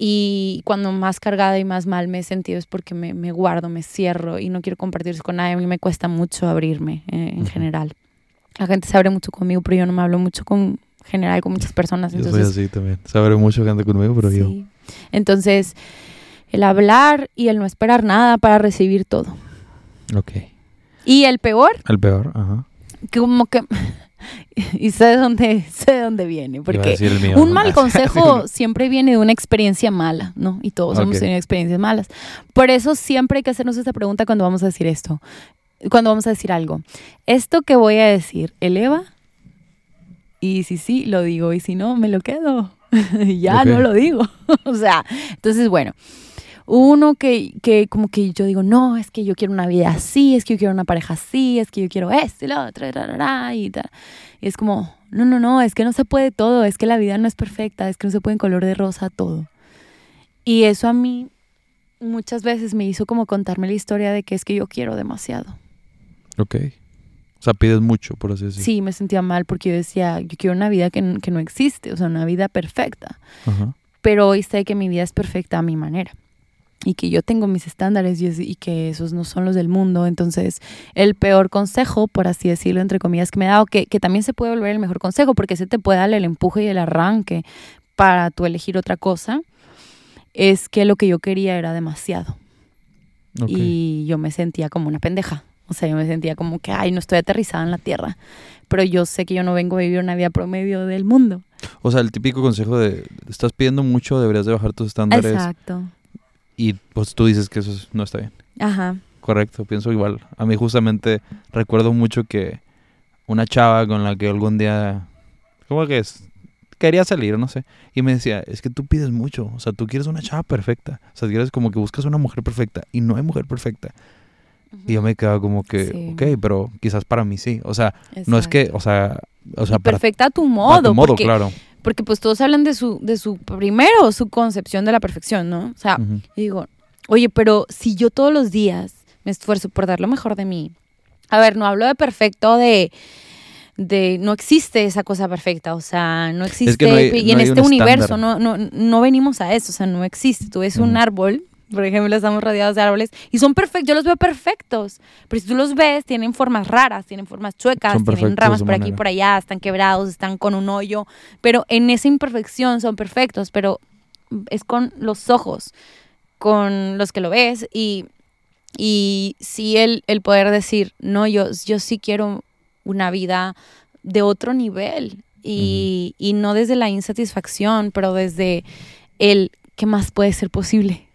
y cuando más cargada y más mal me he sentido es porque me, me guardo, me cierro y no quiero compartir eso con nadie. A mí me cuesta mucho abrirme eh, en general. La gente se abre mucho conmigo, pero yo no me hablo mucho con general con muchas personas. Entonces, yo soy así también. Se abre mucho gente conmigo, pero yo. Entonces, el hablar y el no esperar nada para recibir todo. Ok. Y el peor. El peor, ajá. Como que y sé de dónde, sé de dónde viene. Porque un mal consejo siempre viene de una experiencia mala, ¿no? Y todos hemos tenido experiencias malas. Por eso siempre hay que hacernos esta pregunta cuando vamos a decir esto. Cuando vamos a decir algo. ¿Esto que voy a decir eleva? Y si sí, lo digo. Y si no, me lo quedo. ya no lo digo. o sea, entonces, bueno. Uno que, que como que yo digo, no, es que yo quiero una vida así, es que yo quiero una pareja así, es que yo quiero esto y lo otro, y tal. Y es como, no, no, no, es que no se puede todo, es que la vida no es perfecta, es que no se puede en color de rosa todo. Y eso a mí muchas veces me hizo como contarme la historia de que es que yo quiero demasiado. Ok. O sea, pides mucho, por así decirlo. Sí, me sentía mal porque yo decía, yo quiero una vida que, que no existe, o sea, una vida perfecta. Pero hoy sé que mi vida es perfecta a mi manera y que yo tengo mis estándares y, que esos no son los del mundo. Entonces, el peor consejo, por así decirlo, entre comillas, que me ha dado, que, que también se puede volver el mejor consejo, porque se te puede dar el empuje y el arranque para tú elegir otra cosa, es que lo que yo quería era demasiado. Y yo me sentía como una pendeja. O sea, yo me sentía como que, ay, no estoy aterrizada en la tierra. Pero yo sé que yo no vengo a vivir una vida promedio del mundo. O sea, el típico consejo de, estás pidiendo mucho, deberías de bajar tus estándares. Exacto y pues tú dices que eso no está bien. Ajá. Correcto, pienso igual. A mí justamente recuerdo mucho que una chava con la que algún día, ¿cómo que es? Quería salir, no sé. Y me decía, es que tú pides mucho. O sea, tú quieres una chava perfecta. O sea, quieres como que buscas una mujer perfecta. Y no hay mujer perfecta. Y yo me quedaba como que, ok, pero quizás para mí sí. O sea, no es que, o sea... O sea perfecta a tu modo. A tu modo, claro porque pues todos hablan de su, de su primero, su concepción de la perfección, ¿no? O sea, digo, oye, pero si yo todos los días me esfuerzo por dar lo mejor de mí, a ver, no hablo de perfecto de de no existe esa cosa perfecta, o sea, no existe y en este universo no, no, no venimos a eso, o sea, no existe. Tú ves un árbol por ejemplo, estamos rodeados de árboles y son perfectos, yo los veo perfectos, pero si tú los ves, tienen formas raras, tienen formas chuecas, tienen ramas por aquí y por allá, están quebrados, están con un hoyo, pero en esa imperfección son perfectos, pero es con los ojos con los que lo ves y, y sí el, el poder decir, no, yo, yo sí quiero una vida de otro nivel y, y no desde la insatisfacción, pero desde el qué más puede ser posible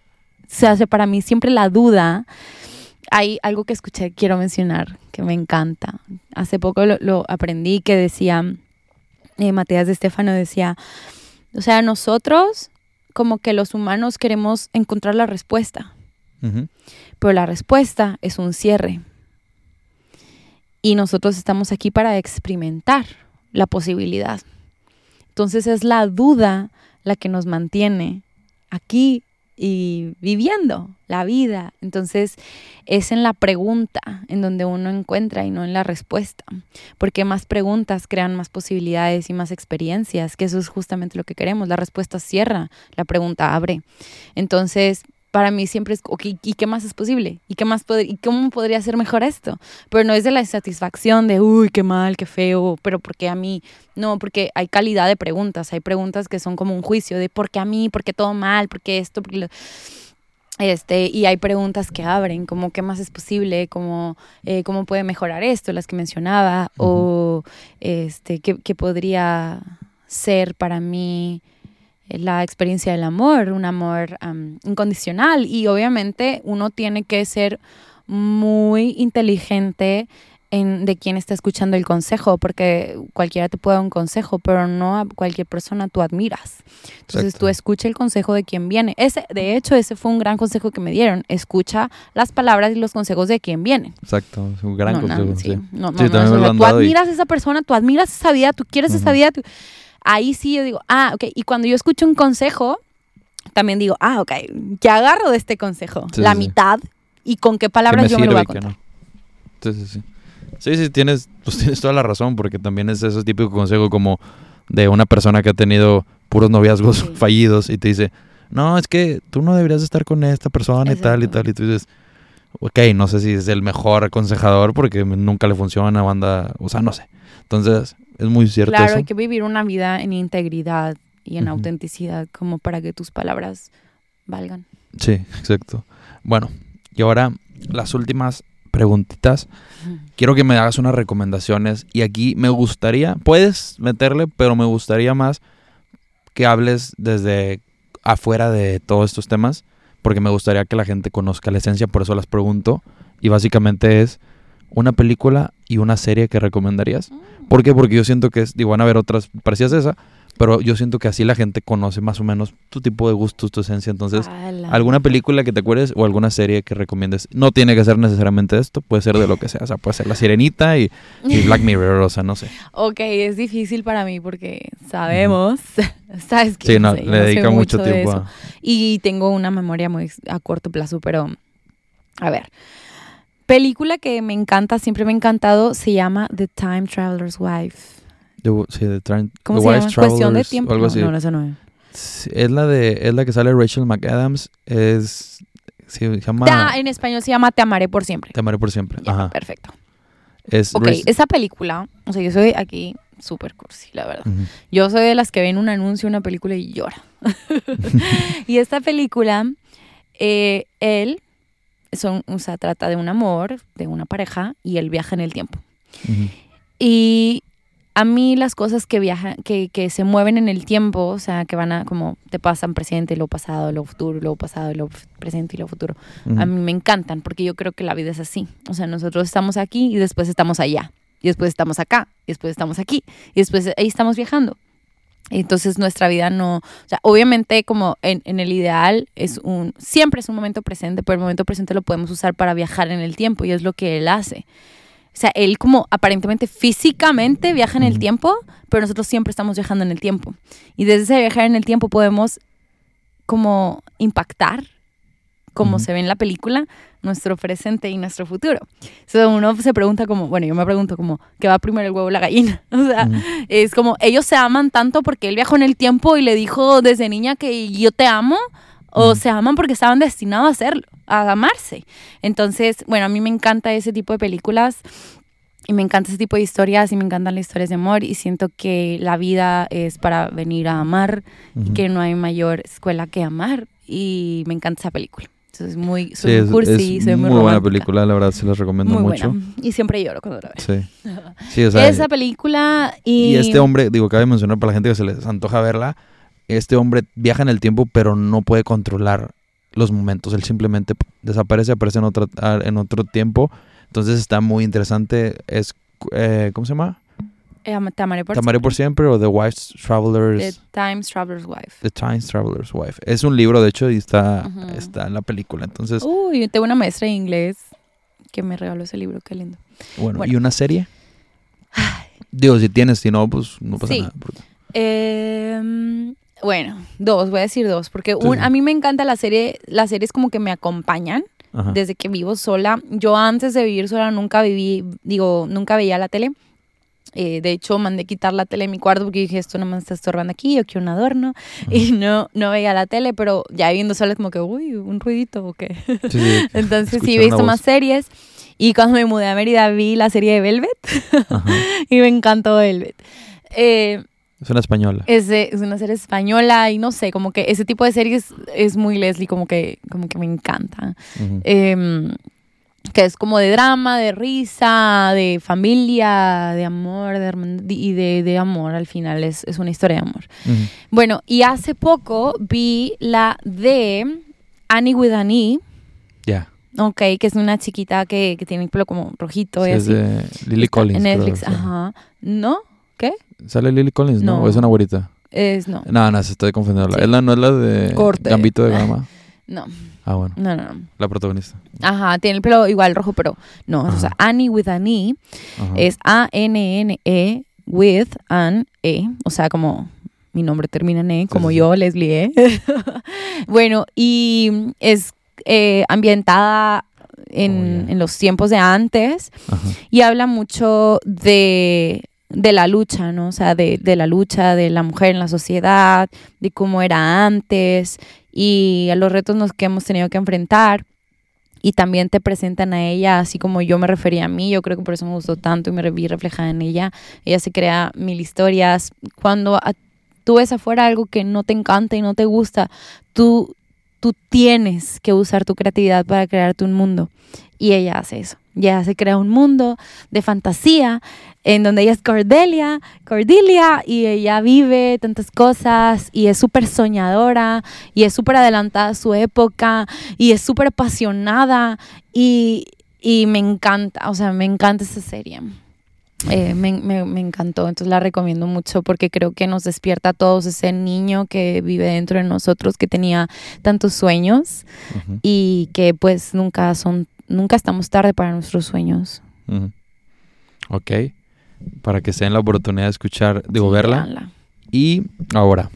se hace para mí siempre la duda. Hay algo que escuché, quiero mencionar, que me encanta. Hace poco lo, aprendí que decía, eh, Matías de Estefano decía, o sea, nosotros como que los humanos queremos encontrar la respuesta, pero la respuesta es un cierre. Y nosotros estamos aquí para experimentar la posibilidad. Entonces es la duda la que nos mantiene aquí y viviendo la vida. Entonces es en la pregunta en donde uno encuentra y no en la respuesta, porque más preguntas crean más posibilidades y más experiencias, que eso es justamente lo que queremos. La respuesta cierra, la pregunta abre. Entonces para mí siempre es, ¿y qué más es posible? ¿Y, qué más ¿Y cómo podría ser mejor esto? Pero no es de la satisfacción de, uy, qué mal, qué feo, pero ¿por qué a mí? No, porque hay calidad de preguntas, hay preguntas que son como un juicio de, ¿por qué a mí? ¿Por qué todo mal? ¿Por qué esto? ¿Por Este, y hay preguntas que abren, como qué más es posible, como eh, cómo puede mejorar esto, las que mencionaba, o este, ¿qué, qué podría ser para mí la experiencia del amor, un amor incondicional y obviamente uno tiene que ser muy inteligente en, de quién está escuchando el consejo, porque cualquiera te puede dar un consejo, pero no a cualquier persona tú admiras. Entonces Exacto. tú escucha el consejo de quien viene. Ese, de hecho, ese fue un gran consejo que me dieron. Escucha las palabras y los consejos de quien viene. Exacto, es un gran no, no, consejo. sí. sí. No, no, Sí, no, han tú admiras a esa persona, tú admiras esa vida, tú quieres esa vida. tú- Ahí sí yo digo, ah, ok. Y cuando yo escucho un consejo, también digo, ah, ok, ¿qué agarro de este consejo? Sí, La sí, mitad y con qué ¿Qué palabras yo me lo voy a contar. no? Sí, sí, sí. Sí, sí, tienes, pues tienes toda la razón, porque también es ese típico consejo como de una persona que ha tenido puros noviazgos Sí. fallidos y te dice, no, es que tú no deberías estar con esta persona y tal y Exacto. tal. Y tú dices, ok, no sé si es el mejor aconsejador porque nunca le funciona, banda, o sea, no sé. Entonces, es muy cierto Claro, eso. hay que vivir una vida en integridad y en autenticidad como para que tus palabras valgan. Sí, exacto. Bueno, y ahora las últimas preguntitas. quiero que me hagas unas recomendaciones y aquí me gustaría, puedes meterle, pero me gustaría más que hables desde afuera de todos estos temas, porque me gustaría que la gente conozca la esencia, por eso las pregunto. Y básicamente es una película y una serie que recomendarías. ¿Por qué? Porque yo siento que es, digo, van a haber otras parecidas a esa, pero yo siento que así la gente conoce más o menos tu tipo de gustos, tu esencia. Entonces, Ala. ¿Alguna película que te acuerdes o alguna serie que recomiendes? No tiene que ser necesariamente esto, puede ser de lo que sea. O sea, puede ser La Sirenita y, y Black Mirror, o sea, no sé. Ok, es difícil para mí porque sabemos, sabes que Sí, no, sé, le dedica mucho tiempo a... Y tengo una memoria muy a corto plazo, pero a ver. Película que me encanta, siempre me ha encantado, se llama The Time Traveler's Wife. The, sí, The Tran- ¿Cómo The se llama? Cuestión de tiempo. algo no, así. no, no, eso no es. Sí, Es la de es la que sale Rachel McAdams, es sí, se llama Ta- en español se llama Te amaré por siempre. Te amaré por siempre. Ya, Ajá. perfecto. Es Ok, esa película, o sea, yo soy aquí súper cursi, la verdad. Yo soy de las que ven un anuncio, una película y llora. y esta película, eh, él, son, o sea, trata de un amor, de una pareja, y él viaja en el tiempo. Ujú. Y a mí las cosas que viajan, que, que se mueven en el tiempo, o sea, que van a, como te pasan presente, lo pasado, lo futuro, lo pasado, lo presente y lo futuro, Ujú. a mí me encantan, porque yo creo que la vida es así. O sea, nosotros estamos aquí y después estamos allá, y después estamos acá, y después estamos aquí, y después ahí estamos viajando. Entonces nuestra vida no, o sea, obviamente como en, en el ideal es un, siempre es un momento presente, pero el momento presente lo podemos usar para viajar en el tiempo y es lo que él hace. O sea, él como aparentemente físicamente viaja en el tiempo, pero nosotros siempre estamos viajando en el tiempo. Y desde ese viajar en el tiempo podemos como impactar, como Ujú. se ve en la película, nuestro presente y nuestro futuro. Entonces uno se pregunta como, bueno, yo me pregunto como, ¿qué va primero el huevo o la gallina? O sea, Ujú. es como, ellos se aman tanto porque él viajó en el tiempo y le dijo desde niña que yo te amo, o Ujú. se aman porque estaban destinados a hacerlo, a amarse. Entonces, bueno, a mí me encanta ese tipo de películas y me encanta ese tipo de historias y me encantan las historias de amor y siento que la vida es para venir a amar y Ujú. que no hay mayor escuela que amar y me encanta esa película. Entonces, muy, soy Sí, muy es, cursi, es soy muy, muy buena película, la verdad se las recomiendo Muy mucho. buena. Y siempre lloro cuando la veo. Sí. Sí, o sea, Esa película y... Y este hombre, digo, cabe mencionar para la gente que se les antoja verla, este hombre viaja en el tiempo, pero no puede controlar los momentos. Él simplemente desaparece, aparece en otro, en otro tiempo. Entonces está muy interesante. Es, eh, ¿cómo se llama? Eh, Te amaré por Te amaré por siempre o The Wife's The Traveler's... Times Traveler's Wife. The Time Traveler's Wife. Es un libro, de hecho, y está, Ujú. está en la película. Entonces, Uy, tengo una maestra de inglés que me regaló ese libro, qué lindo. bueno, bueno. ¿y una serie? Digo, si tienes, si no, pues no pasa Sí. nada. porque- Em, bueno, dos, voy a decir dos, porque Sí, un, a mí me encanta la serie, las series como que me acompañan Ajá. desde que vivo sola. Yo antes de vivir sola nunca viví, digo, nunca veía la tele. Eh, de hecho, mandé quitar la tele en mi cuarto porque dije, esto no me está estorbando aquí, yo quiero un adorno. Y no, no veía la tele, pero ya viviendo sola es como que, uy, un ruidito o qué. Sí, sí. Entonces sí, he visto voz. más series. Y cuando me mudé a Mérida vi la serie de Velvet Ajá. y me encantó Velvet. Eh, Es una española. es, de- es una serie española y no sé, como que ese tipo de series es muy Leslie, como que, como que me encanta. Ujú. Em, que es como de drama, de risa, de familia, de amor, de y de, de amor al final, es, es una historia de amor. Bueno, y hace poco vi la de Annie with E, Ya. Ok, que es una chiquita que, que tiene el pelo como rojito Sí, y es así. de Lily Está Collins. En Netflix, ajá. ¿No? ¿Qué? ¿Sale Lily Collins, no? No. ¿O es una güerita? Es no. No, no, se estoy confundiendo. Sí. ¿Es la, ¿No es la de Corte. Gambito de Gama? No, Ah, bueno. no, no. no. La protagonista. Ajá, tiene el pelo igual rojo, pero no. O sea. Annie with an E Ajá. es A-N-N-E with an E. O sea, como mi nombre termina en E, como sí, sí. yo, Leslie E. bueno, y es eh, ambientada en, Oh, en los tiempos de antes Ajá. y habla mucho de, de la lucha, ¿no? O sea, de, de la lucha de la mujer en la sociedad, de cómo era antes y a los retos nos, que hemos tenido que enfrentar. Y también te presentan a ella, así como yo me refería a mí, yo creo que por eso me gustó tanto y me vi reflejada en ella. Ella se crea mil historias. Cuando tú ves afuera algo que no te encanta y no te gusta, tú, tú tienes que usar tu creatividad para crearte un mundo. Y ella hace eso. Y ella se crea un mundo de fantasía en donde ella es Cordelia, Cordelia, y ella vive tantas cosas y es súper soñadora y es súper adelantada a su época y es súper apasionada y, y me encanta, o sea, me encanta esa serie. Eh, me, me- me encantó, entonces la recomiendo mucho porque creo que nos despierta a todos ese niño que vive dentro de nosotros, que tenía tantos sueños Ujú. y que pues nunca son, nunca estamos tarde para nuestros sueños. Ujú. Ok. Para que se den la oportunidad de escuchar, digo, Sí, verla. véanla. Y ahora,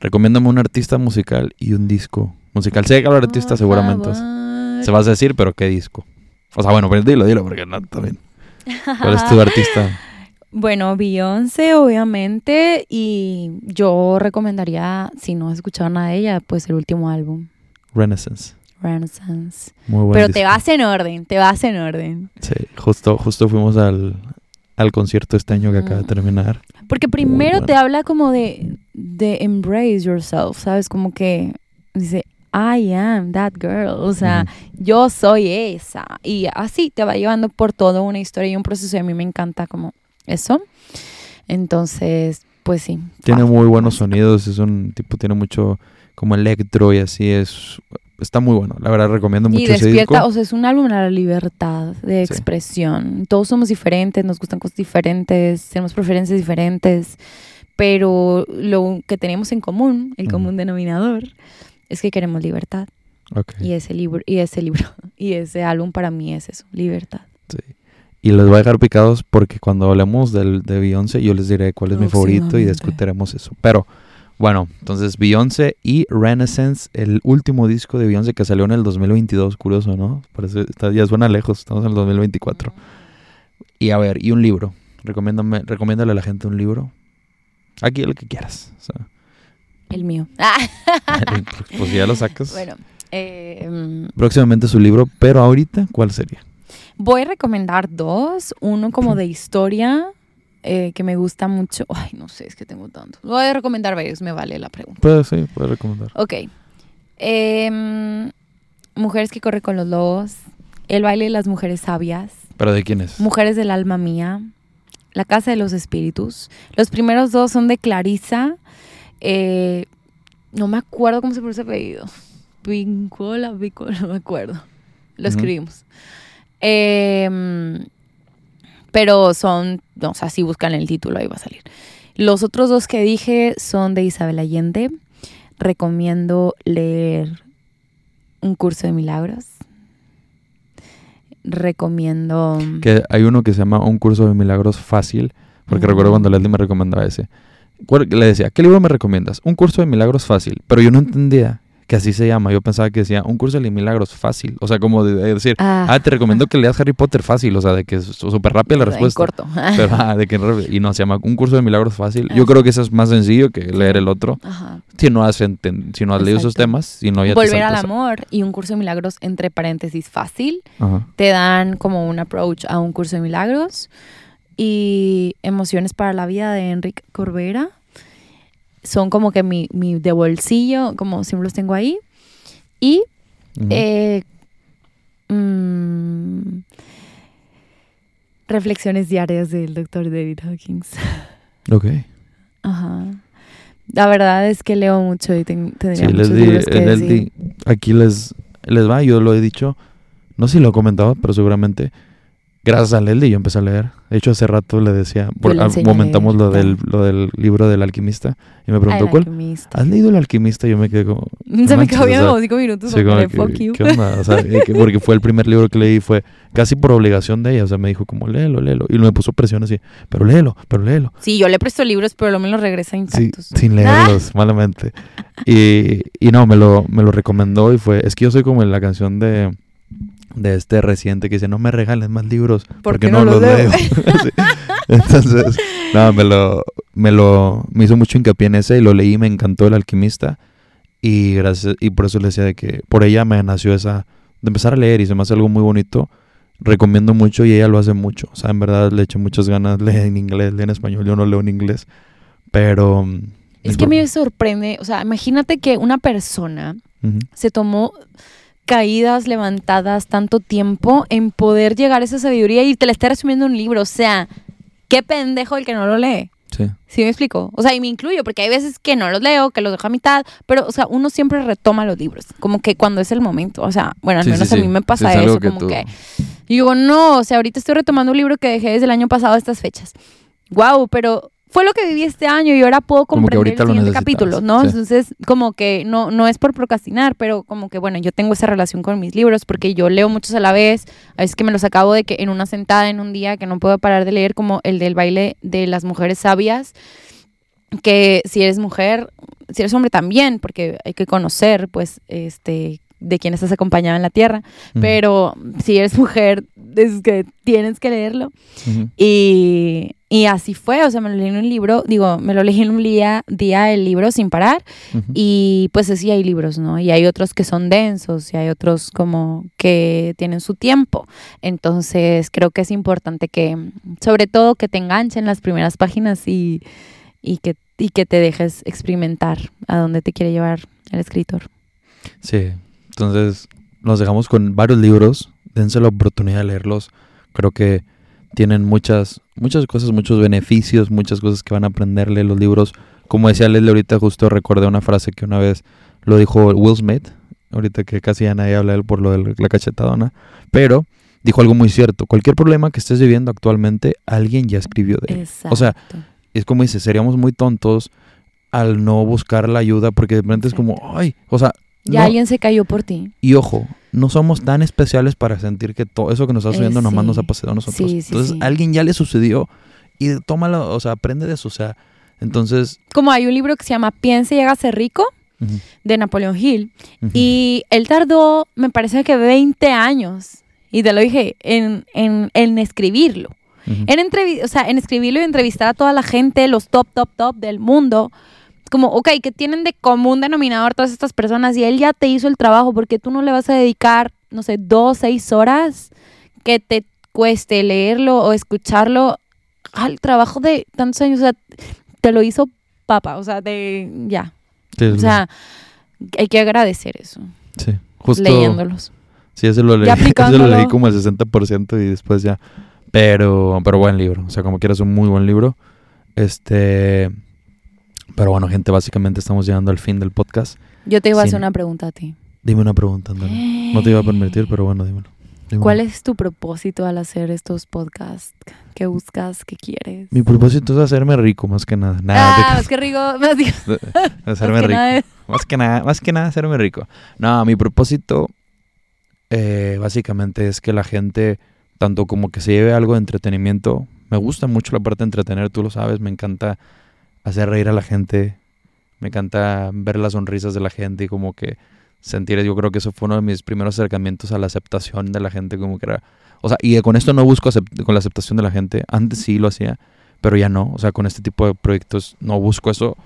recomiéndame un artista musical y un disco musical. Sé que hablar artista seguramente se vas a decir, pero ¿qué disco? O sea, bueno, pero dilo, dilo, porque no, también. ¿Cuál es tu artista? Bueno, Beyoncé, obviamente, y yo recomendaría, si no has escuchado nada de ella, pues el último álbum, Renaissance. Renaissance. Muy buen Pero te vas en orden, te vas en orden. Sí, justo, justo fuimos al, al concierto este año que acaba de Mm. terminar. Porque primero bueno. te habla como de, de embrace yourself, ¿sabes? Como que dice, I am that girl, o sea, yo soy esa. Y así te va llevando por toda una historia y un proceso y a mí me encanta como eso. Entonces, pues sí. Tiene muy buenos sonidos, es un tipo, tiene mucho como electro y así es. Está muy bueno, la verdad recomiendo mucho Y ese despierta, disco. o sea, es un álbum a la libertad de Sí. expresión. Todos somos diferentes, nos gustan cosas diferentes, tenemos preferencias diferentes, pero lo que tenemos en común, el común denominador, es que queremos libertad. Ok, Y ese libro, y ese libro, y ese álbum para mí es eso, libertad. sí. Y les voy a dejar picados porque cuando hablemos del, de Beyoncé yo les diré cuál es mi favorito y discutiremos eso. Pero bueno, entonces Beyoncé y Renaissance, el último disco de Beyoncé que salió en el 2022, curioso, ¿no? Parece, está, ya suena lejos, estamos en el 2024. Y a ver, y un libro. Recomiéndame, recomiéndale a la gente un libro. Aquí el que quieras. o sea, El mío. Ah, pues ya lo sacas. bueno, eh, mm, Próximamente su libro, pero ahorita, ¿cuál sería? voy a recomendar dos. Uno como de historia, eh, que me gusta mucho. Ay, no sé, es que tengo tanto. Voy a recomendar varios, me vale la pregunta. Puede, sí, puede recomendar. Ok. Em, mujeres que corren con los lobos. El baile de las mujeres sabias. ¿Pero de quién es? Mujeres del alma mía. La casa de los espíritus. Los primeros dos son de Clarisa. Eh, no me acuerdo cómo se pronuncia el apellido. Pincola, Pincola, no me acuerdo. Lo escribimos. Em, pero son, no, o sea, si buscan el título ahí va a salir. Los otros dos que dije son de Isabel Allende. Recomiendo leer Un curso de milagros. Recomiendo... Que hay uno que se llama Un curso de milagros fácil, porque recuerdo cuando Leslie me recomendaba ese. ¿Cuál- Le decía, ¿qué libro me recomiendas? Un curso de milagros fácil, pero yo no entendía que así se llama. Yo pensaba que decía un curso de milagros fácil, o sea, como de, de decir, Ah, ah, te recomiendo que leas Harry Potter fácil, o sea, de que es súper rápida la en respuesta. corto. Pero, ah, de que, y no, se llama un curso de milagros fácil. Yo Ajá. creo que eso es más sencillo que leer el otro. Ajá. Si no has, si no has leído esos temas, si no ya te Volver al amor y un curso de milagros entre paréntesis fácil. Ajá. te dan como un approach a un curso de milagros y emociones para la vida de Enrique Corbera. Son como que mi, mi de bolsillo, como siempre los tengo ahí. Y eh, mm, reflexiones diarias del doctor David Hawkins. Ok. Ajá. La verdad es que leo mucho y ten- tendría Sí, muchos les di, libros que les decir. di- aquí les, les va, yo lo he dicho, no sé si lo he comentado, pero seguramente gracias a Leslie yo empecé a leer. De hecho, hace rato le decía, por, le ah, comentamos lo del, lo del libro del alquimista y me preguntó, ¿cuál? alquimista. ¿Has leído el alquimista? Y yo me quedé como... Se me quedó viendo como cinco minutos. Sí, como como que, fuck que, you. ¿qué onda? O sea, porque fue el primer libro que leí, fue casi por obligación de ella. O sea, me dijo como, léelo, léelo. Y me puso presión así, pero léelo, pero léelo. Sí, yo le presto libros, pero no me los regresa Sí, intactos. sin leerlos, malamente. Y, y no, me lo, me lo recomendó y fue, es que yo soy como en la canción de, de este reciente que dice, no me regales más libros porque no, los leo. Sí. Entonces, no, me lo, me lo, me hizo mucho hincapié en ese y lo leí, me encantó el alquimista y gracias, y por eso le decía de que por ella me nació esa, de empezar a leer y se me hace algo muy bonito. Recomiendo mucho y ella lo hace mucho. O sea, en verdad le echo muchas ganas, lee en inglés, lee en español, yo no leo en inglés. Pero... Es que me sorprende, o sea, imagínate que una persona Ujú. se tomó caídas, levantadas, tanto tiempo en poder llegar a esa sabiduría y te la está resumiendo en un libro. O sea, qué pendejo el que no lo lee. Sí. ¿Sí me explico? O sea, y me incluyo, porque hay veces que no los leo, que los dejo a mitad, pero, o sea, uno siempre retoma los libros, como que cuando es el momento. O sea, bueno, al Sí, sí, menos a mí me pasa es eso, que como tú- que... Y digo, no, o sea, ahorita estoy retomando un libro que dejé desde el año pasado a estas fechas. Wow, pero fue lo que viví este año y ahora puedo comprender el siguiente capítulo, ¿no? sí. Entonces, como que no, no es por procrastinar, pero como que, bueno, yo tengo esa relación con mis libros porque yo leo muchos a la vez, a veces que me los acabo de que en una sentada, en un día, que no puedo parar de leer, como el del baile de las mujeres sabias, que si eres mujer, si eres hombre también, porque hay que conocer, pues, este de quién estás acompañada en la tierra, pero si eres mujer, es que tienes que leerlo. Y, y así fue, o sea, me lo leí en un libro, digo, me lo leí en un día, día el libro sin parar, y pues así hay libros, ¿no? Y hay otros que son densos y hay otros como que tienen su tiempo. Entonces creo que es importante que, sobre todo, que te enganchen las primeras páginas y, y, que, y que te dejes experimentar a dónde te quiere llevar el escritor. Sí, entonces nos dejamos con varios libros, dense la oportunidad de leerlos. Creo que tienen muchas, muchas cosas, muchos beneficios, muchas cosas que van a aprenderle los libros. Como decía Leslie ahorita, justo recordé una frase que una vez lo dijo Will Smith, ahorita que casi ya nadie habla de él por lo de la cachetadona, pero dijo algo muy cierto. Cualquier problema que estés viviendo actualmente, alguien ya escribió de él. Exacto. O sea, es como dice, seríamos muy tontos al no buscar la ayuda porque de repente es como, ay, o sea, ya no- alguien se cayó por ti. y ojo, no somos tan especiales para sentir que todo eso que nos está Eh, sucediendo nomás nos ha pasado a nosotros. Sí, sí, entonces, a alguien ya le sucedió y tómalo, o sea, aprende de eso, o sea, entonces, Como hay un libro que se llama Piense y hágase rico ujú, de Napoleón Hill ujú, y él tardó, me parece que 20 años, y te lo dije, en, en, en escribirlo. ujú. En, entrevi- o sea, en escribirlo y entrevistar a toda la gente, los top, top, top del mundo. Como, ok, que tienen de común denominador todas estas personas? Y él ya te hizo el trabajo, porque tú no le vas a dedicar, no sé, dos, seis horas que te cueste leerlo o escucharlo al trabajo de tantos años. O sea, te lo hizo papa, o sea, de ya. Sí, O sea, hay que agradecer eso, sí, justo, leyéndolos. sí, ese lo leí, ese lo leí como el 60% y después ya, pero, pero buen libro, o sea, como quieras, un muy buen libro, este, pero bueno, gente, básicamente estamos llegando al fin del podcast. Yo te iba a hacer una pregunta a ti. Dime una pregunta, Andrea. No te iba a permitir, pero bueno, dímelo. dímelo. ¿Cuál es tu propósito al hacer estos podcasts? ¿Qué buscas? ¿Qué quieres? Mi propósito es hacerme rico, más que nada. Nada, ah, más que rico. Más, más hacerme que rico. Más que nada, más que nada hacerme rico. No, mi propósito eh, básicamente es que la gente, tanto como que se lleve algo de entretenimiento, me gusta mucho la parte de entretener, tú lo sabes, me encanta hacer reír a la gente, me encanta ver las sonrisas de la gente y como que sentir, yo creo que eso fue uno de mis primeros acercamientos a la aceptación de la gente, como que era, o sea, y con esto no busco con la aceptación de la gente, antes sí lo hacía, pero ya no, o sea, con este tipo de proyectos no busco eso,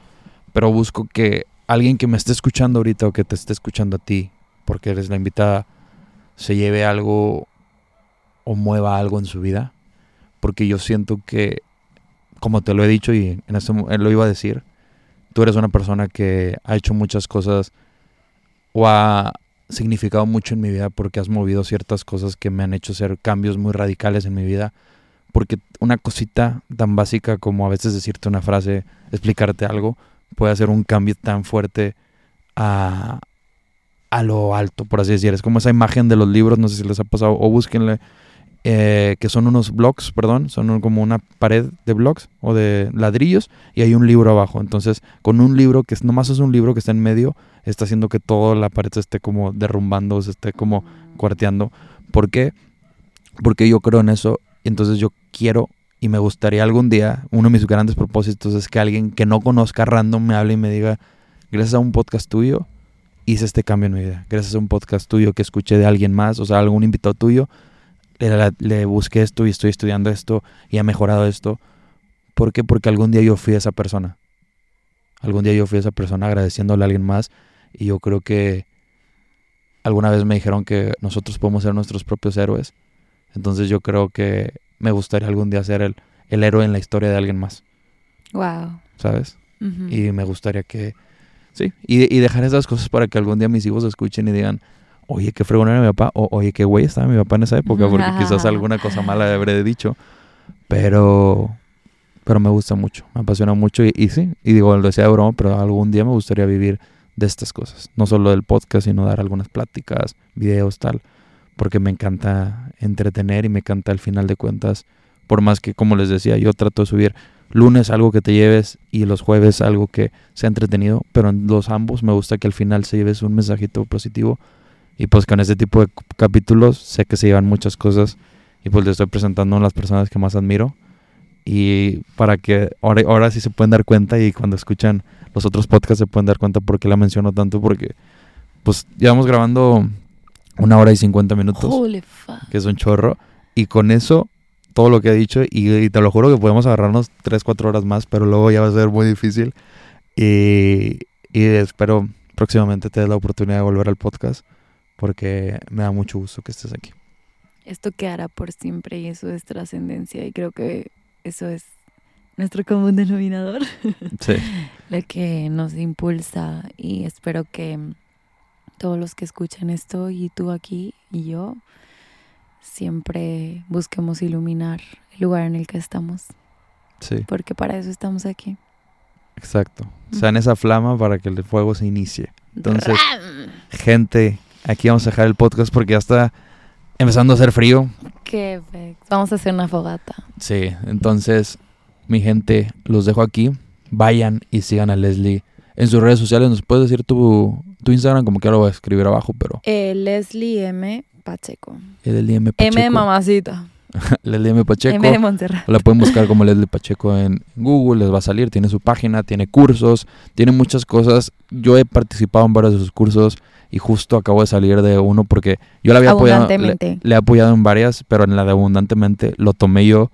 pero busco que alguien que me esté escuchando ahorita o que te esté escuchando a ti, porque eres la invitada, se lleve algo o mueva algo en su vida. Porque yo siento que, como te lo he dicho y en este lo iba a decir, tú eres una persona que ha hecho muchas cosas o ha significado mucho en mi vida porque has movido ciertas cosas que me han hecho hacer cambios muy radicales en mi vida. Porque una cosita tan básica como a veces decirte una frase, explicarte algo, puede hacer un cambio tan fuerte a, a lo alto, por así decir. Es como esa imagen de los libros, no sé si les ha pasado, o búsquenle, eh, que son unos blocks, perdón, son como una pared de blocks o de ladrillos y hay un libro abajo. Entonces, con un libro que nomás es un libro que está en medio, está haciendo que toda la pared se esté como derrumbando, se esté como cuarteando. ¿Por qué? Porque yo creo en eso. Entonces yo quiero y me gustaría algún día, uno de mis grandes propósitos es que alguien que no conozca random me hable y me diga, gracias a un podcast tuyo, hice este cambio en mi vida. Gracias a un podcast tuyo que escuché de alguien más, o sea, algún invitado tuyo, le, le busqué esto y estoy estudiando esto y ha mejorado esto. ¿Por qué? Porque algún día yo fui esa persona. Algún día yo fui esa persona agradeciéndole a alguien más y yo creo que alguna vez me dijeron que nosotros podemos ser nuestros propios héroes. Entonces yo creo que me gustaría algún día ser el, el héroe en la historia de alguien más. Wow. ¿Sabes? Y me gustaría que... Sí, y, y dejar esas cosas para que algún día mis hijos escuchen y digan, oye, qué fregón era mi papá, o oye, qué güey estaba mi papá en esa época, porque quizás alguna cosa mala habré dicho, pero, pero me gusta mucho, me apasiona mucho y, sí, y digo, lo decía de broma, pero algún día me gustaría vivir de estas cosas, no solo del podcast, sino dar algunas pláticas, videos, tal, porque me encanta entretener y me encanta al final de cuentas, por más que, como les decía, yo trato de subir lunes algo que te lleves y los jueves algo que sea entretenido, pero en los ambos me gusta que al final se lleves un mensajito positivo y pues con este tipo de capítulos sé que se llevan muchas cosas y pues le estoy presentando a las personas que más admiro. Y para que ahora, ahora sí se pueden dar cuenta y cuando escuchan los otros podcasts se pueden dar cuenta por qué la menciono tanto. Porque pues llevamos grabando una hora y cincuenta minutos. Que es un chorro. Y con eso, todo lo que he dicho, y, te lo juro que podemos agarrarnos tres, cuatro horas más, pero luego ya va a ser muy difícil. Y, y espero próximamente te des la oportunidad de volver al podcast porque me da mucho gusto que estés aquí. Esto quedará por siempre y eso es trascendencia y creo que eso es nuestro común denominador. Sí. Lo que nos impulsa y espero que todos los que escuchan esto y tú aquí y yo siempre busquemos iluminar el lugar en el que estamos. Sí. Porque para eso estamos aquí. Exacto. Sean esa flama para que el fuego se inicie. Entonces, gente Aquí vamos a dejar el podcast porque ya está empezando a hacer frío. Qué Vamos a hacer una fogata. Sí, entonces, mi gente, los dejo aquí. Vayan y sigan a Leslie en sus redes sociales. ¿Nos puedes decir tu, tu Instagram? Como que ahora lo voy a escribir abajo, pero. Eh, Leslie M. Pacheco. Leslie M. Pacheco. M de mamacita. Leslie M. Pacheco. M de Montserrat. La pueden buscar como Leslie Pacheco en Google, les va a salir. Tiene su página, tiene cursos, tiene muchas cosas. Yo he participado en varios de sus cursos y justo acabo de salir de uno porque yo le había apoyado, le, he apoyado en varias, pero en la de abundantemente lo tomé yo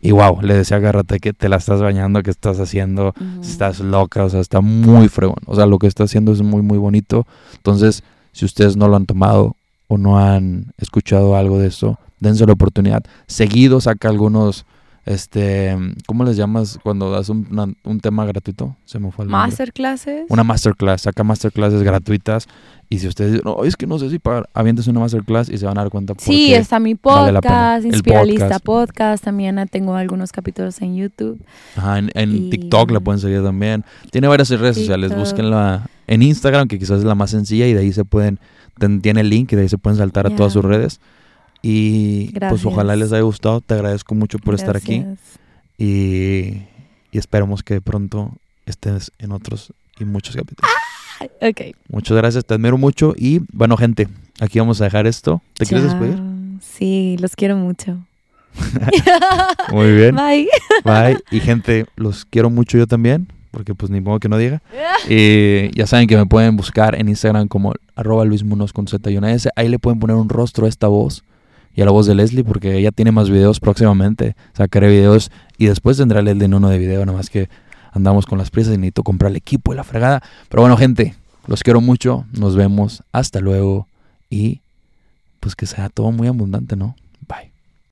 y wow, le decía agárrate que te la estás bañando, que estás haciendo, estás loca, o sea, está muy fregón, o sea, lo que está haciendo es muy muy bonito, entonces si ustedes no lo han tomado o no han escuchado algo de eso, dense la oportunidad, seguido saca algunos este, ¿cómo les llamas cuando das un, un tema gratuito? Se me fue el Masterclasses. Una masterclass, saca masterclasses gratuitas. Y si ustedes dicen, no, es que no sé si para, avientes una masterclass y se van a dar cuenta. Por sí, está mi podcast, Inspiralista podcast. También tengo algunos capítulos en YouTube. Ajá, en, TikTok la pueden seguir también. Tiene varias redes sociales, búsquenla en Instagram, que quizás es la más sencilla, y de ahí se pueden, tiene el link y de ahí se pueden saltar a todas sus redes. Y pues ojalá les haya gustado. Te agradezco mucho por estar aquí. Y, y, esperamos que pronto estés en otros y muchos capítulos. Ah, ok. Muchas gracias, te admiro mucho. Y bueno, gente, aquí vamos a dejar esto. ¿Te quieres despedir? Sí, los quiero mucho. Muy bien. Bye. Bye. Y gente, los quiero mucho yo también, porque pues ni modo que no diga. Y ya saben que me pueden buscar en Instagram como arroba Luis con Z y una S. Ahí le pueden poner un rostro a esta voz y a la voz de Leslie porque ella tiene más videos próximamente. Sacaré videos y después tendrá el de uno de video, nada más que andamos con las prisas y necesito comprar el equipo y la fregada. Pero bueno, gente, los quiero mucho. Nos vemos. Hasta luego. Y pues que sea todo muy abundante, ¿no?